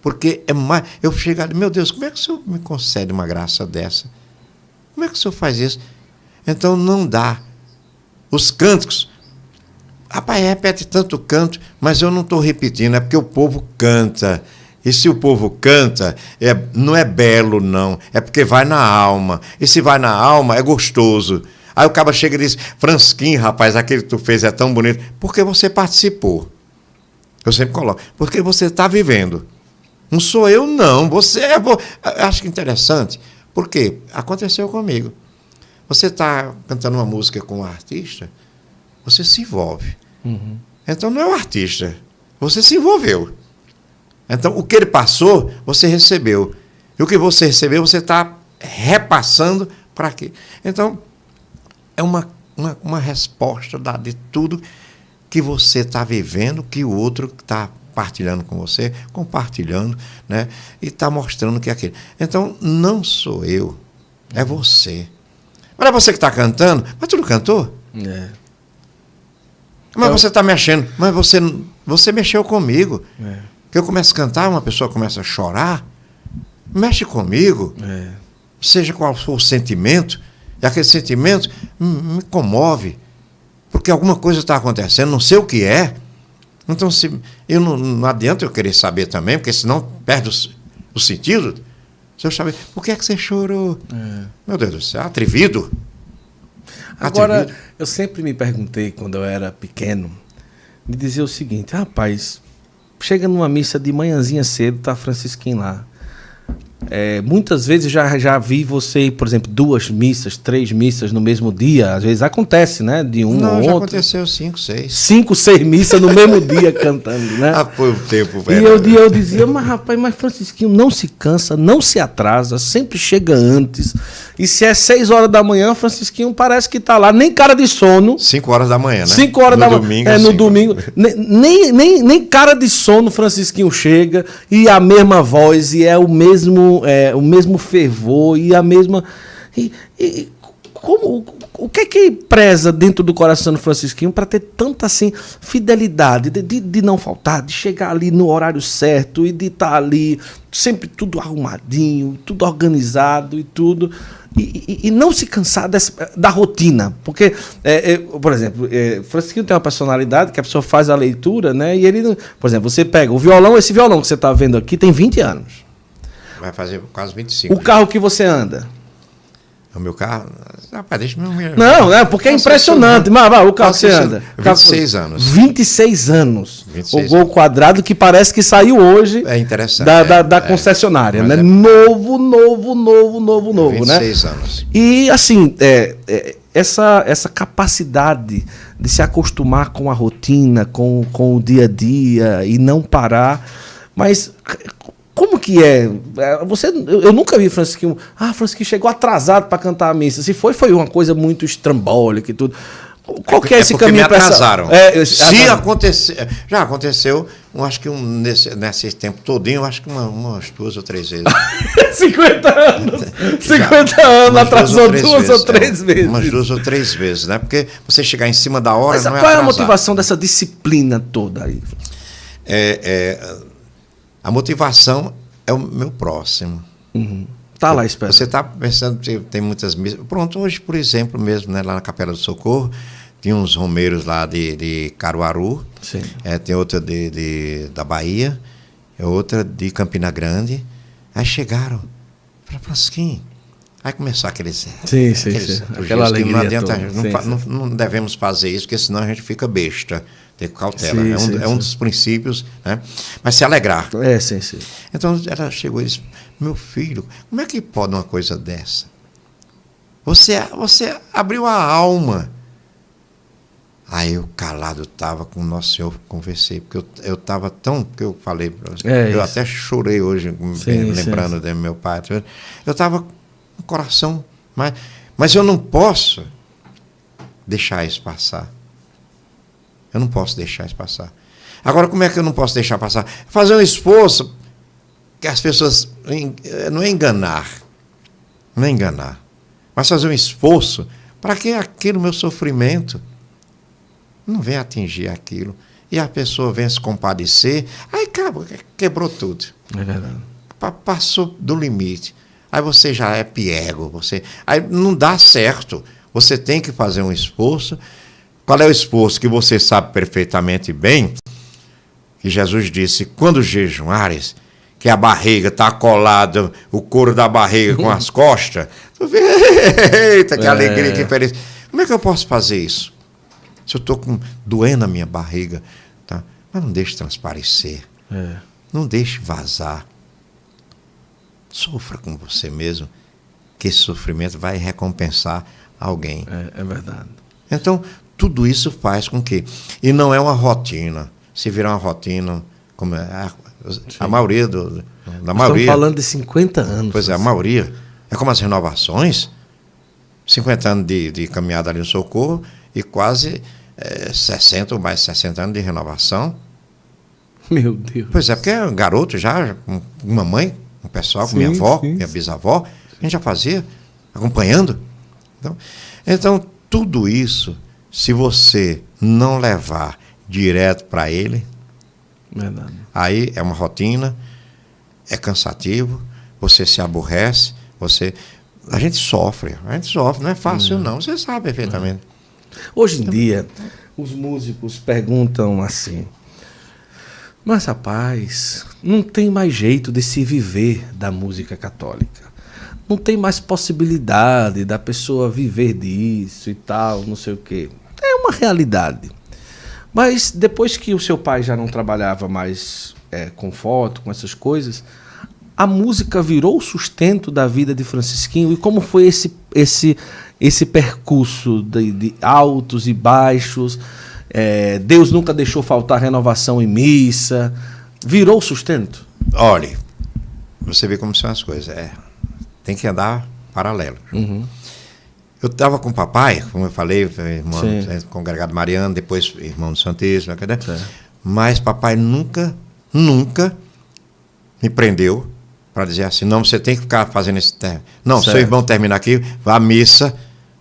porque é mais. Eu chego ali, meu Deus, como é que o Senhor me concede uma graça dessa? Como é que o Senhor faz isso? Então não dá. Os cânticos. Rapaz, repete tanto canto, mas eu não estou repetindo, é porque o povo canta. E se o povo canta, é, não é belo, não. É porque vai na alma. E se vai na alma, é gostoso. Aí o cara chega e diz: Fransquinho, rapaz, aquele que tu fez é tão bonito. Porque você participou. Eu sempre coloco. Porque você está vivendo. Não sou eu, não. Você é. Acho que interessante. Porque aconteceu comigo. Você está cantando uma música com um artista, você se envolve. Uhum. Então não é o artista. Você se envolveu. Então, o que ele passou, você recebeu. E o que você recebeu, você está repassando para quê? Então, é uma, uma, uma resposta da, de tudo que você está vivendo, que o outro está partilhando com você, compartilhando, né? E está mostrando que é aquilo. Então, não sou eu, é você. Mas é você que está cantando, mas tu não cantou? É. Mas eu... você está mexendo, mas você, você mexeu comigo. É que eu começo a cantar, uma pessoa começa a chorar, mexe comigo, é. seja qual for o sentimento, e aquele sentimento me comove, porque alguma coisa está acontecendo, não sei o que é. Então, se, eu não, não adianta eu querer saber também, porque senão perde o, o sentido. Se eu saber, por que é que você chorou? É. Meu Deus do céu, atrevido. Agora, eu sempre me perguntei, quando eu era pequeno, me dizia o seguinte, rapaz, chega numa missa de manhãzinha cedo, tá Francisquinho lá. É, muitas vezes já, já vi você, por exemplo, duas missas, três missas no mesmo dia. Às vezes acontece, né? De um Não, ou já outro. aconteceu cinco, seis. Cinco, seis missas no mesmo dia cantando, né? Ah, foi o tempo, velho. E eu, eu dizia, mas rapaz, mas Francisquinho não se cansa, não se atrasa, sempre chega antes. E se é seis horas da manhã, Francisquinho parece que tá lá, nem cara de sono. Cinco horas da manhã, né? Cinco horas no da manhã. É, no cinco. domingo. Nem, nem, nem cara de sono Francisquinho chega e a mesma voz, e é o mesmo é, o mesmo fervor e a mesma. E, e, como, o que é que preza dentro do coração do Francisquinho para ter tanta assim fidelidade, de, de, de, não faltar, de chegar ali no horário certo e de estar tá ali sempre tudo arrumadinho, tudo organizado e tudo. E, e, e não se cansar dessa, da rotina. Porque, é, é, por exemplo, é, Francisquinho tem uma personalidade que a pessoa faz a leitura, né? E ele, por exemplo, você pega o violão, esse violão que você está vendo aqui tem 20 anos. Vai fazer quase 25. O carro que você anda? O meu carro. Rapaz, deixa meu. Não, é porque é impressionante. Mas vai, o carro que você anda. 26 anos. 26 anos. 26 o gol quadrado que parece que saiu hoje. É interessante. Da, da, da é, concessionária, né? É... Novo, novo, novo, novo, novo, 26 né? 26 anos. E assim, é, é, essa, essa capacidade de se acostumar com a rotina, com, com o dia a dia e não parar. Mas como que é? é? Você, eu, nunca vi Francisquinho. Ah, Francisquinho chegou atrasado para cantar a missa. Se foi, foi uma coisa muito estrambólica e tudo. Qual que é, é esse caminho me atrasaram. Essa... É, Se acontecer, já aconteceu, eu acho que um, nesse, nesse tempo todinho, eu acho que uma, umas duas ou três vezes. 50 anos! 50 já, anos atrasou duas, duas ou três é, vezes. Umas duas ou três vezes, né? Porque você chegar em cima da hora. Mas não é qual é, é a motivação dessa disciplina toda aí? É, é a motivação é o meu próximo. Uhum. Tá lá esperando. Você está pensando que tem muitas missas. Pronto, hoje, por exemplo, mesmo, né, lá na Capela do Socorro, tinha uns romeiros lá de, de Caruaru, Sim. É, tem outra de, de, da Bahia, é outra de Campina Grande. Aí chegaram, para Francisquinho. Aí começou aqueles. Sim, sim, aqueles, sim. Aquela alegria. Não, adianta, não, sim, não, não, devemos fazer isso, porque senão a gente fica besta ter cautela. Sim, é, um, sim, é um dos princípios, né? mas se alegrar. É, sim, sim. Então ela chegou e disse: Meu filho, como é que pode uma coisa dessa? Você, você abriu a alma. Aí eu calado estava com o Nosso Senhor, conversei, porque eu estava tão. que eu falei para você. É eu até chorei hoje, sim, lembrando do meu pai. Eu estava com o coração. Mas, mas eu não posso deixar isso passar. Eu não posso deixar isso passar. Agora, como é que eu não posso deixar passar? Fazer um esforço que as pessoas. Eh, não é enganar. Não é enganar. Mas fazer um esforço para que aquele meu sofrimento não venha atingir aquilo. E a pessoa venha se compadecer. Aí acabou, quebrou tudo. É verdade. Passou do limite. Aí você já é piego. Você, aí não dá certo. Você tem que fazer um esforço. Qual é o esforço que você sabe perfeitamente bem? Que Jesus disse: quando jejuares, que a barriga está colada, o couro da barriga com as costas. Eita, que é. alegria, que feliz. Como é que eu posso fazer isso? Se eu estou doendo a minha barriga, tá? mas não deixe transparecer. É. Não deixe vazar. Sofra com você mesmo, que esse sofrimento vai recompensar alguém. É, é verdade. Então, tudo isso faz com que. E não é uma rotina. Se virar uma rotina, como é, a, a maioria do, da maioria. Estamos falando de 50 anos. Pois é, a maioria. É como as renovações. 50 anos de, de caminhada ali no socorro e quase é, 60 ou mais 60 anos de renovação. Meu Deus. Pois é, porque é um garoto já, com uma mãe, um pessoal, com minha avó, sim. minha bisavó, a gente já fazia, acompanhando. Então, então, tudo isso, se você não levar direto para ele, Verdade. aí é uma rotina, é cansativo, você se aborrece, você. A gente sofre, a gente sofre, não é fácil, não, você sabe perfeitamente. Hoje em dia, os músicos perguntam assim. Mas, rapaz, não tem mais jeito de se viver da música católica não tem mais possibilidade da pessoa viver disso e tal, não sei o quê. É uma realidade. Mas depois que o seu pai já não trabalhava mais é, com foto, com essas coisas, a música virou o sustento da vida de Francisquinho. E como foi esse, esse, esse percurso de, de altos e baixos? É, Deus nunca deixou faltar renovação em missa. Virou o sustento? Olhe, você vê como são as coisas. É, tem que andar paralelo. Uhum. Eu estava com o papai, como eu falei, irmão Sim. congregado Mariano, depois irmão do Santíssimo, né? mas papai nunca, nunca me prendeu para dizer assim, não, você tem que ficar fazendo esse tempo. Não, certo. seu irmão termina aqui, vá à missa,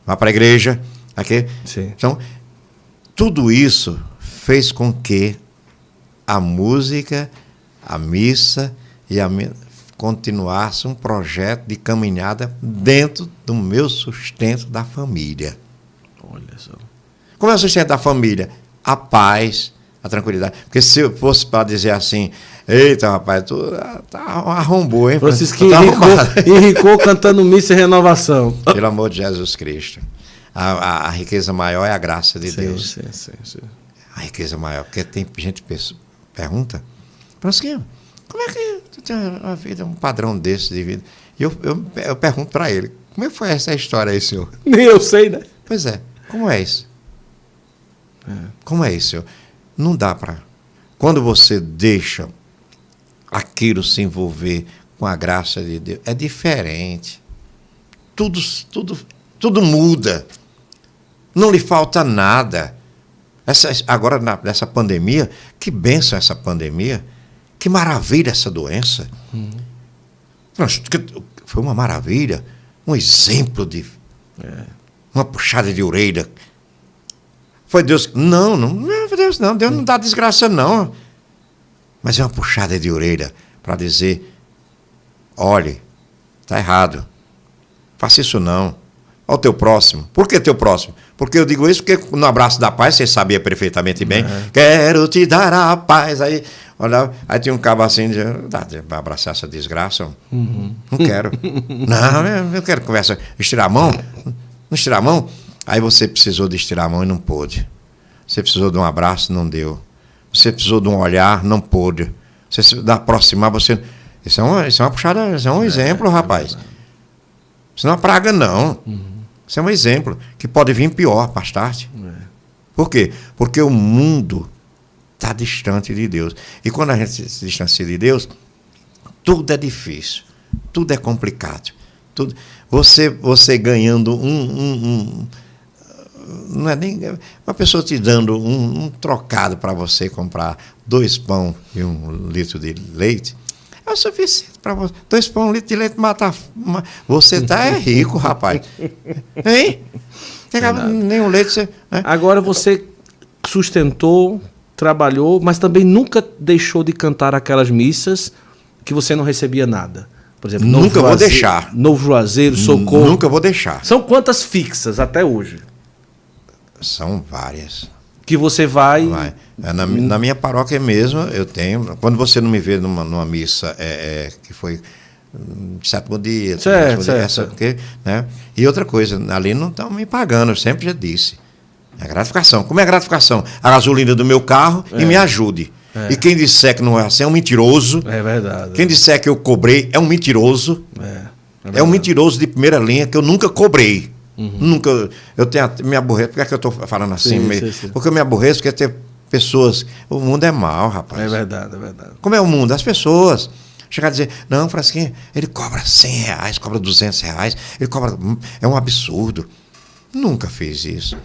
vá para a igreja. Aqui. Sim. Então, tudo isso fez com que a música, a missa e a continuasse um projeto de caminhada dentro do meu sustento da família. Olha só. Como é o sustento da família? A paz, a tranquilidade. Porque se eu fosse para dizer assim, eita, rapaz, tu tá, arrombou, hein? Francisquinho tá enricou, cantando missa e renovação. Pelo amor de Jesus Cristo. A, a, a riqueza maior é a graça de sim, Deus. Sim, sim, sim. A riqueza maior. Porque tem gente que pergunta, Francisquinho, como é que tu tem uma vida, um padrão desse de vida? E eu, eu, eu pergunto para ele, como é que foi essa história aí, senhor? Nem eu sei, né? Pois é, como é isso? É. Como é isso, senhor? Não dá para. Quando você deixa aquilo se envolver com a graça de Deus, é diferente. Tudo, tudo, tudo muda. Não lhe falta nada. Essa, agora, na, nessa pandemia, que benção essa pandemia que maravilha essa doença. Foi uma maravilha, um exemplo de. É. Uma puxada de orelha. Foi Deus. Não, não, não Deus, não. Deus não dá desgraça, não. Mas é uma puxada de orelha para dizer: olhe, está errado. Faça isso não. Ao teu próximo. Por que teu próximo? Porque eu digo isso porque no abraço da paz, você sabia perfeitamente bem. É. Quero te dar a paz. Aí olhava, aí tinha um cabo assim, de, vai abraçar essa desgraça? Uhum. Não quero. não, eu quero conversa. Estirar a mão? Não estirar a mão? Aí você precisou de estirar a mão e não pôde. Você precisou de um abraço, não deu. Você precisou de um olhar, não pôde. Você se aproximar, você. Isso é uma, isso é uma puxada, isso é um é, exemplo, é rapaz. Isso não é uma praga, não. Uhum. Isso é um exemplo que pode vir pior mais tarde. É. Por quê? Porque o mundo está distante de Deus. E quando a gente se distancia de Deus, tudo é difícil, tudo é complicado. Tudo, você, você ganhando um, um, um não é nem uma pessoa te dando um, um trocado para você comprar dois pão e um litro de leite é o suficiente para você. Dois pão, um litro de leite mata. Você tá é rico, rapaz. Hein? Nem um leite. Você, né? Agora você sustentou, trabalhou, mas também nunca deixou de cantar aquelas missas que você não recebia nada. Por exemplo, nunca vou deixar. Novo Juazeiro, Socorro. Nunca vou deixar. São quantas fixas até hoje? São várias. Que você vai. vai. É, na, na, minha paróquia mesmo, eu tenho. Quando você não me vê numa, numa missa é, é, que foi hum, sétimo dia, certo, certo. Essa, porque, né? E outra coisa, ali não estão me pagando, eu sempre já disse. É gratificação. Como é gratificação? A gasolina do meu carro é. e me ajude. É. E quem disser que não é assim é um mentiroso. É verdade. Quem disser que eu cobrei é um mentiroso. É, é, é um mentiroso de primeira linha que eu nunca cobrei. Uhum. Nunca. Eu tenho me aborreço. Por que, é que eu estou falando assim? Sim, sim, sim. Porque eu me aborreço porque ter pessoas. O mundo é mal, rapaz. É verdade, é verdade. Como é o mundo? As pessoas. Chegar a dizer, não, Frasquinha, ele cobra 100 reais, cobra 200 reais, ele cobra. Hum, é um absurdo. Nunca fiz isso.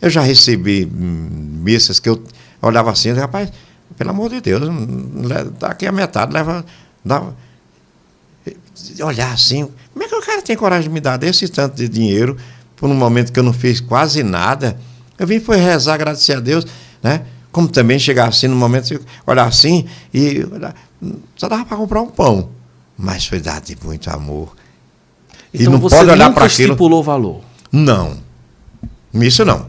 Eu já recebi hum, missas que eu olhava assim, rapaz, pelo amor de Deus, daqui a metade leva. Dá, olhar assim, como é que o cara tem coragem de me dar desse tanto de dinheiro por um momento que eu não fiz quase nada? Eu vim foi rezar, agradecer a Deus, né? Como também chegar assim no momento, olhar assim e olhar, só dava para comprar um pão, mas foi dado de muito amor. Então e não você pode olhar para aquilo. estipulou valor? Não. Missa não.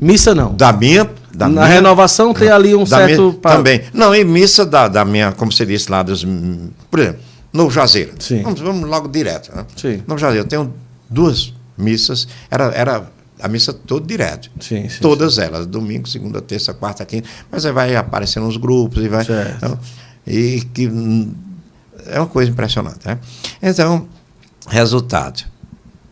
Missa não. Da minha da Na minha, renovação tem ali um certo. Minha, também. Não, em missa da, da minha, como você disse lá, dos, por exemplo, no Jazeiro. Sim. Vamos, vamos logo direto. Né? Sim. No Jazeiro, eu tenho duas missas, era, era a missa toda direto. Sim, sim, Todas sim. elas, domingo, segunda, terça, quarta, quinta, mas aí vai aparecendo nos grupos e vai. Então, e que é uma coisa impressionante. Né? Então, resultado.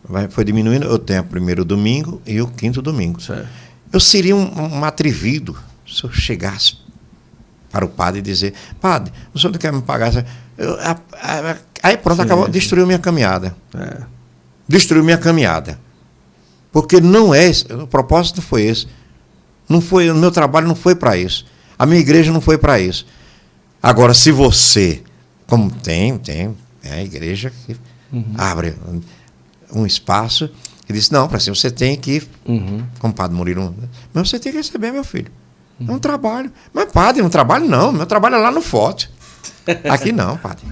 Vai, foi diminuindo, eu tenho o primeiro domingo e o quinto domingo. Certo. Eu seria um, um atrevido se eu chegasse para o padre e dizer, padre, o senhor não quer me pagar? Eu, a, a, aí pronto, sim, acabou, destruiu minha caminhada. É. Destruiu minha caminhada. Porque não é, o propósito foi esse. Não foi, o meu trabalho não foi para isso. A minha igreja não foi para isso. Agora, se você, como tem, tem, é a igreja que uhum. abre um espaço e disse, não, para assim, você tem que ir, uhum. como o padre Murilo, mas você tem que receber, meu filho. Uhum. É um trabalho. Mas, padre, não trabalho não, meu trabalho é lá no Forte. Aqui não, padre.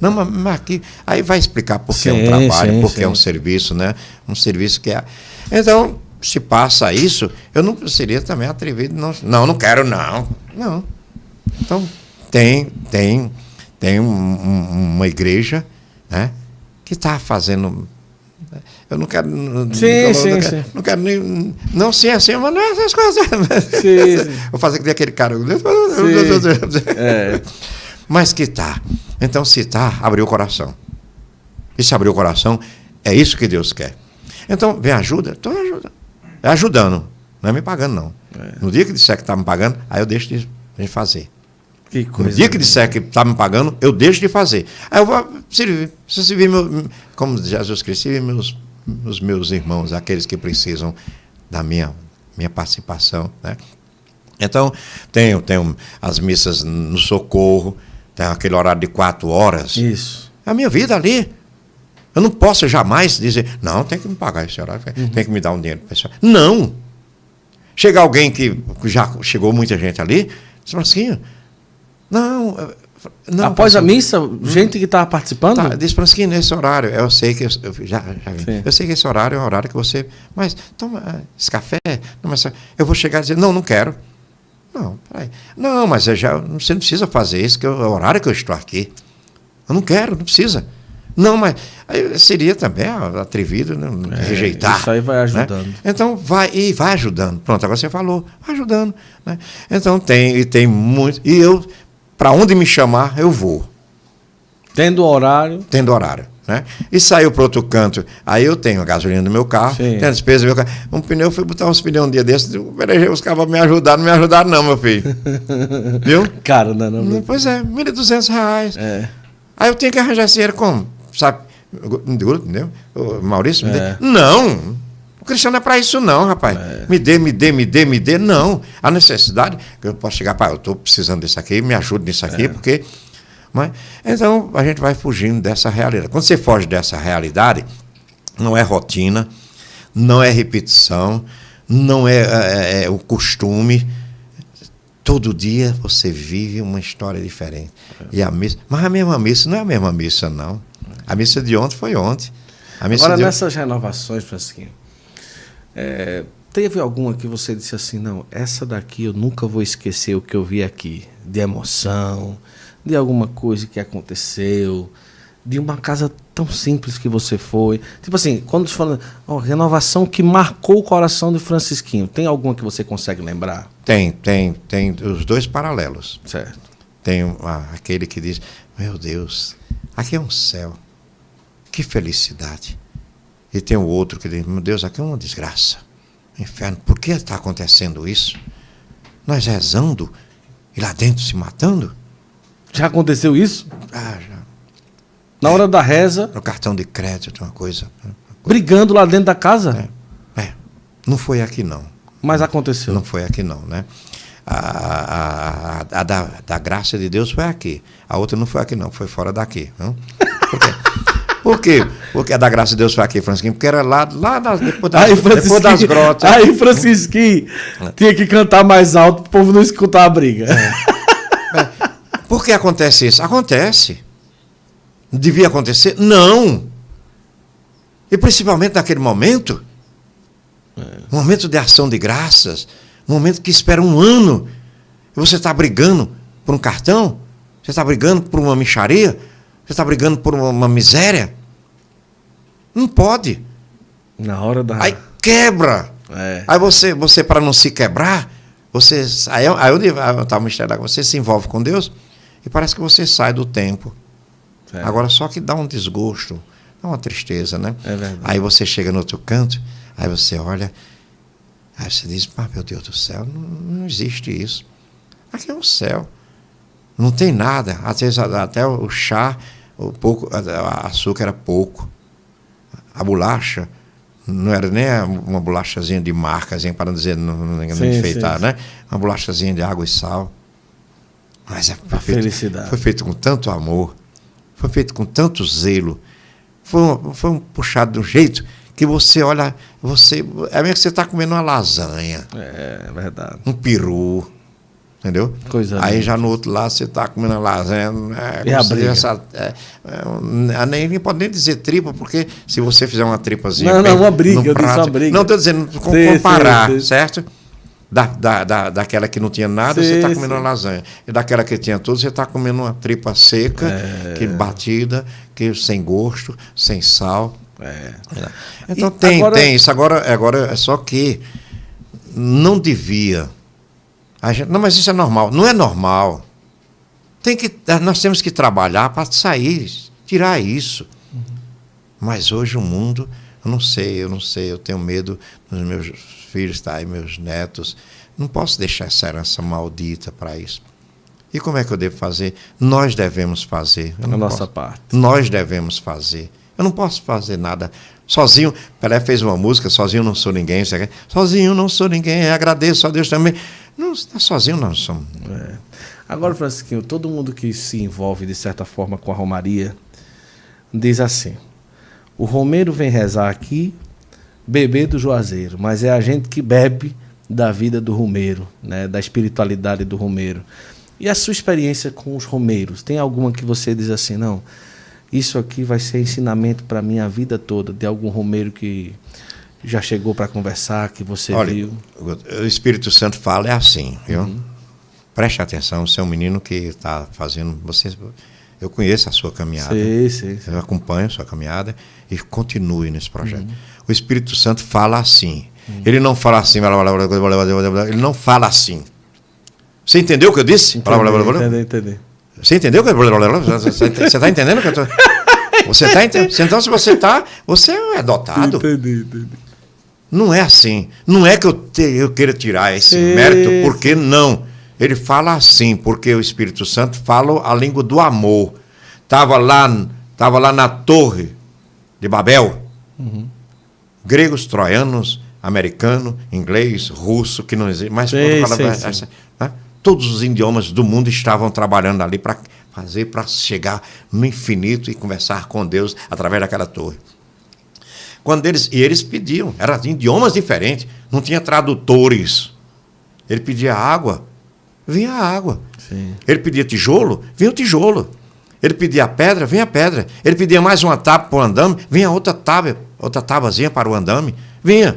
Não, mas, mas aqui. Aí vai explicar por que é um trabalho, sim, por que é um serviço, né? Um serviço que é. Então, se passa isso, eu não seria também atrevido. Não, não, não quero, não. Não. Então, tem, tem, tem um, um, uma igreja né, que está fazendo eu não quero. Sim, não, sim, não, sim. não quero nem. Não, sim, assim, mas não é essas coisas. Sim, sim. Vou fazer aquele cara. É. Mas que tá. Então, se tá, abriu o coração. E se abrir o coração, é isso que Deus quer. Então, vem ajuda, estou ajudando. É ajudando. Não é me pagando, não. É. No dia que disser que está me pagando, aí eu deixo de, de fazer. Que coisa no dia que disser que está me pagando, eu deixo de fazer. Aí eu vou servir. Se servir meu, como Jesus Cristo, servir meus, os meus irmãos, aqueles que precisam da minha, minha participação. Né? Então, tenho, tenho as missas no socorro, tenho aquele horário de quatro horas. Isso. É a minha vida ali. Eu não posso jamais dizer, não, tem que me pagar esse horário, uhum. tem que me dar um dinheiro. Pessoal. Não! Chega alguém que já chegou muita gente ali, diz assim, não. não Após a missa, gente que estava participando? Tá, diz para que nesse horário, eu sei que. Eu, já, já vi. Eu sei que esse horário é o horário que você. Mas toma esse café. Não, mas eu vou chegar e dizer, não, não quero. Não, peraí. Não, mas já, você não precisa fazer isso, que é o horário que eu estou aqui. Eu não quero, não precisa. Não, mas seria também atrevido né, é, rejeitar. Isso aí vai né? ajudando. Né? Então, vai e vai ajudando. Pronto, agora você falou, vai ajudando. Né? Então, tem, e tem muito. E eu para onde me chamar, eu vou. Tendo horário? Tendo horário. Né? E saiu para outro canto. Aí eu tenho a gasolina do meu carro, Sim. tenho a despesa do meu carro. Um pneu, fui botar uns pneus um dia desses. Os caras me ajudar, não me ajudaram, não, meu filho. Viu? Cara, não, não, não. Pois é, 1.200 reais. É. Aí eu tenho que arranjar esse dinheiro como? Sabe? Entendeu? Maurício? É. Não! cristão não é para isso, não, rapaz. É. Me dê, me dê, me dê, me dê. Não. A necessidade, eu posso chegar, pai, eu estou precisando disso aqui, me ajude nisso aqui, é. porque. Mas, então, a gente vai fugindo dessa realidade. Quando você foge dessa realidade, não é rotina, não é repetição, não é, é, é o costume. Todo dia você vive uma história diferente. É. E a missa, mas a mesma missa não é a mesma missa, não. A missa de ontem foi ontem. Agora, nessas renovações, Francisquinho, é, teve alguma que você disse assim, não, essa daqui eu nunca vou esquecer o que eu vi aqui, de emoção, de alguma coisa que aconteceu, de uma casa tão simples que você foi. Tipo assim, quando você fala, oh, renovação que marcou o coração do Francisquinho, tem alguma que você consegue lembrar? Tem, tem, tem os dois paralelos. Certo. Tem ah, aquele que diz, meu Deus, aqui é um céu, que felicidade. E tem o outro que diz: Meu Deus, aqui é uma desgraça. Inferno, por que está acontecendo isso? Nós rezando e lá dentro se matando? Já aconteceu isso? Ah, já. Na é, hora da reza. No cartão de crédito, uma coisa. Uma coisa. Brigando lá dentro da casa? É. é. Não foi aqui, não. Mas aconteceu. Não foi aqui, não, né? A, a, a, a da, da, graça de Deus foi aqui. A outra não foi aqui, não. Foi fora daqui. Não? Por quê? Por quê? Porque é da graça de Deus foi aqui, Francisquinho, porque era lá, lá das, depois, das, aí, depois das grotas. Aí, Francisquinho, é. tinha que cantar mais alto para o povo não escutar a briga. É. É. Por que acontece isso? Acontece. Devia acontecer? Não. E principalmente naquele momento, é. momento de ação de graças, momento que espera um ano, e você está brigando por um cartão, você está brigando por uma micharia, você está brigando por uma, miséria. Não pode. Na hora da. Aí quebra. É. Aí você, você para não se quebrar, você. Aí, aí onde está o mistério você se envolve com Deus e parece que você sai do tempo. É. Agora, só que dá um desgosto, dá uma tristeza, né? É verdade. Aí você chega no outro canto, aí você olha, aí você diz, ah, meu Deus do céu, não, não existe isso. Aqui é um céu. Não tem nada. Às vezes até o chá, o pouco, açúcar era pouco a bolacha não era nem uma bolachazinha de marcazinha, para não dizer, não, não, não sim, enfeitar, sim, né? Uma bolachazinha de água e sal. Mas é, foi, feito, foi feito com tanto amor, foi feito com tanto zelo, foi um, foi um puxado de um jeito que você olha, você é mesmo que você está comendo uma lasanha. É, é verdade. Um peru Entendeu? Coisa Aí já no outro lado você está comendo a lasanha. É, e a briga. Essa, é, é, nem, nem pode nem dizer tripa, porque se você fizer uma tripazinha. Não, não, uma briga, eu prato, disse uma briga. Não, estou dizendo, sim, comparar, sim, sim. certo? Da, da, da, daquela que não tinha nada, você está comendo uma lasanha. E daquela que tinha tudo, você está comendo uma tripa seca, é. que batida, que sem gosto, sem sal. É. Então e tem, agora... tem. Isso agora, agora é só que não devia Gente, não, mas isso é normal. Não é normal. Tem que, nós temos que trabalhar para sair, tirar isso. Uhum. Mas hoje o mundo, eu não sei, eu não sei, eu tenho medo dos meus filhos, tá, e meus netos. Não posso deixar essa herança maldita para isso. E como é que eu devo fazer? Nós devemos fazer. A nossa posso. parte. Nós devemos fazer. Eu não posso fazer nada sozinho. Pelé fez uma música, sozinho não sou ninguém. Sozinho não sou ninguém, agradeço a Deus também. Não está sozinho, não somos. É. Agora, Francisquinho, todo mundo que se envolve de certa forma com a Romaria diz assim: o Romeiro vem rezar aqui, beber do Juazeiro, mas é a gente que bebe da vida do Romeiro, né, da espiritualidade do Romeiro. E a sua experiência com os Romeiros? Tem alguma que você diz assim, não? Isso aqui vai ser ensinamento para minha vida toda, de algum Romeiro que já chegou para conversar, que você Olha, viu? O Espírito Santo fala é assim, viu? Uhum. Preste atenção, você é um menino que está fazendo. Você, eu conheço a sua caminhada. Sim, sim, sim. Eu acompanho a sua caminhada e continue nesse projeto. Uhum. O Espírito Santo fala assim. Uhum. Ele não fala assim, ele não fala assim. Você entendeu o que eu disse? Entendi, entendi, Você entendeu? Você está entendendo o que eu estou. Você está entendendo? Então, se você está, você é dotado. Entendi, entendi. Não é assim. Não é que eu, te, eu queira tirar esse mérito, porque não. Ele fala assim, porque o Espírito Santo fala a língua do amor. Estava lá, tava lá na torre de Babel. Uhum. gregos, troianos, americano, inglês, russo, que não existe, mas fala- sim, essa- sim. né? todos os idiomas do mundo estavam trabalhando ali para fazer, para chegar no infinito e conversar com Deus através daquela torre. Quando eles, e eles pediam, eram idiomas diferentes, não tinha tradutores. Ele pedia água, vinha a água. Sim. Ele pedia tijolo, vinha o tijolo. Ele pedia pedra, vinha a pedra. ele pedia mais uma tábua para o andame, vinha outra tábua, outra tábuazinha para o andame, vinha.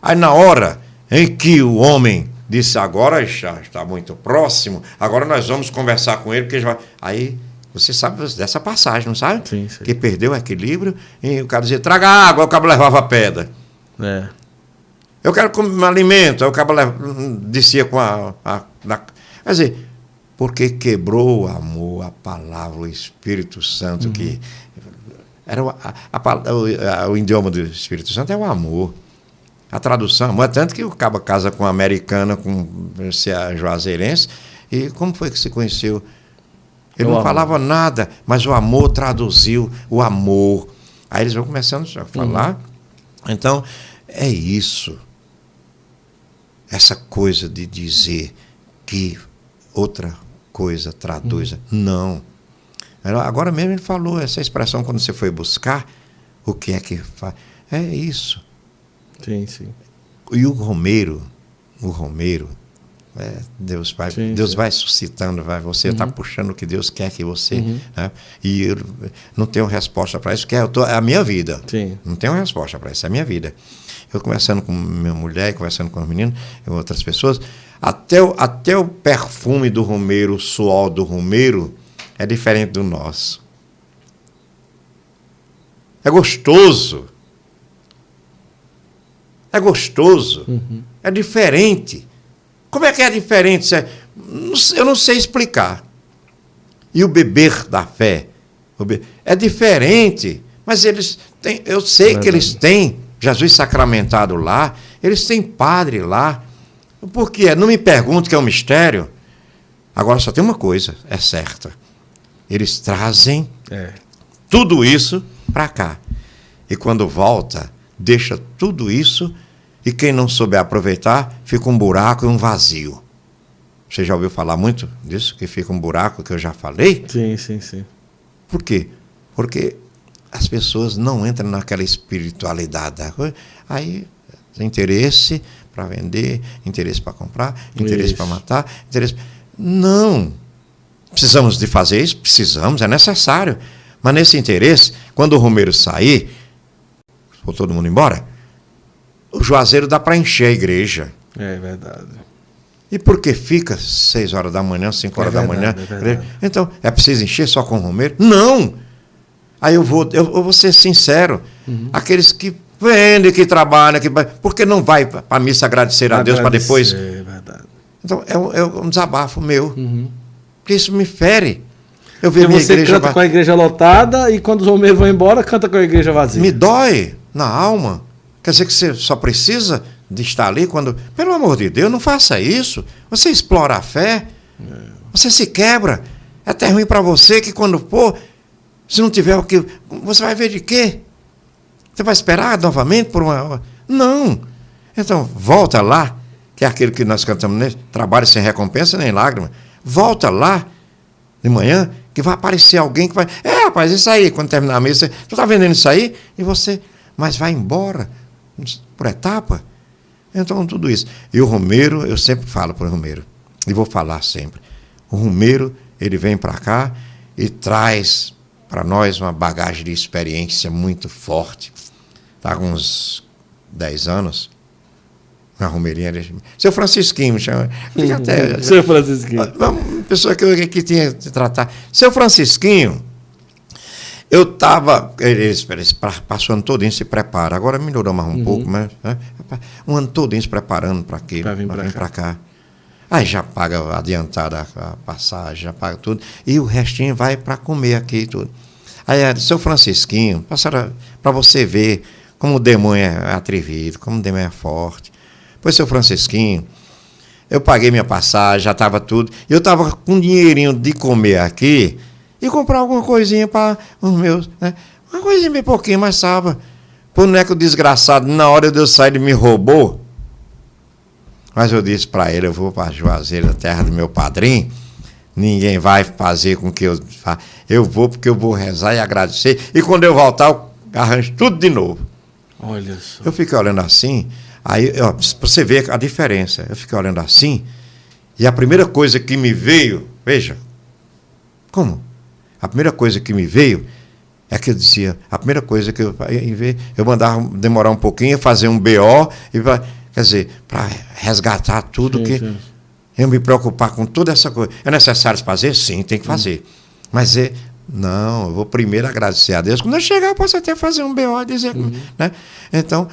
Aí na hora em que o homem disse, agora já está muito próximo, agora nós vamos conversar com ele, porque já vai... Aí você sabe dessa passagem, não sabe? Sim, sim. Que perdeu o equilíbrio e o cara dizia, traga água, o cabo levava a pedra. É. Eu quero comer um alimento. Aí o cabo lev- descia com a, a, na- Quer dizer, porque quebrou o amor, a palavra, o Espírito Santo, que. Era o, a, a o, idioma do Espírito Santo é o amor. A tradução, amor, é tanto que o cabo casa com uma americana, com a juazeirense, e como foi que se conheceu? Ele O não amor. falava nada, mas o amor traduziu o amor. Aí eles vão começando a falar. Então, é isso. Essa coisa de dizer que outra coisa traduz. Não. Ela- Agora mesmo ele falou essa expressão quando você foi buscar, o que é que faz? É isso. Sim, sim. E o Romeiro, o Romeiro, é, Deus vai, Sim, Deus sim. vai suscitando, vai, você está puxando o que Deus quer que você. né? E eu não tenho resposta para isso, que é, tô- é a minha vida. Sim. Não tenho resposta para isso, é a minha vida. Eu conversando com minha mulher, conversando com os meninos, e outras pessoas, até o, até o perfume do Romeiro, o suor do Romeiro, é diferente do nosso. É gostoso. É gostoso. É diferente. Como é que é diferente? Eu não sei explicar. E o beber da fé é diferente. Mas eles têm, eu sei que eles têm Jesus sacramentado lá, eles têm padre lá. Por quê? Não me pergunte que é um mistério. Agora só tem uma coisa, é certa. Eles trazem É. tudo isso para cá. E quando volta, deixa tudo isso e quem não souber aproveitar, fica um buraco e um vazio. Você já ouviu falar muito disso? Que fica um buraco que eu já falei? Sim, sim, sim. Por quê? Porque as pessoas não entram naquela espiritualidade da coisa. Aí, interesse para vender, interesse para comprar, interesse para matar, interesse. Não. Precisamos de fazer isso? Precisamos, é necessário. Mas nesse interesse, quando o Romeiro sair, for todo mundo embora, o Juazeiro dá para encher a igreja. É verdade. E por que fica seis horas da manhã, cinco É horas da verdade, manhã? é. Então, é preciso encher só com Romeiro? Não! Aí eu vou, eu, eu vou ser sincero. Uhum. Aqueles que vendem, que trabalham, que, por que não vai para a missa agradecer a Deus para depois? É verdade. Então, é, um- é um desabafo meu. Uhum. Porque isso me fere. Eu Porque vejo minha você igreja. canta va- com a igreja lotada e quando os homens vão embora, canta com a igreja vazia. Me dói na alma. Quer dizer que você só precisa de estar ali quando. Pelo amor de Deus, não faça isso. Você explora a fé. Você se quebra. É até ruim para você que quando for, se não tiver o que. Você vai ver de quê? Você vai esperar novamente por uma. Não. Então, volta lá, que é aquilo que nós cantamos nele, trabalho sem recompensa nem lágrima. Volta lá de manhã, que vai aparecer alguém que vai. É, rapaz, isso aí, quando terminar a mesa, tu tá vendendo isso aí? E você. Mas vai embora, por etapa. Então, tudo isso. E o Romeiro, eu sempre falo para o Romeiro, e vou falar sempre. O Romeiro, ele vem para cá e traz para nós uma bagagem de experiência muito forte. Está com uns 10 anos. Na Romeirinha. Seu Francisquinho, me chama. Fica até. Seu Francisquinho. Uma pessoa que, eu- que tinha que tratar. Seu Francisquinho, eu estava. Eles, eles passou o ano todo se prepara. Agora melhorou mais um pouco, mas. né, um ano todo se preparando para quê? Pra vir pra cá. para cá. Aí já paga adiantada a passagem, já paga tudo. E o restinho vai para comer aqui e tudo. Aí, é, seu Francisquinho, para você ver como o demônio é atrevido, como o demônio é forte. Pois, seu Francisquinho, eu paguei minha passagem, já estava tudo. Eu estava com dinheirinho de comer aqui e comprar alguma coisinha para os meus. Né? Uma coisinha bem pouquinho, mas estava. Boneco desgraçado, na hora de eu sair, ele me roubou. Mas eu disse para ele: eu vou para Juazeiro, terra do meu padrinho. Ninguém vai fazer com que eu faça. Eu vou porque eu vou rezar e agradecer. E quando eu voltar, eu arranjo tudo de novo. Olha só. Eu fiquei olhando assim, aí, ó, pra você ver a diferença. Eu fiquei olhando assim, e a primeira coisa que me veio, veja, como? A primeira coisa que me veio é que eu dizia, a primeira coisa que eu, eu mandava demorar um pouquinho, fazer um BO, e, quer dizer, para resgatar tudo sim, que. Sim. Eu me preocupar com toda essa coisa. É necessário fazer? Sim, tem que fazer. Hum. Mas é. Não, eu vou primeiro agradecer a Deus. Quando eu chegar, eu posso até fazer um BO e dizer. Uhum. Né? Então,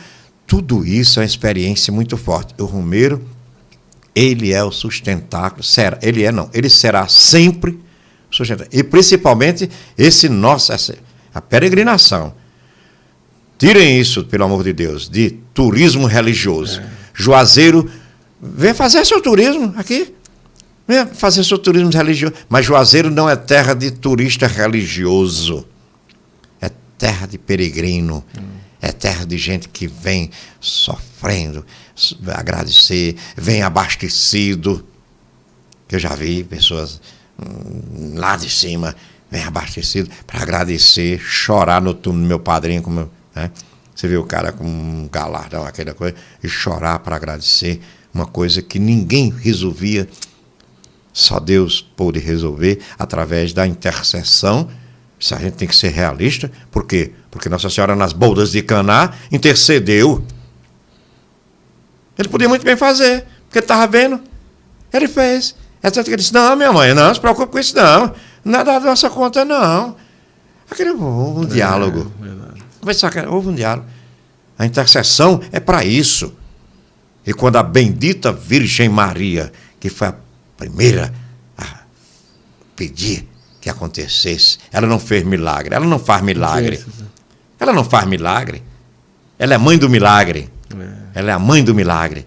tudo isso é uma experiência muito forte. O Romeiro, ele é o sustentáculo. Será, ele é, não. Ele será sempre sustentáculo. E principalmente esse nosso. Essa, a peregrinação. Tirem isso, pelo amor de Deus, de turismo religioso. É. Juazeiro, vem fazer seu turismo aqui. Venha fazer seu turismo religioso. Mas Juazeiro não é terra de turista religioso. É terra de peregrino. Hum. É terra de gente que vem sofrendo, agradecer, vem abastecido. Eu já vi pessoas hum, lá de cima vem abastecido para agradecer, chorar no túmulo do meu padrinho, como, né? Você vê o cara com um galardão, aquela coisa, e chorar para agradecer uma coisa que ninguém resolvia, só Deus pôde resolver através da intercessão. Se a gente tem que ser realista, por quê? Porque Nossa Senhora nas boldas de Caná intercedeu. Ele podia muito bem fazer, porque ele estava vendo. Ele fez. Ele disse: Não, minha mãe, não se preocupe com isso, não. Nada é da nossa conta, não. Aquele, houve um é, diálogo. É houve um diálogo. A intercessão é para isso. E quando a bendita Virgem Maria, que foi a primeira a pedir que acontecesse, ela não fez milagre. Ela não faz milagre. Ela não faz milagre. Ela é mãe do milagre. É. Ela é a mãe do milagre.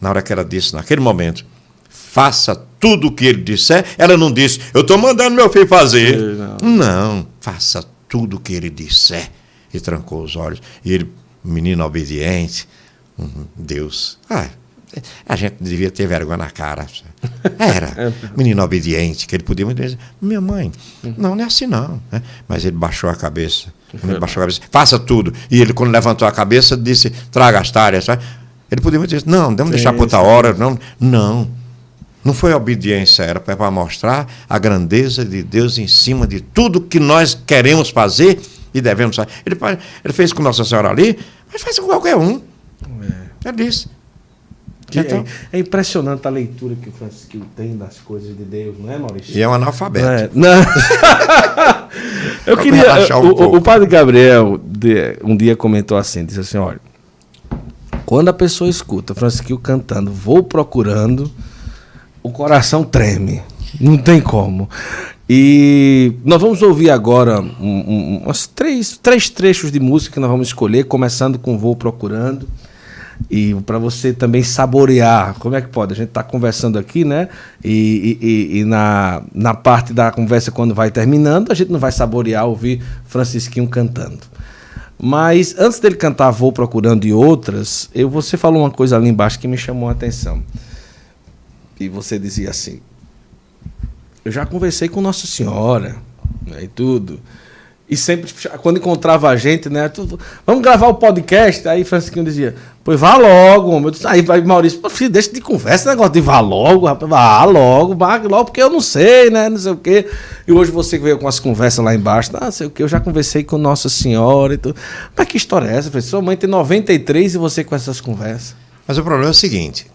Na hora que ela disse, naquele momento, faça tudo o que ele disser. Ela não disse, eu estou mandando meu filho fazer. Não. não, faça tudo o que ele disser. E trancou os olhos. E ele, menino obediente, Deus. Ah, a gente devia ter vergonha na cara. Era. Menino obediente, que ele podia dizer, minha mãe, não, não é assim não. Né? Mas ele baixou a cabeça. Ele baixou a cabeça, faça tudo. E ele, quando levantou a cabeça, disse, traga as talhas. Ele podia dizer, não, vamos deixar para outra hora. Não, não. Não foi obediência, era para mostrar a grandeza de Deus em cima de tudo que nós queremos fazer e devemos fazer. Ele, ele fez com Nossa Senhora ali, mas faz com qualquer um. É. Ele disse. Então, é, é, impressionante a leitura que o Francisco tem das coisas de Deus, não é, Maurício? E é um analfabeto. É, não. Eu queria. Um o, o, padre Gabriel de, um dia comentou assim: disse assim, olha, quando a pessoa escuta Francisco cantando, vou procurando o coração treme. Não tem como. E nós vamos ouvir agora um, um, umas três, três trechos de música que nós vamos escolher, começando com Vou Procurando. E para você também saborear, como é que pode? A gente está conversando aqui, né? E, e, e, na, na parte da conversa, quando vai terminando, a gente não vai saborear ouvir Francisquinho cantando. Mas antes dele cantar Vou Procurando e outras, eu, você falou uma coisa ali embaixo que me chamou a atenção e você dizia assim: Eu já conversei com Nossa Senhora né, e tudo. E sempre, quando encontrava a gente, né? Tudo, Vamos gravar o podcast. Aí Francisquinho dizia: Pois vá logo, homem. Aí vai Maurício: Filho, deixa de conversa, negócio de vá logo, rapaz. Vá logo, vá logo, porque eu não sei, né? Não sei o quê. E hoje você veio com as conversas lá embaixo. Ah, sei o quê. Eu já conversei com Nossa Senhora e tudo. Mas que história é essa? Falei, Sua mãe tem 93 e você com essas conversas. Mas o problema é o seguinte: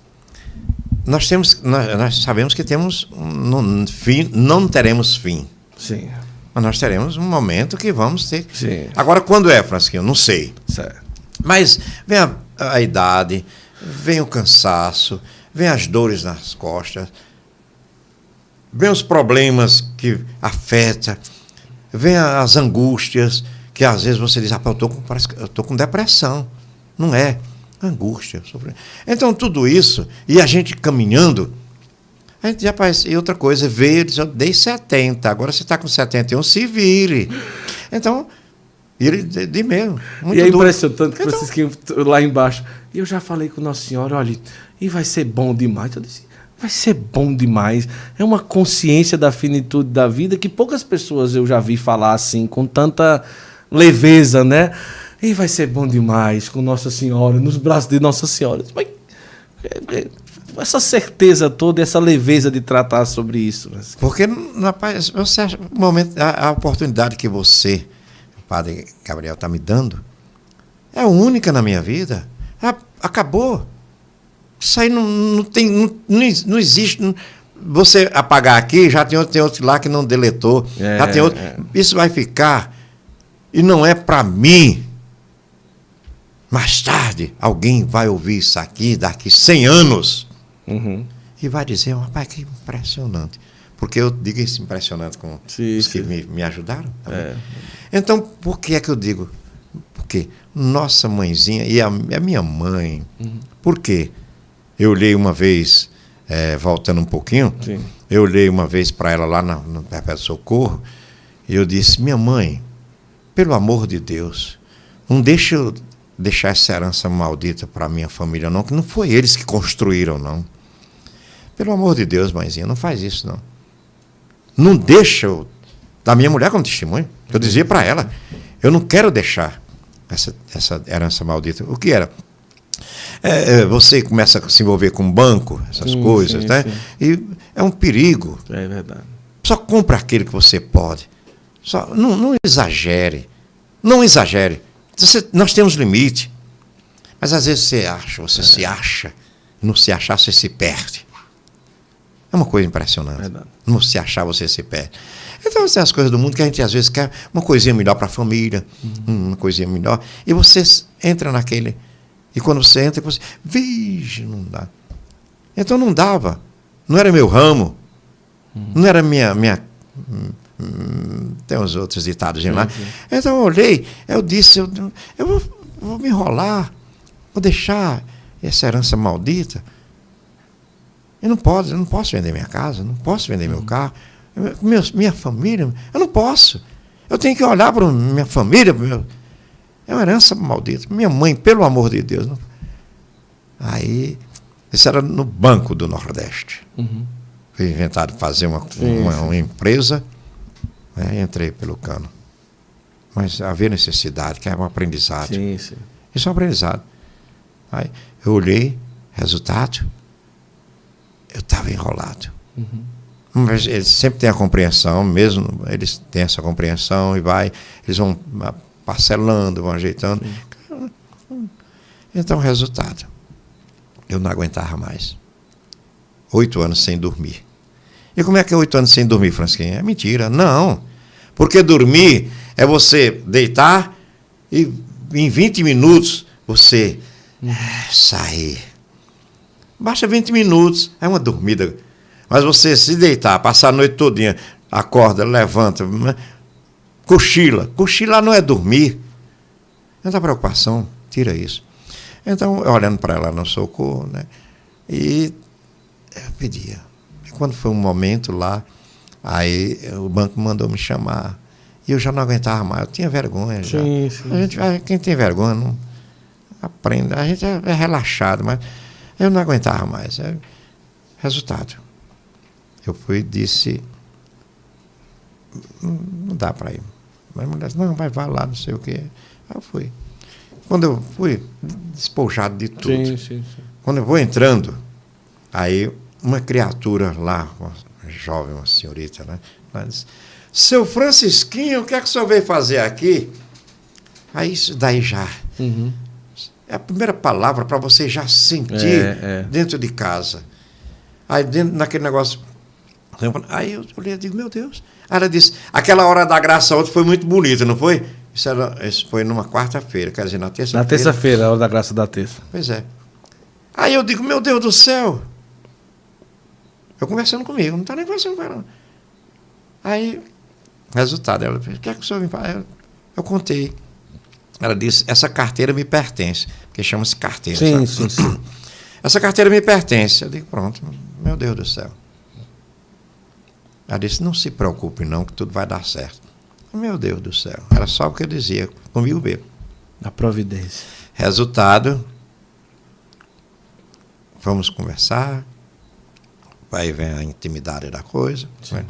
nós temos, nós, nós sabemos que temos um, fim, não teremos fim. Sim. Mas nós teremos um momento que vamos ter. Sim. Agora, quando é, Francisquinho? Não sei. Certo. Mas vem a, a idade, vem o cansaço, vem as dores nas costas, vem os problemas que afetam, vem as angústias, que às vezes você diz, ah, eu tô com, parece eu tô com depressão. Não é angústia, sofrimento. Então, tudo isso, e a gente caminhando, a gente já faz. E outra coisa, veio, eu dei 70, agora você está com 71, se vire. Então, ele de, de mesmo. e é impressionante que então, Francisquinho lá embaixo. E eu já falei com Nossa Senhora, olha, e vai ser bom demais. Eu disse, vai ser bom demais. É uma consciência da finitude da vida que poucas pessoas eu já vi falar assim, com tanta leveza, né? E vai ser bom demais com Nossa Senhora, nos braços de Nossa Senhora. Mas, é, é, essa certeza toda, essa leveza de tratar sobre isso. Porque, rapaz, você acha, momento, a, a oportunidade que você, padre Gabriel, está me dando, é única na minha vida. acabou. Isso aí não, não tem. Não, não existe. Não, você apagar aqui, já tem outro, tem outro lá que não deletou. É, já tem outro. É. Isso vai ficar. E não é para mim. Mais tarde, alguém vai ouvir isso aqui daqui 100 anos. Uhum. E vai dizer, rapaz, que impressionante. Porque eu digo isso impressionante com sim, os que me, me ajudaram. É. Então, por que é que eu digo? Porque nossa mãezinha e a, a minha mãe. Uhum. Por quê? Eu olhei uma vez, é, voltando um pouquinho, sim. eu olhei uma vez para ela lá no, no Perpétuo Socorro, e eu disse, minha mãe, pelo amor de Deus, não deixa eu deixar essa herança maldita para minha família, não, que não foi eles que construíram, não. Pelo amor de Deus, mãezinha, não faz isso, não. Não deixa eu, da minha mulher como testemunho. Eu dizia para ela, eu não quero deixar essa, essa herança maldita. O que era? É, é, você começa a se envolver com banco, essas sim, coisas, sim, né? Sim. E é um perigo. É verdade. Só compra aquilo que você pode. Só, não, não exagere. Não exagere. Você, nós temos limite. Mas às vezes você acha, você é. se acha. Não se achar, você se perde. É uma coisa impressionante. Verdade. Não se achar, você se perde. Então, tem as coisas do mundo que a gente às vezes quer uma coisinha melhor para a família, uhum. uma coisinha melhor. E você entra naquele. E quando você entra, você. Vixe, não dá. Então não dava. Não era meu ramo. Uhum. Não era minha. minha tem uns outros ditados lá. Então eu olhei, eu disse, eu, eu vou, vou, me enrolar, vou deixar essa herança maldita. Eu não posso, eu não posso vender minha casa, não posso vender meu uhum. carro, meu, minha família, eu não posso. Eu tenho que olhar para minha família, meu, é uma herança maldita. Minha mãe, pelo amor de Deus. Não... Aí, isso era no Banco do Nordeste. Uhum. Foi inventado fazer uma, uma, uma empresa né? Entrei pelo cano. Mas havia necessidade, que é um aprendizado. Sim, sim. Isso é um aprendizado. Aí eu olhei, resultado, eu estava enrolado. Uhum. Mas eles sempre têm a compreensão, mesmo eles têm essa compreensão e vai, eles vão parcelando, vão ajeitando. Sim. Então, resultado, eu não aguentava mais. Oito anos sem dormir. E como é que é oito anos sem dormir, Francisquinha? É mentira. Não. Porque dormir é você deitar e em 20 minutos você sair. Baixa 20 minutos, é uma dormida. Mas você se deitar, passar a noite todinha, acorda, levanta, né? cochila. Cochila não é dormir. Não dá preocupação, tira isso. Então, olhando para ela no socorro, né? E eu pedia quando foi um momento lá, aí o banco mandou me chamar. E eu já não aguentava mais, eu tinha vergonha já. Sim, sim. A gente, quem tem vergonha não aprende. A gente é, é relaxado, mas eu não aguentava mais. É, resultado. Eu fui e disse, não dá para ir. Mas a mulher disse, não, vai, vai lá, não sei o quê. Aí eu fui. Quando eu fui, despojado de tudo. Sim, sim, sim. Quando eu vou entrando, aí uma criatura lá, uma jovem, uma senhorita, né? Ela disse, seu Francisquinho, o que é que o senhor veio fazer aqui? Aí isso daí já. Uhum. É a primeira palavra para você já sentir é, é. dentro de casa. Aí dentro naquele negócio. Aí eu olhei e digo, meu Deus. Aí ela disse, aquela hora da graça ontem foi muito bonita, não foi? Isso, era, isso foi numa quarta-feira, quer dizer, na terça-feira. Na terça-feira, a hora da graça da terça. Pois é. Aí eu digo, meu Deus do céu, eu conversando comigo, não está nem conversando com ela. Aí, resultado, ela disse, o que é que o senhor me faz? Eu, eu contei. Ela disse, essa carteira me pertence, porque chama-se carteira. Sim, sim, sim. Essa carteira me pertence. Eu digo, pronto, meu Deus do céu. Ela disse, não se preocupe não, que tudo vai dar certo. Meu Deus do céu. Era só o que eu dizia, comigo mesmo. A providência. Resultado, vamos conversar, vai ver a intimidade da coisa. Né?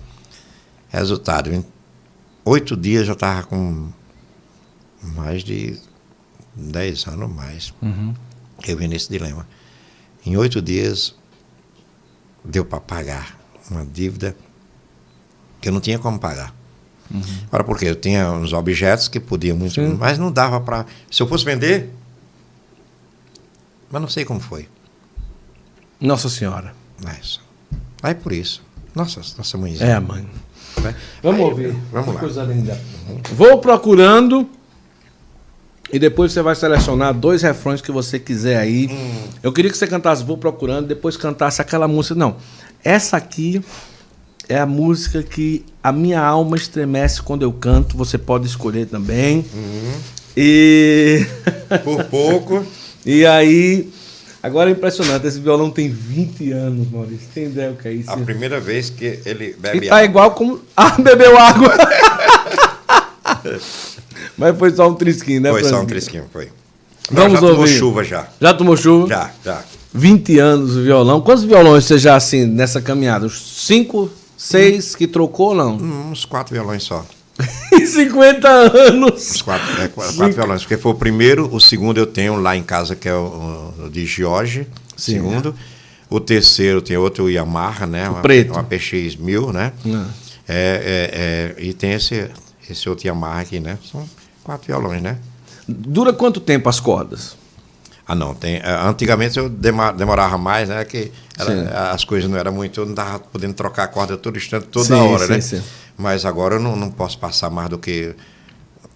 Resultado, em oito dias eu estava com mais de dez anos mais. Uhum. Eu vim nesse dilema. Em oito dias deu para pagar uma dívida que eu não tinha como pagar. Uhum. Ora, porque eu tinha uns objetos que podiam muito, Sim. mas não dava para. Se eu fosse vender, mas não sei como foi. Nossa Senhora. Mas, aí por isso. Nossa, nossa mãezinha. É, mãe. né? Vamos Aí, ouvir. Vamos Que lá. Coisa linda. Vou procurando e depois você vai selecionar dois refrões que você quiser aí. Hum. Eu queria que você cantasse Vou procurando, depois cantasse aquela música. Não. Essa aqui é a música que a minha alma estremece quando eu canto. Você pode escolher também. Uhum. E Por pouco. e aí agora é impressionante. Esse violão tem 20 anos, Maurício. Tem ideia o que é isso? A primeira vez que ele E bebe tá água. igual como. Ah, bebeu água! Mas foi só um trisquinho, né? Foi só um Francisco? trisquinho, foi. Vamos já tomou ouvir. chuva já. Já tomou chuva? Já, já. 20 anos o violão. Quantos violões você já, assim, nessa caminhada? Uns Cinco, seis que trocou ou não? Hum, Uns quatro violões só. Em 50 anos! Quatro, é, qu- quatro, Cinco. violões. Porque foi o primeiro, o segundo eu tenho lá em casa, que é o, o de Jorge. Sim. Segundo. O terceiro tem outro Yamaha, né? Uma, preto. Uma PX 1000, né? Ah. É, é, é, e tem esse, esse outro Yamaha aqui, né? São quatro violões, né? Dura quanto tempo as cordas? Ah, não. Tem, eh, antigamente eu demorava mais, né? Que era- as coisas não eram muito. Eu não estava podendo trocar a corda todo instante, toda Sim, hora, sim, né? sim. Mas agora eu não, não posso passar mais do que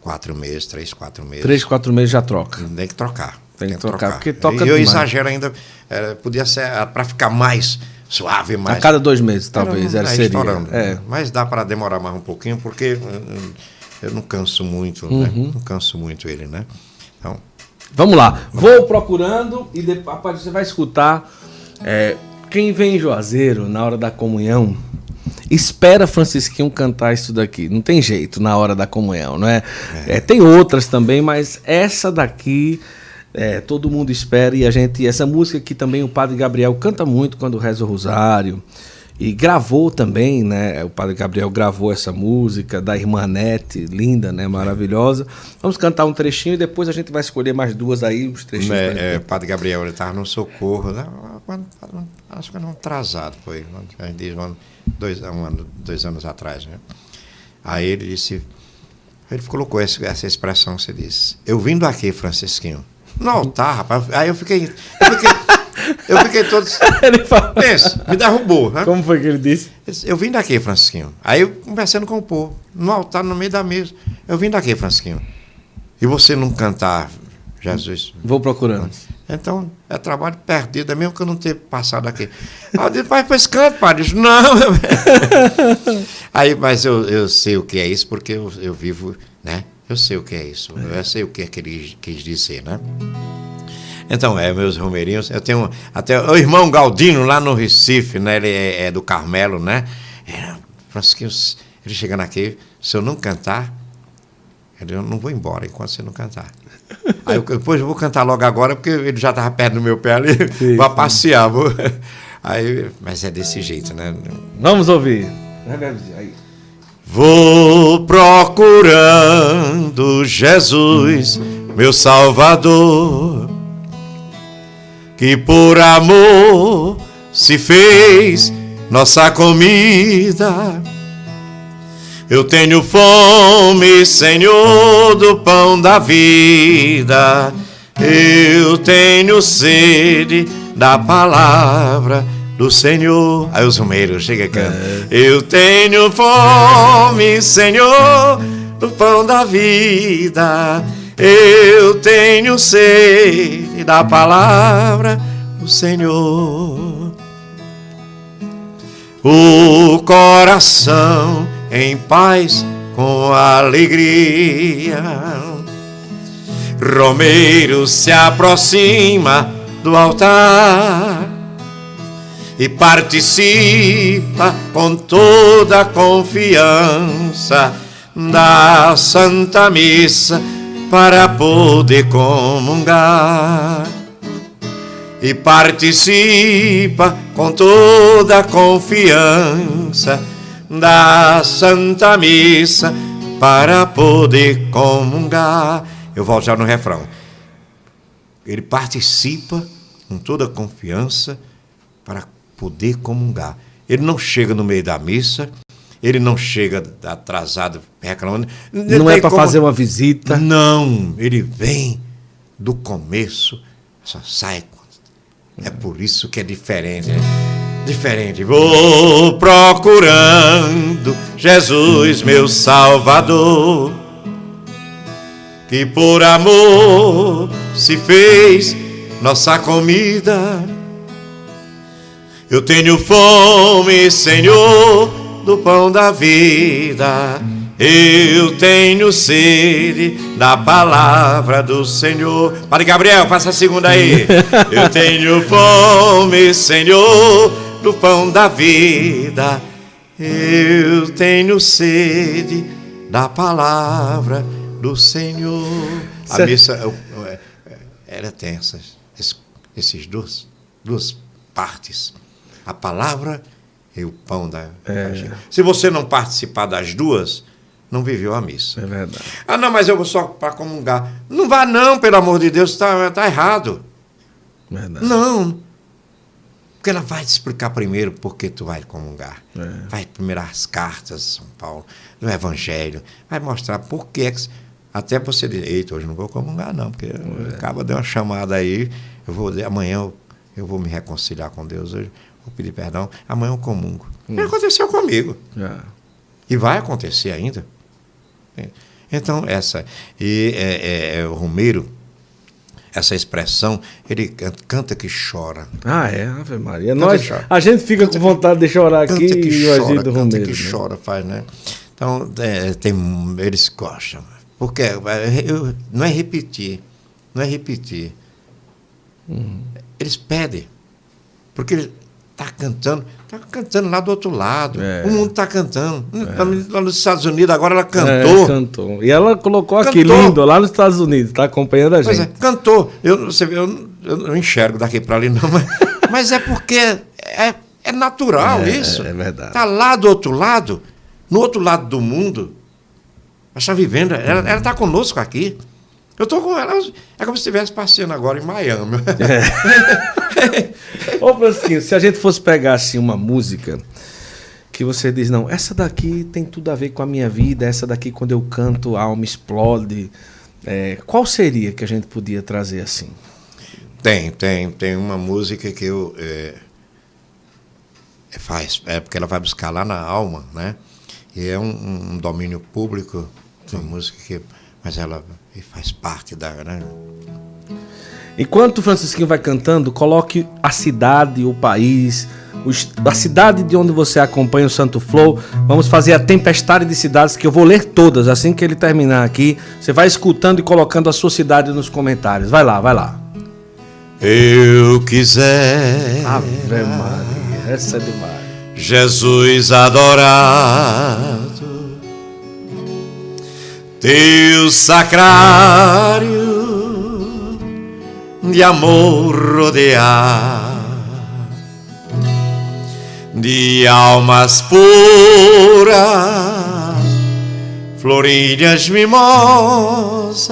quatro meses, três, quatro meses. Três, quatro meses já troca. Tem que trocar. Tem que trocar, porque toca E eu demais. exagero ainda. eh, podia ser para ficar mais suave, mais. A cada dois meses, talvez, Era- era, é, seria. É. Mas dá para demorar mais um pouquinho, porque hum, eu não canso muito, né? Uhum. Não canso muito ele, né? Então, Vamos lá. Vou procurando e depois você vai escutar. é, quem vem em Juazeiro na hora da comunhão, espera Francisquinho cantar isso daqui. Não tem jeito na hora da comunhão, não é? É, tem outras também, mas essa daqui é, todo mundo espera e a gente. Essa música aqui também o Padre Gabriel canta muito quando reza o Rosário. E gravou também, né? O Padre Gabriel gravou essa música da irmã Nete, linda, né? Maravilhosa. Vamos cantar um trechinho e depois a gente vai escolher mais duas aí, os trechinhos. É, é, gente. Padre Gabriel, ele estava no socorro, né? Quando- acho que era um atrasado, foi. Um ano- dois, um ano, dois anos atrás, né? Aí ele disse, ele colocou esse- essa expressão, você disse, eu vim aqui, Francisquinho, no altar, rapaz. Aí eu fiquei, eu fiquei, eu fiquei todo, Ele fala- pensa, me derrubou, né? Como foi que ele disse? Ele disse, Eu vim daqui, Francisquinho. Aí eu conversando com o povo, no altar, no meio da mesa. Eu vim daqui, Francisquinho. E você não cantar, Jesus? Vou procurando. Então, é trabalho perdido, é mesmo que eu não tenha passado aqui. Aí eu disse, pai, pois canta, padre. Ele disse, não. Aí, mas eu, eu sei o que é isso, porque eu, eu vivo, né? Eu sei o que é isso. Eu sei o que é que ele quis dizer, né? Então, é, meus romeirinhos, eu tenho até o irmão Galdino lá no Recife, né? Ele é, é do Carmelo, né? É, Francisquinho, ele chegando aqui, se eu não cantar, eu não vou embora enquanto você não cantar. Aí eu, depois eu vou cantar logo agora, porque ele já estava perto do meu pé ali, Sim, sim. passear. Vou. Aí, mas é desse jeito, né? Vamos ouvir. Aí. Vou procurando Jesus, meu Salvador, que por amor se fez nossa comida. Eu tenho fome, Senhor, do pão da vida. Eu tenho sede da palavra do Senhor. Aí os romeiros, chega aqui. Eu tenho fome, Senhor, do pão da vida. Eu tenho sede da palavra do Senhor o coração em paz com alegria. Romeiro se aproxima do altar e participa com toda a confiança da Santa Missa para poder comungar e participa com toda a confiança da Santa Missa para poder comungar. Eu volto já no refrão. Ele participa com toda a confiança para poder comungar. Ele não chega no meio da missa, ele não chega atrasado reclamando. Não é para como... fazer uma visita. Não, ele vem do começo, só sai. É por isso que é diferente. Né? Diferente. Vou procurando Jesus, meu Salvador, que por amor se fez nossa comida. Eu tenho fome, Senhor do pão da vida. Eu tenho sede da palavra do Senhor. Padre Gabriel, faça a segunda aí. Eu tenho fome, Senhor, do pão da vida. Eu tenho sede da palavra do Senhor. A missa é, é, era tem essas, esses dois, duas partes. A palavra e o pão da. É. Se você não participar das duas, não viveu a missa. É verdade. Ah, não, mas eu vou só para comungar. Não vá, não, pelo amor de Deus, está tá errado. Verdade. Não. Porque ela vai te explicar primeiro por que tu vai comungar. É. Vai primeiro as cartas de São Paulo, do Evangelho. Vai mostrar por que. Até você dizer, eita, hoje não vou comungar, não, porque é. acaba de uma chamada aí, eu vou amanhã eu, eu vou me reconciliar com Deus hoje vou pedir perdão, amanhã eu comungo. Hum. aconteceu comigo. É. E vai acontecer ainda. Então, essa. E é, é, é, o Romero, essa expressão, ele canta que chora. Ah, é, Ave Maria. Nós, a gente fica canta com vontade de chorar aqui que e chora, canta Romero, que né? chora, faz, né? Então, é, tem, eles gostam. Porque eu, não é repetir. Não é repetir. Uhum. Eles pedem. Porque Está cantando, está cantando lá do outro lado. É. O mundo está cantando. É. Lá nos Estados Unidos agora ela cantou. É, cantou. E ela colocou cantou. aqui lindo lá nos Estados Unidos, está acompanhando a gente. Pois é, cantou. Eu, você, eu, eu não enxergo daqui para ali, não, mas, mas é porque é, é natural é, isso. É verdade. Está lá do outro lado, no outro lado do mundo. Ela está vivendo, ela está conosco aqui. Eu estou com ela, é como se estivesse passeando agora em Miami. É. Ô, Francisquinho, se a gente fosse pegar assim uma música que você diz, não, essa daqui tem tudo a ver com a minha vida, essa daqui quando eu canto a alma explode. É, qual seria que a gente podia trazer assim? Tem, tem, tem uma música que eu é, é faz, é porque ela vai buscar lá na alma, né? E é um, um domínio público, uma música que, mas ela faz parte da. Né? Enquanto o Francisquinho vai cantando, coloque a cidade, o país, a cidade de onde você acompanha o Santo Flow. Vamos fazer a tempestade de cidades que eu vou ler todas assim que ele terminar aqui. Você vai escutando e colocando a sua cidade nos comentários. Vai lá, vai lá. Eu quiser. Ave Maria, essa é demais. Jesus adorado teu sacrário de amor rodear de almas puras, florilhas mimosas,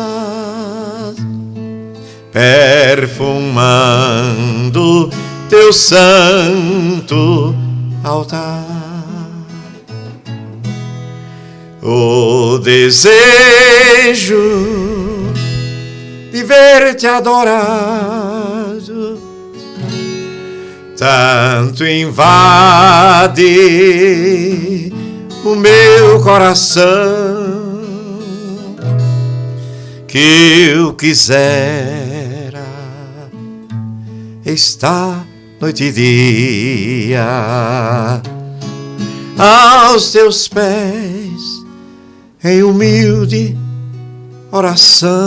perfumando teu santo altar. O desejo de ver-te adorado tanto invade o meu coração que eu quisera estar noite e dia aos teus pés em humilde oração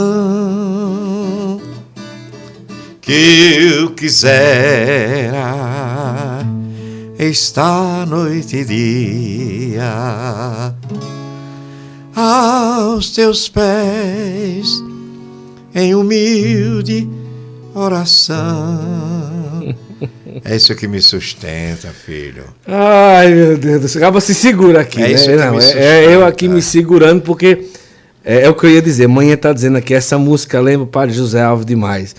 que eu quisera estar noite e dia aos teus pés em humilde oração. É isso que me sustenta, filho. Ai, meu Deus do céu. Acaba se segura aqui. É, né? isso Não, é, é, eu aqui me segurando, porque é, é, o que eu ia dizer. Manhã tá dizendo aqui, essa música lembra o Padre José Alves demais.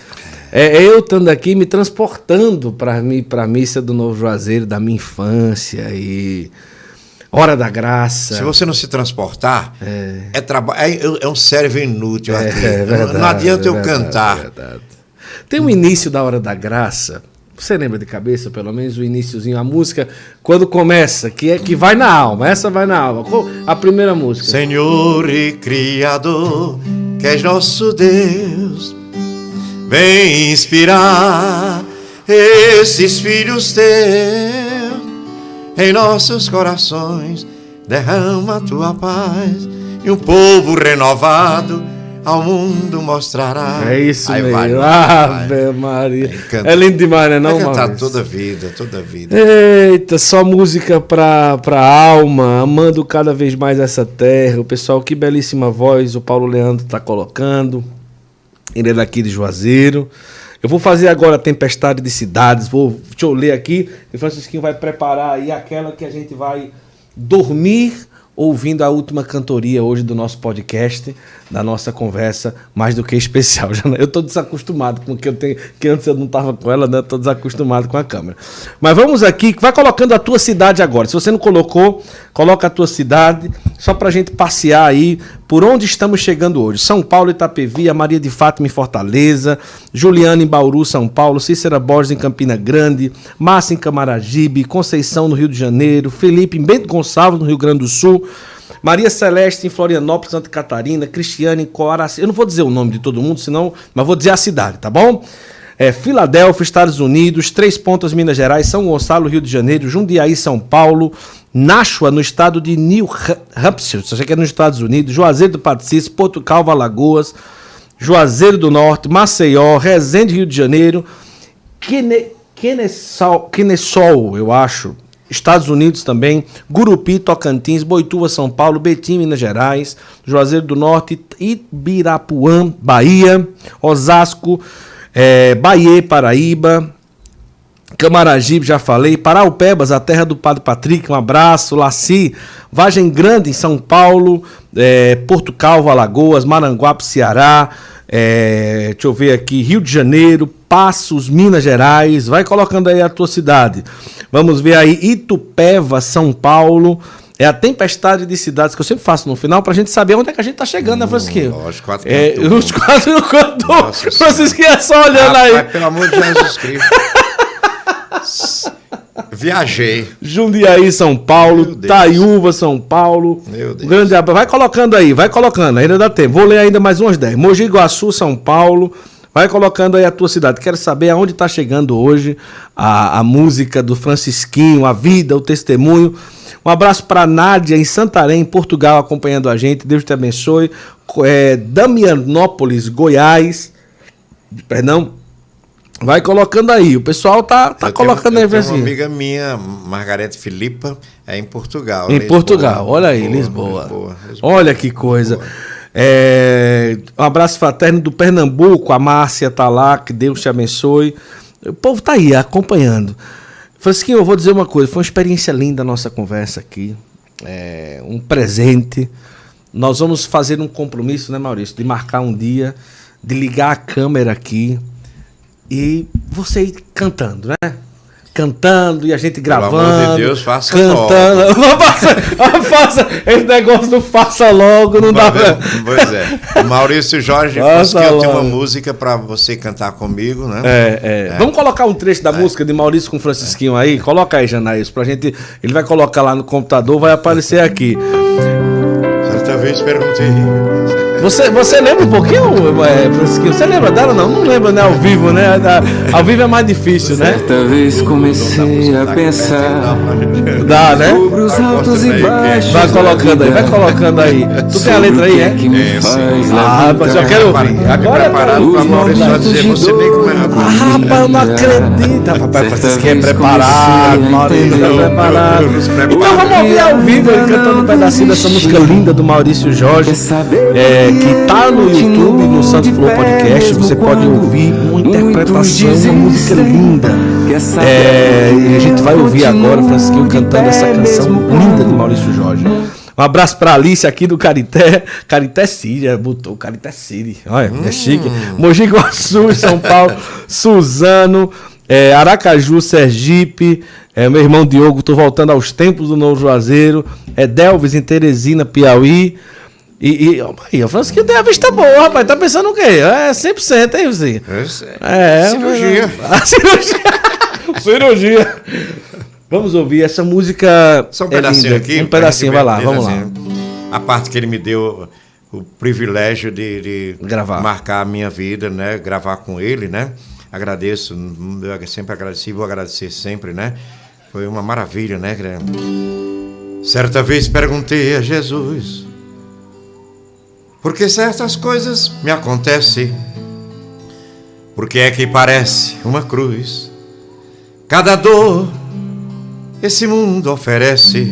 É, é eu estando aqui me transportando para mim, a missa do Novo Juazeiro, da minha infância e hora da graça. Se você não se transportar, é, é, é, é um cérebro inútil é, aqui. É verdade, não adianta eu verdade, cantar. Verdade. Tem um início da hora da graça. Você lembra de cabeça, pelo menos o iníciozinho, a música, quando começa, que é que vai na alma, essa vai na alma. A primeira música. Senhor e Criador, que és nosso Deus, Vem inspirar esses filhos teus em nossos corações. Derrama a tua paz e um povo renovado ao mundo mostrará. É isso Aí mesmo. Ave Maria. É, lindo demais, né? Não, vai cantar toda a vida, toda a vida. Eita, só música pra, pra alma, amando cada vez mais essa terra. O pessoal, que belíssima voz o Paulo Leandro tá colocando. Ele é daqui de Juazeiro. Eu vou fazer agora a Tempestade de Cidades. Vou, deixa eu ler aqui. E Francisquinho vai preparar aí aquela que a gente vai dormir ouvindo a última cantoria hoje do nosso podcast, da nossa conversa, mais do que especial. Eu estou desacostumado com o que eu tenho, que antes eu não estava com ela, né? Estou desacostumado com a câmera. Mas vamos aqui, vai colocando a tua cidade agora. Se você não colocou, coloca a tua cidade, só para a gente passear aí por onde estamos chegando hoje. São Paulo, Itapevi, Maria de Fátima em Fortaleza, Juliana em Bauru, São Paulo, Cícera Borges em Campina Grande, Márcia em Camaragibe, Conceição no Rio de Janeiro, Felipe em Bento Gonçalves no Rio Grande do Sul, Maria Celeste em Florianópolis, Santa Catarina, Cristiane em Coaraci. Eu não vou dizer o nome de todo mundo, senão, mas vou dizer a cidade, tá bom? É, Filadélfia, Estados Unidos, Três Pontas, Minas Gerais, São Gonçalo, Rio de Janeiro, Jundiaí, São Paulo, Nashua, no estado de New Hampshire, se você quer nos Estados Unidos, Juazeiro do Patricis, Porto Calvo, Alagoas, Juazeiro do Norte, Maceió, Resende, Rio de Janeiro, Quenesol, eu acho, Estados Unidos também, Gurupi, Tocantins, Boituva, São Paulo, Betim, Minas Gerais, Juazeiro do Norte, Ibirapuã, Bahia, Osasco, é, Bahia, Paraíba, Camaragibe, já falei, Paraupebas, a terra do Padre Patrick, um abraço, Laci, Vagem Grande, em São Paulo, é, Porto Calvo, Alagoas, Maranguape, Ceará, é, deixa eu ver aqui, Rio de Janeiro, Passos, Minas Gerais, vai colocando aí a tua cidade. Vamos ver aí Itupeva, São Paulo. É a tempestade de cidades que eu sempre faço no final pra gente saber onde é que a gente tá chegando, né, hum, né, Francisquinho? Os quatro é, Os quatro no cantor. Francisquinho é só olhando aí. Pelo amor de Jesus Cristo. Viajei. Jundiaí, São Paulo. Taiúva, São Paulo. Meu Deus. Grande abraço. Vai colocando aí, vai colocando. Ainda dá tempo. Vou ler ainda mais umas 10. Mogi Guaçu, São Paulo. Vai colocando aí a tua cidade. Quero saber aonde está chegando hoje a, a música do Francisquinho, a vida, o testemunho. Um abraço para Nádia em Santarém, Portugal, acompanhando a gente. Deus te abençoe. É, Damianópolis, Goiás. Perdão. Vai colocando aí. O pessoal tá, tá colocando tenho, aí, Francisco. Uma amiga minha, Margarete Filipa, é em Portugal. Em Lisboa, Portugal, olha aí, Lisboa. Lisboa. Lisboa. Olha que coisa. É, um abraço fraterno do Pernambuco, a Márcia tá lá, que Deus te abençoe. O povo tá aí acompanhando. Francisquinho, eu vou dizer uma coisa, foi uma experiência linda a nossa conversa aqui. É, um presente. Nós vamos fazer um compromisso, né, Maurício, de marcar um dia, de ligar a câmera aqui e você cantando, né? cantando e a gente gravando. Pelo amor de Deus, faça cantando. logo. Não faça, faça, esse negócio não faça logo, não dá pra... Pois é. O Maurício Jorge conseguiu ter uma música para você cantar comigo, né? É, é. é. Vamos colocar um trecho da é. música de Maurício com Francisquinho aí? Coloca aí, Janaís, pra gente. Ele vai colocar lá no computador, vai aparecer aqui. Certa vez perguntei. Você, você lembra um pouquinho, é, Francisquinho? Você lembra dela? Não, não lembra, né? Ao vivo, né? Ao vivo é mais difícil, né? Certa vez comecei a pensar Dá, né? sobre os altos e baixos. Vai colocando aí, vai colocando aí. Tu tem a letra aí, é? Que me faz Ah, mas eu quero ouvir. Agora preparado para os Maurício só dizer, você nem como Ah, rapaz, eu não acredito. Rapaz, Francisquinho é preparado, a Maurício é preparado. Então vamos ouvir ao vivo ele cantando um pedacinho dessa música linda do Maurício Jorge, é, que tá no YouTube, no Santo Flow Podcast. Você pode ouvir uma interpretação, uma música linda. É, e a gente vai ouvir agora o Francisquinho cantando essa canção linda do Maurício Jorge. Um abraço pra Alice aqui do Carité. Carité Síria, botou Carité Síria. Olha, é chique. Mogi Guaçu, São Paulo. Suzano, é, Aracaju, Sergipe. É, meu irmão Diogo, tô voltando aos tempos do Novo Juazeiro. É Delves em Teresina, Piauí. E, e ó, aí, o Francisquinho tem a vista boa, rapaz. Tá pensando o quê? É 100%, hein, você? É, Cirurgia. mas- A cirurgia. cirurgia. Vamos ouvir essa música. Só um é pedacinho linda. aqui. Um pedacinho, vai lá, vamos lá. assim, A parte que ele me deu o privilégio de, de Gravar. marcar a minha vida, né? Gravar com ele, né? Agradeço, eu sempre agradeci, vou agradecer sempre, né? Foi uma maravilha, né? Certa vez perguntei a Jesus por que certas coisas me acontecem, por que é que parece uma cruz, cada dor esse mundo oferece.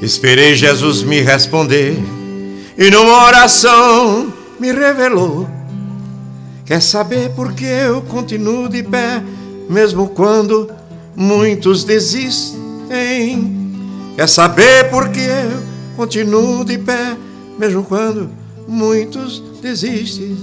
Esperei Jesus me responder e numa oração me revelou. Quer saber por que eu continuo de pé, mesmo quando muitos desistem? Quer saber por que eu continuo de pé, mesmo quando muitos desistem?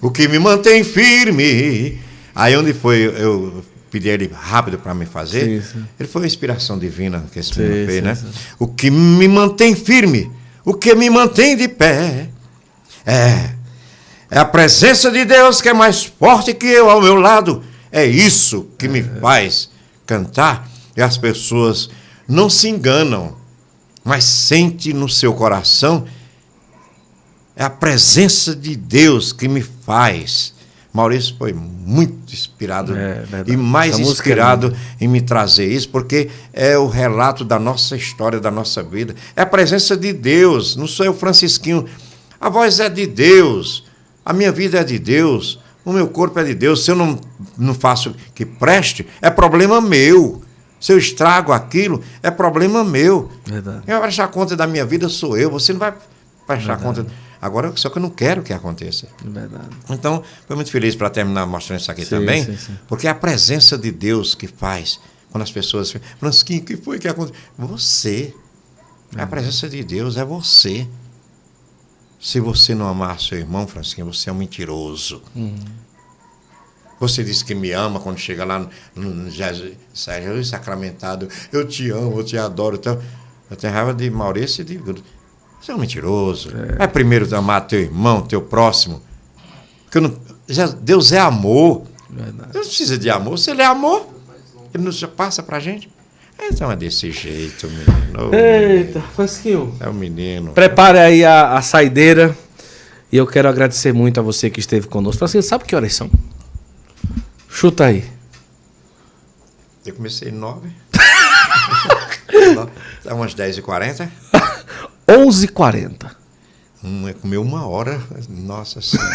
O que me mantém firme. Aí onde foi eu pedi ele rápido para me fazer, Sim, sim. ele foi uma inspiração divina que esse Sim, menino fez, né? O que me mantém firme, o que me mantém de pé, é, é a presença de Deus que é mais forte que eu ao meu lado. É isso que me faz cantar. E as pessoas não se enganam, mas sente no seu coração. É a presença de Deus que me faz. Maurício foi muito inspirado É, verdade. e mais Essa é inspirado em me trazer isso, porque é o relato da nossa história, da nossa vida. É a presença de Deus, não sou eu, Francisquinho. A voz é de Deus, a minha vida é de Deus, o meu corpo é de Deus. Se eu não, não faço que preste, é problema meu. Se eu estrago aquilo, é problema meu. Verdade. Quem vai prestar conta da minha vida sou eu, você não vai prestar conta. Agora, só que eu não quero que aconteça. Verdade. Então, foi muito feliz para terminar mostrando isso aqui Sim, também, sim, sim. porque é a presença de Deus que faz. Quando as pessoas Francisquinho, o que foi que aconteceu? Você. É a presença de Deus, é você. Se você não amar seu irmão, Francisquinho, você é um mentiroso. Você diz que me ama quando chega lá no, no Jesus, Sérgio sacramentado. Eu te amo, eu te adoro. Então, eu tenho raiva de Maurício e de Você é um mentiroso. É, primeiro amar teu irmão, teu próximo. Porque não- já- Deus é amor. Verdade. Deus não precisa de amor. Se ele é amor, ele não já passa pra gente. Então é desse jeito, menino. Ô, Eita, Francisquinho. É o menino. Prepare aí a, a saideira. E eu quero agradecer muito a você que esteve conosco. Francisquinho, sabe que horas são? Chuta aí. Eu comecei nove. São umas 10h40. 11h40. Hum, é comeu uma hora. Nossa senhora.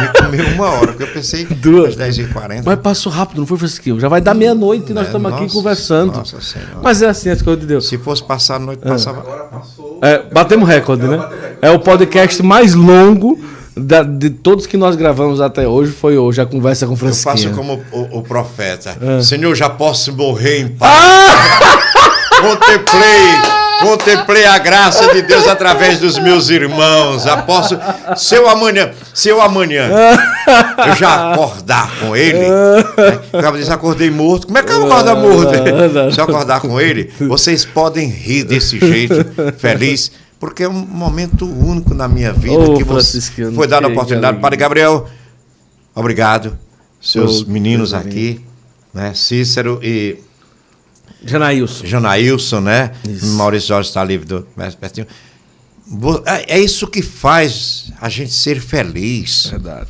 Me comeu uma hora, porque eu pensei Duas. às 10h40. Mas passou rápido, não foi, Francisquinho? Já vai dar meia-noite e nós É, estamos aqui nossa, conversando. nossa Senhora. Mas é assim, as coisas de Deus. Se fosse passar a noite, passava. É, batemos recorde, né? É o podcast mais longo da- de todos que nós gravamos até hoje. Foi hoje a conversa com o Eu faço como o, o profeta. É. Senhor, já posso morrer em paz. Ah! Contemplei, contemplei a graça de Deus através dos meus irmãos. Aposto, se eu amanhã, se eu amanhã eu já acordar com ele, né? diz, acordei morto. Como é que eu vou acordar morto? Se eu acordar com ele, vocês podem rir desse jeito, feliz. Porque é um momento único na minha vida Ô, que você foi dada a oportunidade. Padre Gabriel, obrigado. Seus Ô, meninos aqui, né? Cícero e Janaílson. Janaílson, né? Isso. Maurício Jorge está livre do pertinho. é é isso que faz a gente ser feliz. Verdade.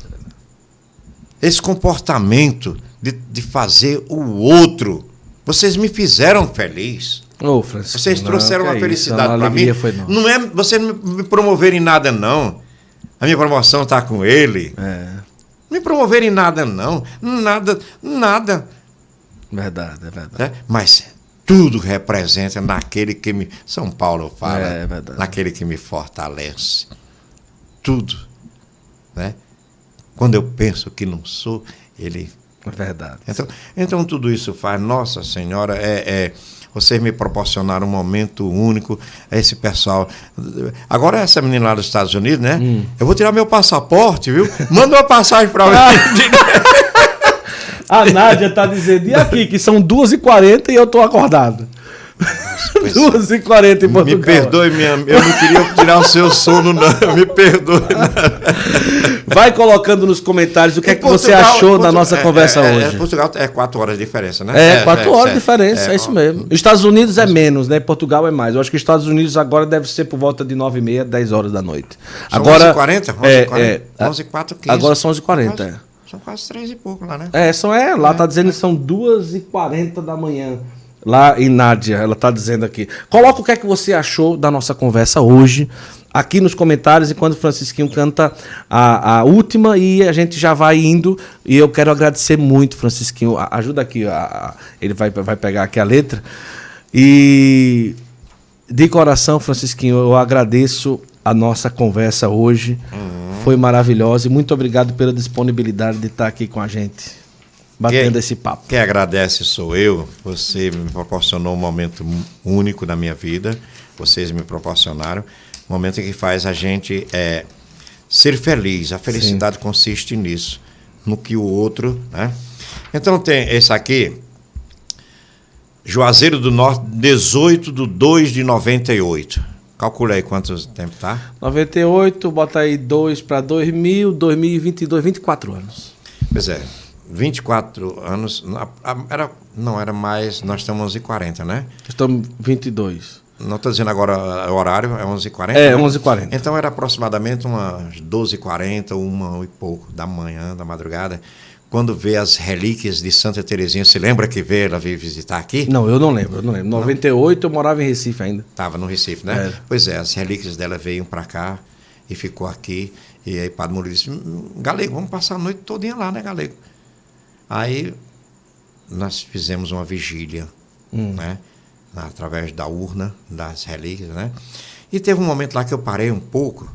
Esse comportamento de, de fazer o outro. Vocês me fizeram feliz. Ô, Francisco. Vocês não, trouxeram que uma é felicidade para mim. nossa. não é vocês não me promoverem nada, não. A minha promoção está com ele. É, Não me promoverem nada, não. Nada, nada. verdade, é verdade. né? Mas tudo representa naquele que me. São Paulo fala. É, é naquele que me fortalece. Tudo. Né? Quando eu penso que não sou, ele. É verdade. Então, então tudo isso faz. Nossa Senhora, é. é vocês me proporcionaram um momento único. Esse pessoal. Agora, essa menina lá dos Estados Unidos, né? Hum. Eu vou tirar meu passaporte, viu? Manda uma passagem para mim. A Nádia tá dizendo, e aqui, que são 2h40 e eu tô acordado. pois é. 2h40 em Portugal. Me perdoe, minha, eu não queria tirar o seu sono, não. Me perdoe. Vai colocando nos comentários o que é que você Portugal- achou da Portu- nossa é, conversa é, é, hoje. Portugal é quatro horas de diferença, né? É, quatro horas de diferença, é, é, isso mesmo. Estados Unidos é menos, né? Portugal é mais. Eu acho que Estados Unidos agora deve ser por volta de 9 e meia, 10 horas da noite. São agora 11h40? É, 11h40, é, 11h04, 15. Agora são 11h40. Quase- São quase três e pouco lá, né? É, são, é lá tá dizendo que são 2h40 da manhã. Lá em Nádia, ela tá dizendo aqui. Coloca o que é que você achou da nossa conversa hoje, aqui nos comentários, e quando o Francisquinho canta a, a última, e a gente já vai indo. E eu quero agradecer muito, Francisquinho. Ajuda aqui, a- a- ele vai, vai pegar aqui a letra. E de coração, Francisquinho, eu agradeço a nossa conversa hoje. Foi maravilhosa e muito obrigado pela disponibilidade de estar aqui com a gente, batendo Quem- esse papo. Quem agradece sou eu. Você me proporcionou um momento único da minha vida. Vocês me proporcionaram. Um momento que faz a gente é, ser feliz. A felicidade consiste nisso. No que o outro. Né? Então tem esse aqui. Juazeiro do Norte, 18 de 2 de 98. Calcula aí quanto tempo tá? 98, bota aí 2 para 2000, 2022, 24 anos. Pois é, 24 anos. Era, não, era mais. Nós estamos 11h40, né? Estamos 22. Não estou dizendo agora o horário, é 11h40. É, né? 11h40. Então era aproximadamente umas 12h40, uma e pouco da manhã, da madrugada. Quando vê as relíquias de Santa Terezinha, se lembra que veio ela veio visitar aqui? Não, eu não lembro, eu não lembro. 98 eu morava em Recife ainda. Estava no Recife, né? É. Pois é, as relíquias dela veio para cá e ficou aqui. E aí Padre Murilo disse, "Hum, Galego, vamos passar a noite todinha lá, né, Galego? Aí nós fizemos uma vigília, né? Através da urna, das relíquias, né? E teve um momento lá que eu parei um pouco.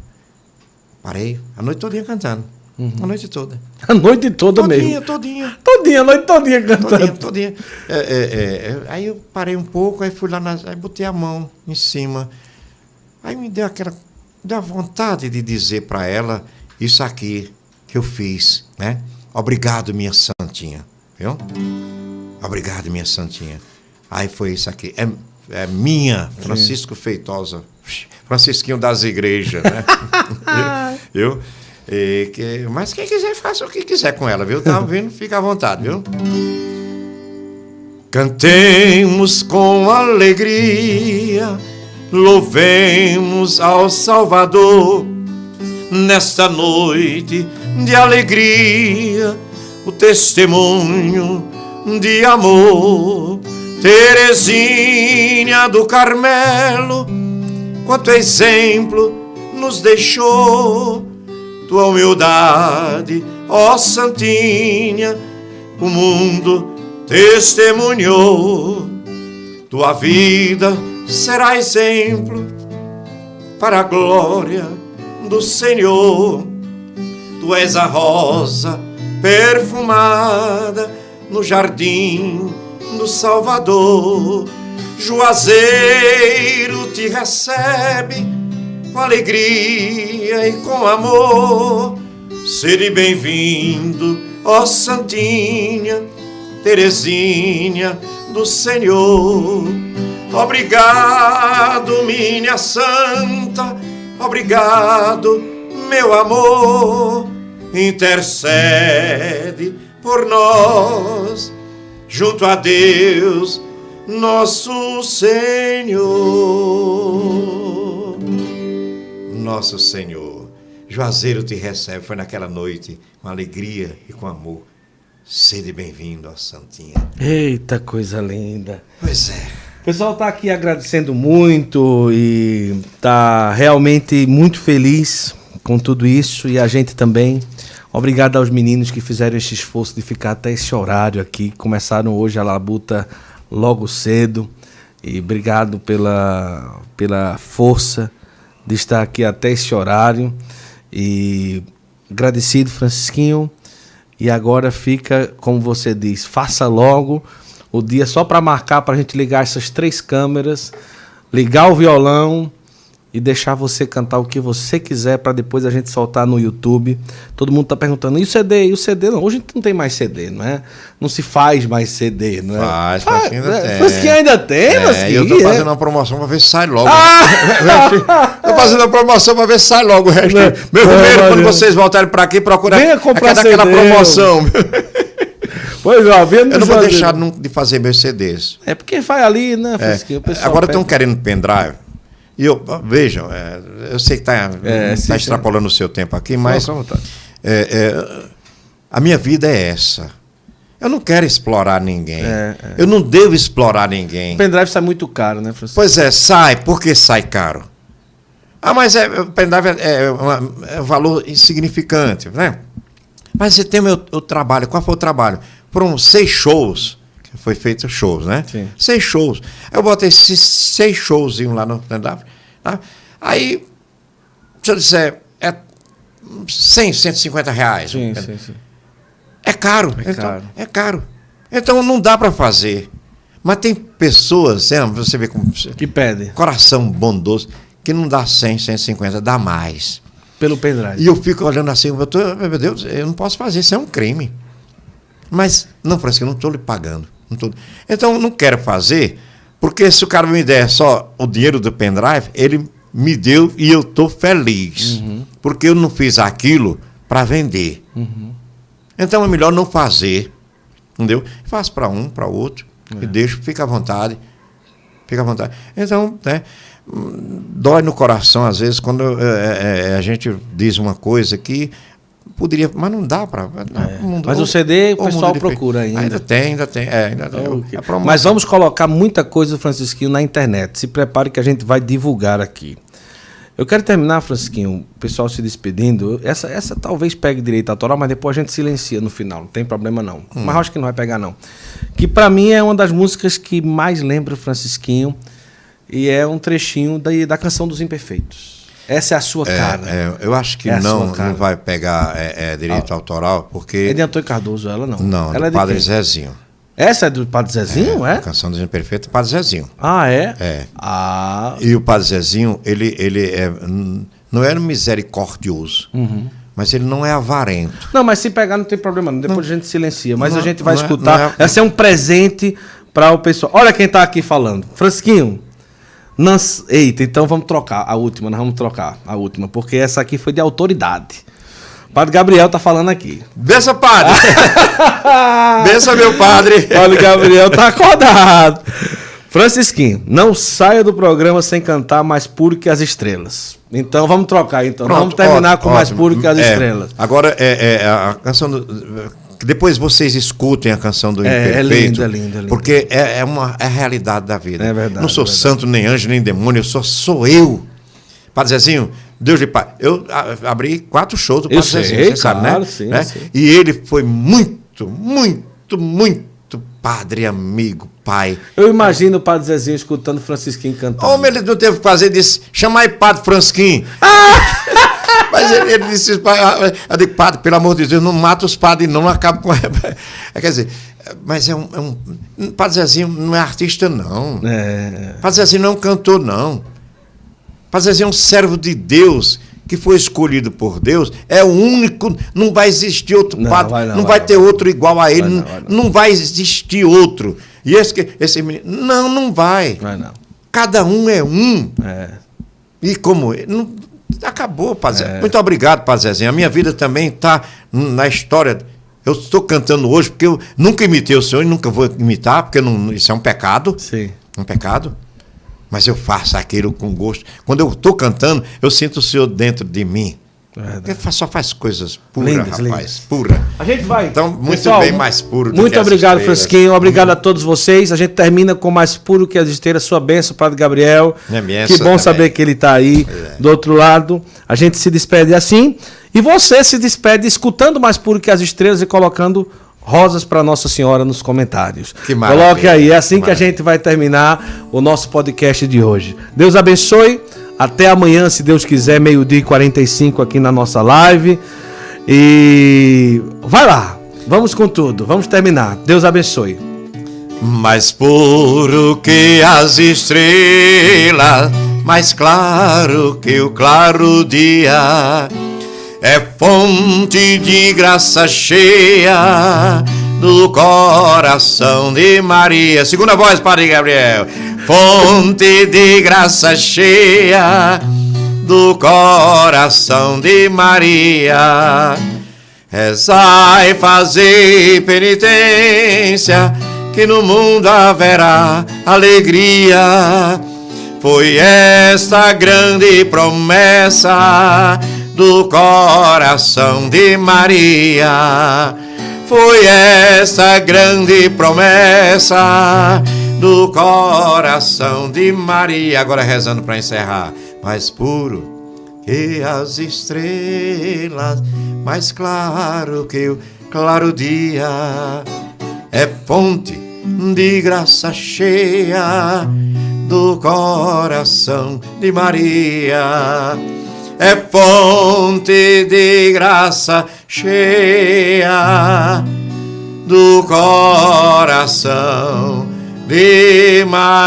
Parei a noite todinha cantando. A noite toda. A noite toda Todinha, mesmo. todinha. Todinha, a noite todinha cantando. Todinha, todinha. É, é, é, é, aí eu parei um pouco, aí fui lá, na, aí botei a mão em cima. Aí me deu aquela. Deu a vontade de dizer para ela isso aqui que eu fiz, né? Obrigado, minha santinha. Viu? Obrigado, minha santinha. Aí foi isso aqui. É, é minha, Francisco Feitosa. Francisquinho das igrejas, né? viu? E que, mas quem quiser, faça o que quiser com ela, viu? Tá ouvindo? Fica à vontade, viu? Cantemos com alegria, louvemos ao Salvador nesta noite de alegria, o testemunho de amor. Teresinha do Carmelo, quanto exemplo nos deixou tua humildade, ó Santinha, o mundo testemunhou. Tua vida será exemplo para a glória do Senhor. Tu és a rosa perfumada no jardim do Salvador. Juazeiro te recebe com alegria e com amor. Sede bem-vindo, ó Santinha, Teresinha do Senhor. Obrigado, minha santa, obrigado, meu amor. Intercede por nós, junto a Deus, nosso Senhor. Nosso Senhor. Juazeiro te recebe, foi naquela noite, com alegria e com amor. Sede bem-vindo, ó Santinha. Eita, coisa linda. Pois é. O pessoal tá aqui agradecendo muito e tá realmente muito feliz com tudo isso e a gente também. Obrigado aos meninos que fizeram esse esforço de ficar até esse horário aqui. Começaram hoje a labuta logo cedo. E obrigado pela, pela força de estar aqui até esse horário. E agradecido, Francisquinho. E agora fica, como você diz, faça logo o dia só para marcar para a gente ligar essas três câmeras, ligar o violão e deixar você cantar o que você quiser para depois a gente soltar no YouTube. Todo mundo tá perguntando, e o CD? E o CD? Não, hoje não tem mais CD, não é? Não se faz mais CD, não é? Faz, faz que ainda é, tem. Faz que ainda tem, É, mas e eu tô que é. fazendo uma promoção pra ver se sai logo. Ah! fazendo uma promoção pra ver se sai logo o resto. Não, Meu não, primeiro, quando vocês voltarem pra aqui, procura comprar aquela CD. promoção. Pois ó, vendo Eu não vou deixar de fazer meus CDs. É porque vai ali, né, É, agora estão querendo pendrive. E eu, vejam, é, eu sei que está É, sim. extrapolando o seu tempo aqui, mas vontade. é, é, a minha vida é essa. Eu não quero explorar ninguém. É, Eu não devo explorar ninguém. O pendrive sai muito caro, né, Francisco? Pois é, sai. Por que sai caro? Ah, mas é, o pendrive é, é uma- é um valor insignificante, né? Mas você tem o, meu- o trabalho. Qual foi o trabalho? Foram seis shows. que Foi feito shows, né? Sim. Seis shows. Eu botei esses seis shows lá no pendrive. tá? Aí, se eu disser, é 100, 150 reais. Sim, sim, sim. É caro. É então, caro. É caro. Então não dá para fazer. Mas tem pessoas, você vê como Que pede coração bondoso, que não dá 100, 150, dá mais. pelo pendrive. E eu fico olhando assim, eu tô, meu Deus, eu não posso fazer, isso é um crime. Mas, não, Francisco, eu não estou lhe pagando. Não tô- Então, eu não quero fazer, porque se o cara me der só o dinheiro do pendrive, ele me deu e eu estou feliz. Porque eu não fiz aquilo para vender. Então, é melhor não fazer. Entendeu? Faço para um, para outro, e deixo, fica à vontade. Fica à vontade. Então, né, dói no coração, às vezes, quando é, é, a gente diz uma coisa que poderia. Mas não dá para. Mas o CD o pessoal procura ainda. Ainda tem, ainda tem. É, ainda tem. É? É. Mas vamos colocar muita coisa do Francisquinho na internet. Se prepare que a gente vai divulgar aqui. Eu quero terminar, Francisquinho, o pessoal se despedindo. Essa, essa talvez pegue direito autoral, mas depois a gente silencia no final, não tem problema não. Hum. Mas acho que não vai pegar não. Que pra mim é uma das músicas que mais lembra o Francisquinho e é um trechinho da, da canção dos Imperfeitos. Essa é a sua É, cara. é, eu acho que É não, não vai pegar é, é, direito autoral, porque. É de Antônio Cardoso, ela não. Não, ela é do Padre quem? Zezinho. Essa é do Padre Zezinho, é? A canção dos Imperfeitos, Padre Zezinho. Ah, é? É. Ah, E o Padre Zezinho, ele, ele não era misericordioso, Uhum. mas ele não é avarento. Não, mas se pegar não tem problema, não. depois a gente silencia. Mas Não, a gente vai não escutar. não é- Esse é um presente para o pessoal. Olha quem tá aqui falando. Francisquinho. Nans... Eita, então vamos trocar a última, nós vamos trocar a última, porque essa aqui foi de autoridade. O Padre Gabriel tá falando aqui. Bença, padre! Bença, meu padre! Padre Gabriel tá acordado. Francisquinho, não saia do programa sem cantar mais puro que as estrelas. Então vamos trocar, então. Pronto, vamos terminar ótimo, com mais ótimo. puro que as É, estrelas. Agora, é, é, a canção do. Depois vocês escutem a canção do É, é Imperfeito. linda, é linda, é linda. Porque é, é uma é a realidade da vida. É verdade, Não sou é verdade. santo, nem anjo, nem demônio, eu sou, sou eu. Padre Zezinho, Deus de Pai. Eu abri quatro shows do Padre Zezinho, você sabe, claro, né? sim, Né? sim. E ele foi muito, muito, muito padre, amigo, pai. Eu imagino o Padre Zezinho escutando o Francisquinho cantando. Homem, ele não teve que fazer, disse, aí Padre Fransquim. Mas ele, ele disse, "Pai, ah, eu digo, padre, pelo amor de Deus, não mata os padres, não, não acaba com. É, quer dizer, mas é um, é um. Padre Zezinho não é artista, não. É. Padre Zezinho não é um cantor, não. Padre Zezinho é um servo de Deus que foi escolhido por Deus, é o único, não vai existir outro Não, padre, vai não, não, vai, vai ter outro igual a ele, Vai não, não, vai não. não existir outro. E esse, que- esse menino, não, não vai. Vai não. Cada um é um. É. E como. Não, acabou, Padre É. Muito obrigado, Padre Zezinho. A minha vida também está na história. Eu estou cantando hoje porque eu nunca imitei o senhor e nunca vou imitar, porque não, isso é um pecado. Sim. Um pecado. Mas eu faço aquilo com gosto. Quando eu estou cantando, eu sinto o Senhor dentro de mim. Ele fa- só faz coisas puras, Lindas, rapaz. lindas. Pura. A gente vai. Então, muito Pessoal, bem mais puro do Muito obrigado. Fresquinho. Obrigado a todos vocês. A gente termina com mais puro que as estrelas. Sua benção, Padre Gabriel. Minha benção que bom também. saber que ele está aí é. do outro lado. A gente se despede assim. E você se despede escutando mais puro que as estrelas e colocando rosas para Nossa Senhora nos comentários. Que maravilha. Coloque aí. É assim Que que a gente vai terminar o nosso podcast de hoje. Deus abençoe. Até amanhã, se Deus quiser, meio-dia e 45 aqui na nossa live. E vai lá, vamos com tudo, vamos terminar. Deus abençoe. Mais puro que as estrelas, mais claro que o claro dia, é fonte de graça cheia do coração de Maria. Segunda voz, Padre Gabriel. Fonte de graça cheia do coração de Maria. Rezai, fazei penitência, que no mundo haverá alegria. Foi esta grande promessa do coração de Maria. Foi esta grande promessa do coração de Maria. Agora rezando para encerrar. Mais puro que as estrelas, mais claro que o claro dia, é fonte de graça cheia do coração de Maria. É fonte de graça cheia do coração de Maria.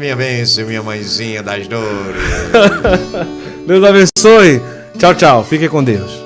Minha bênção, minha mãezinha das dores. Deus abençoe. Tchau, tchau. Fique com Deus.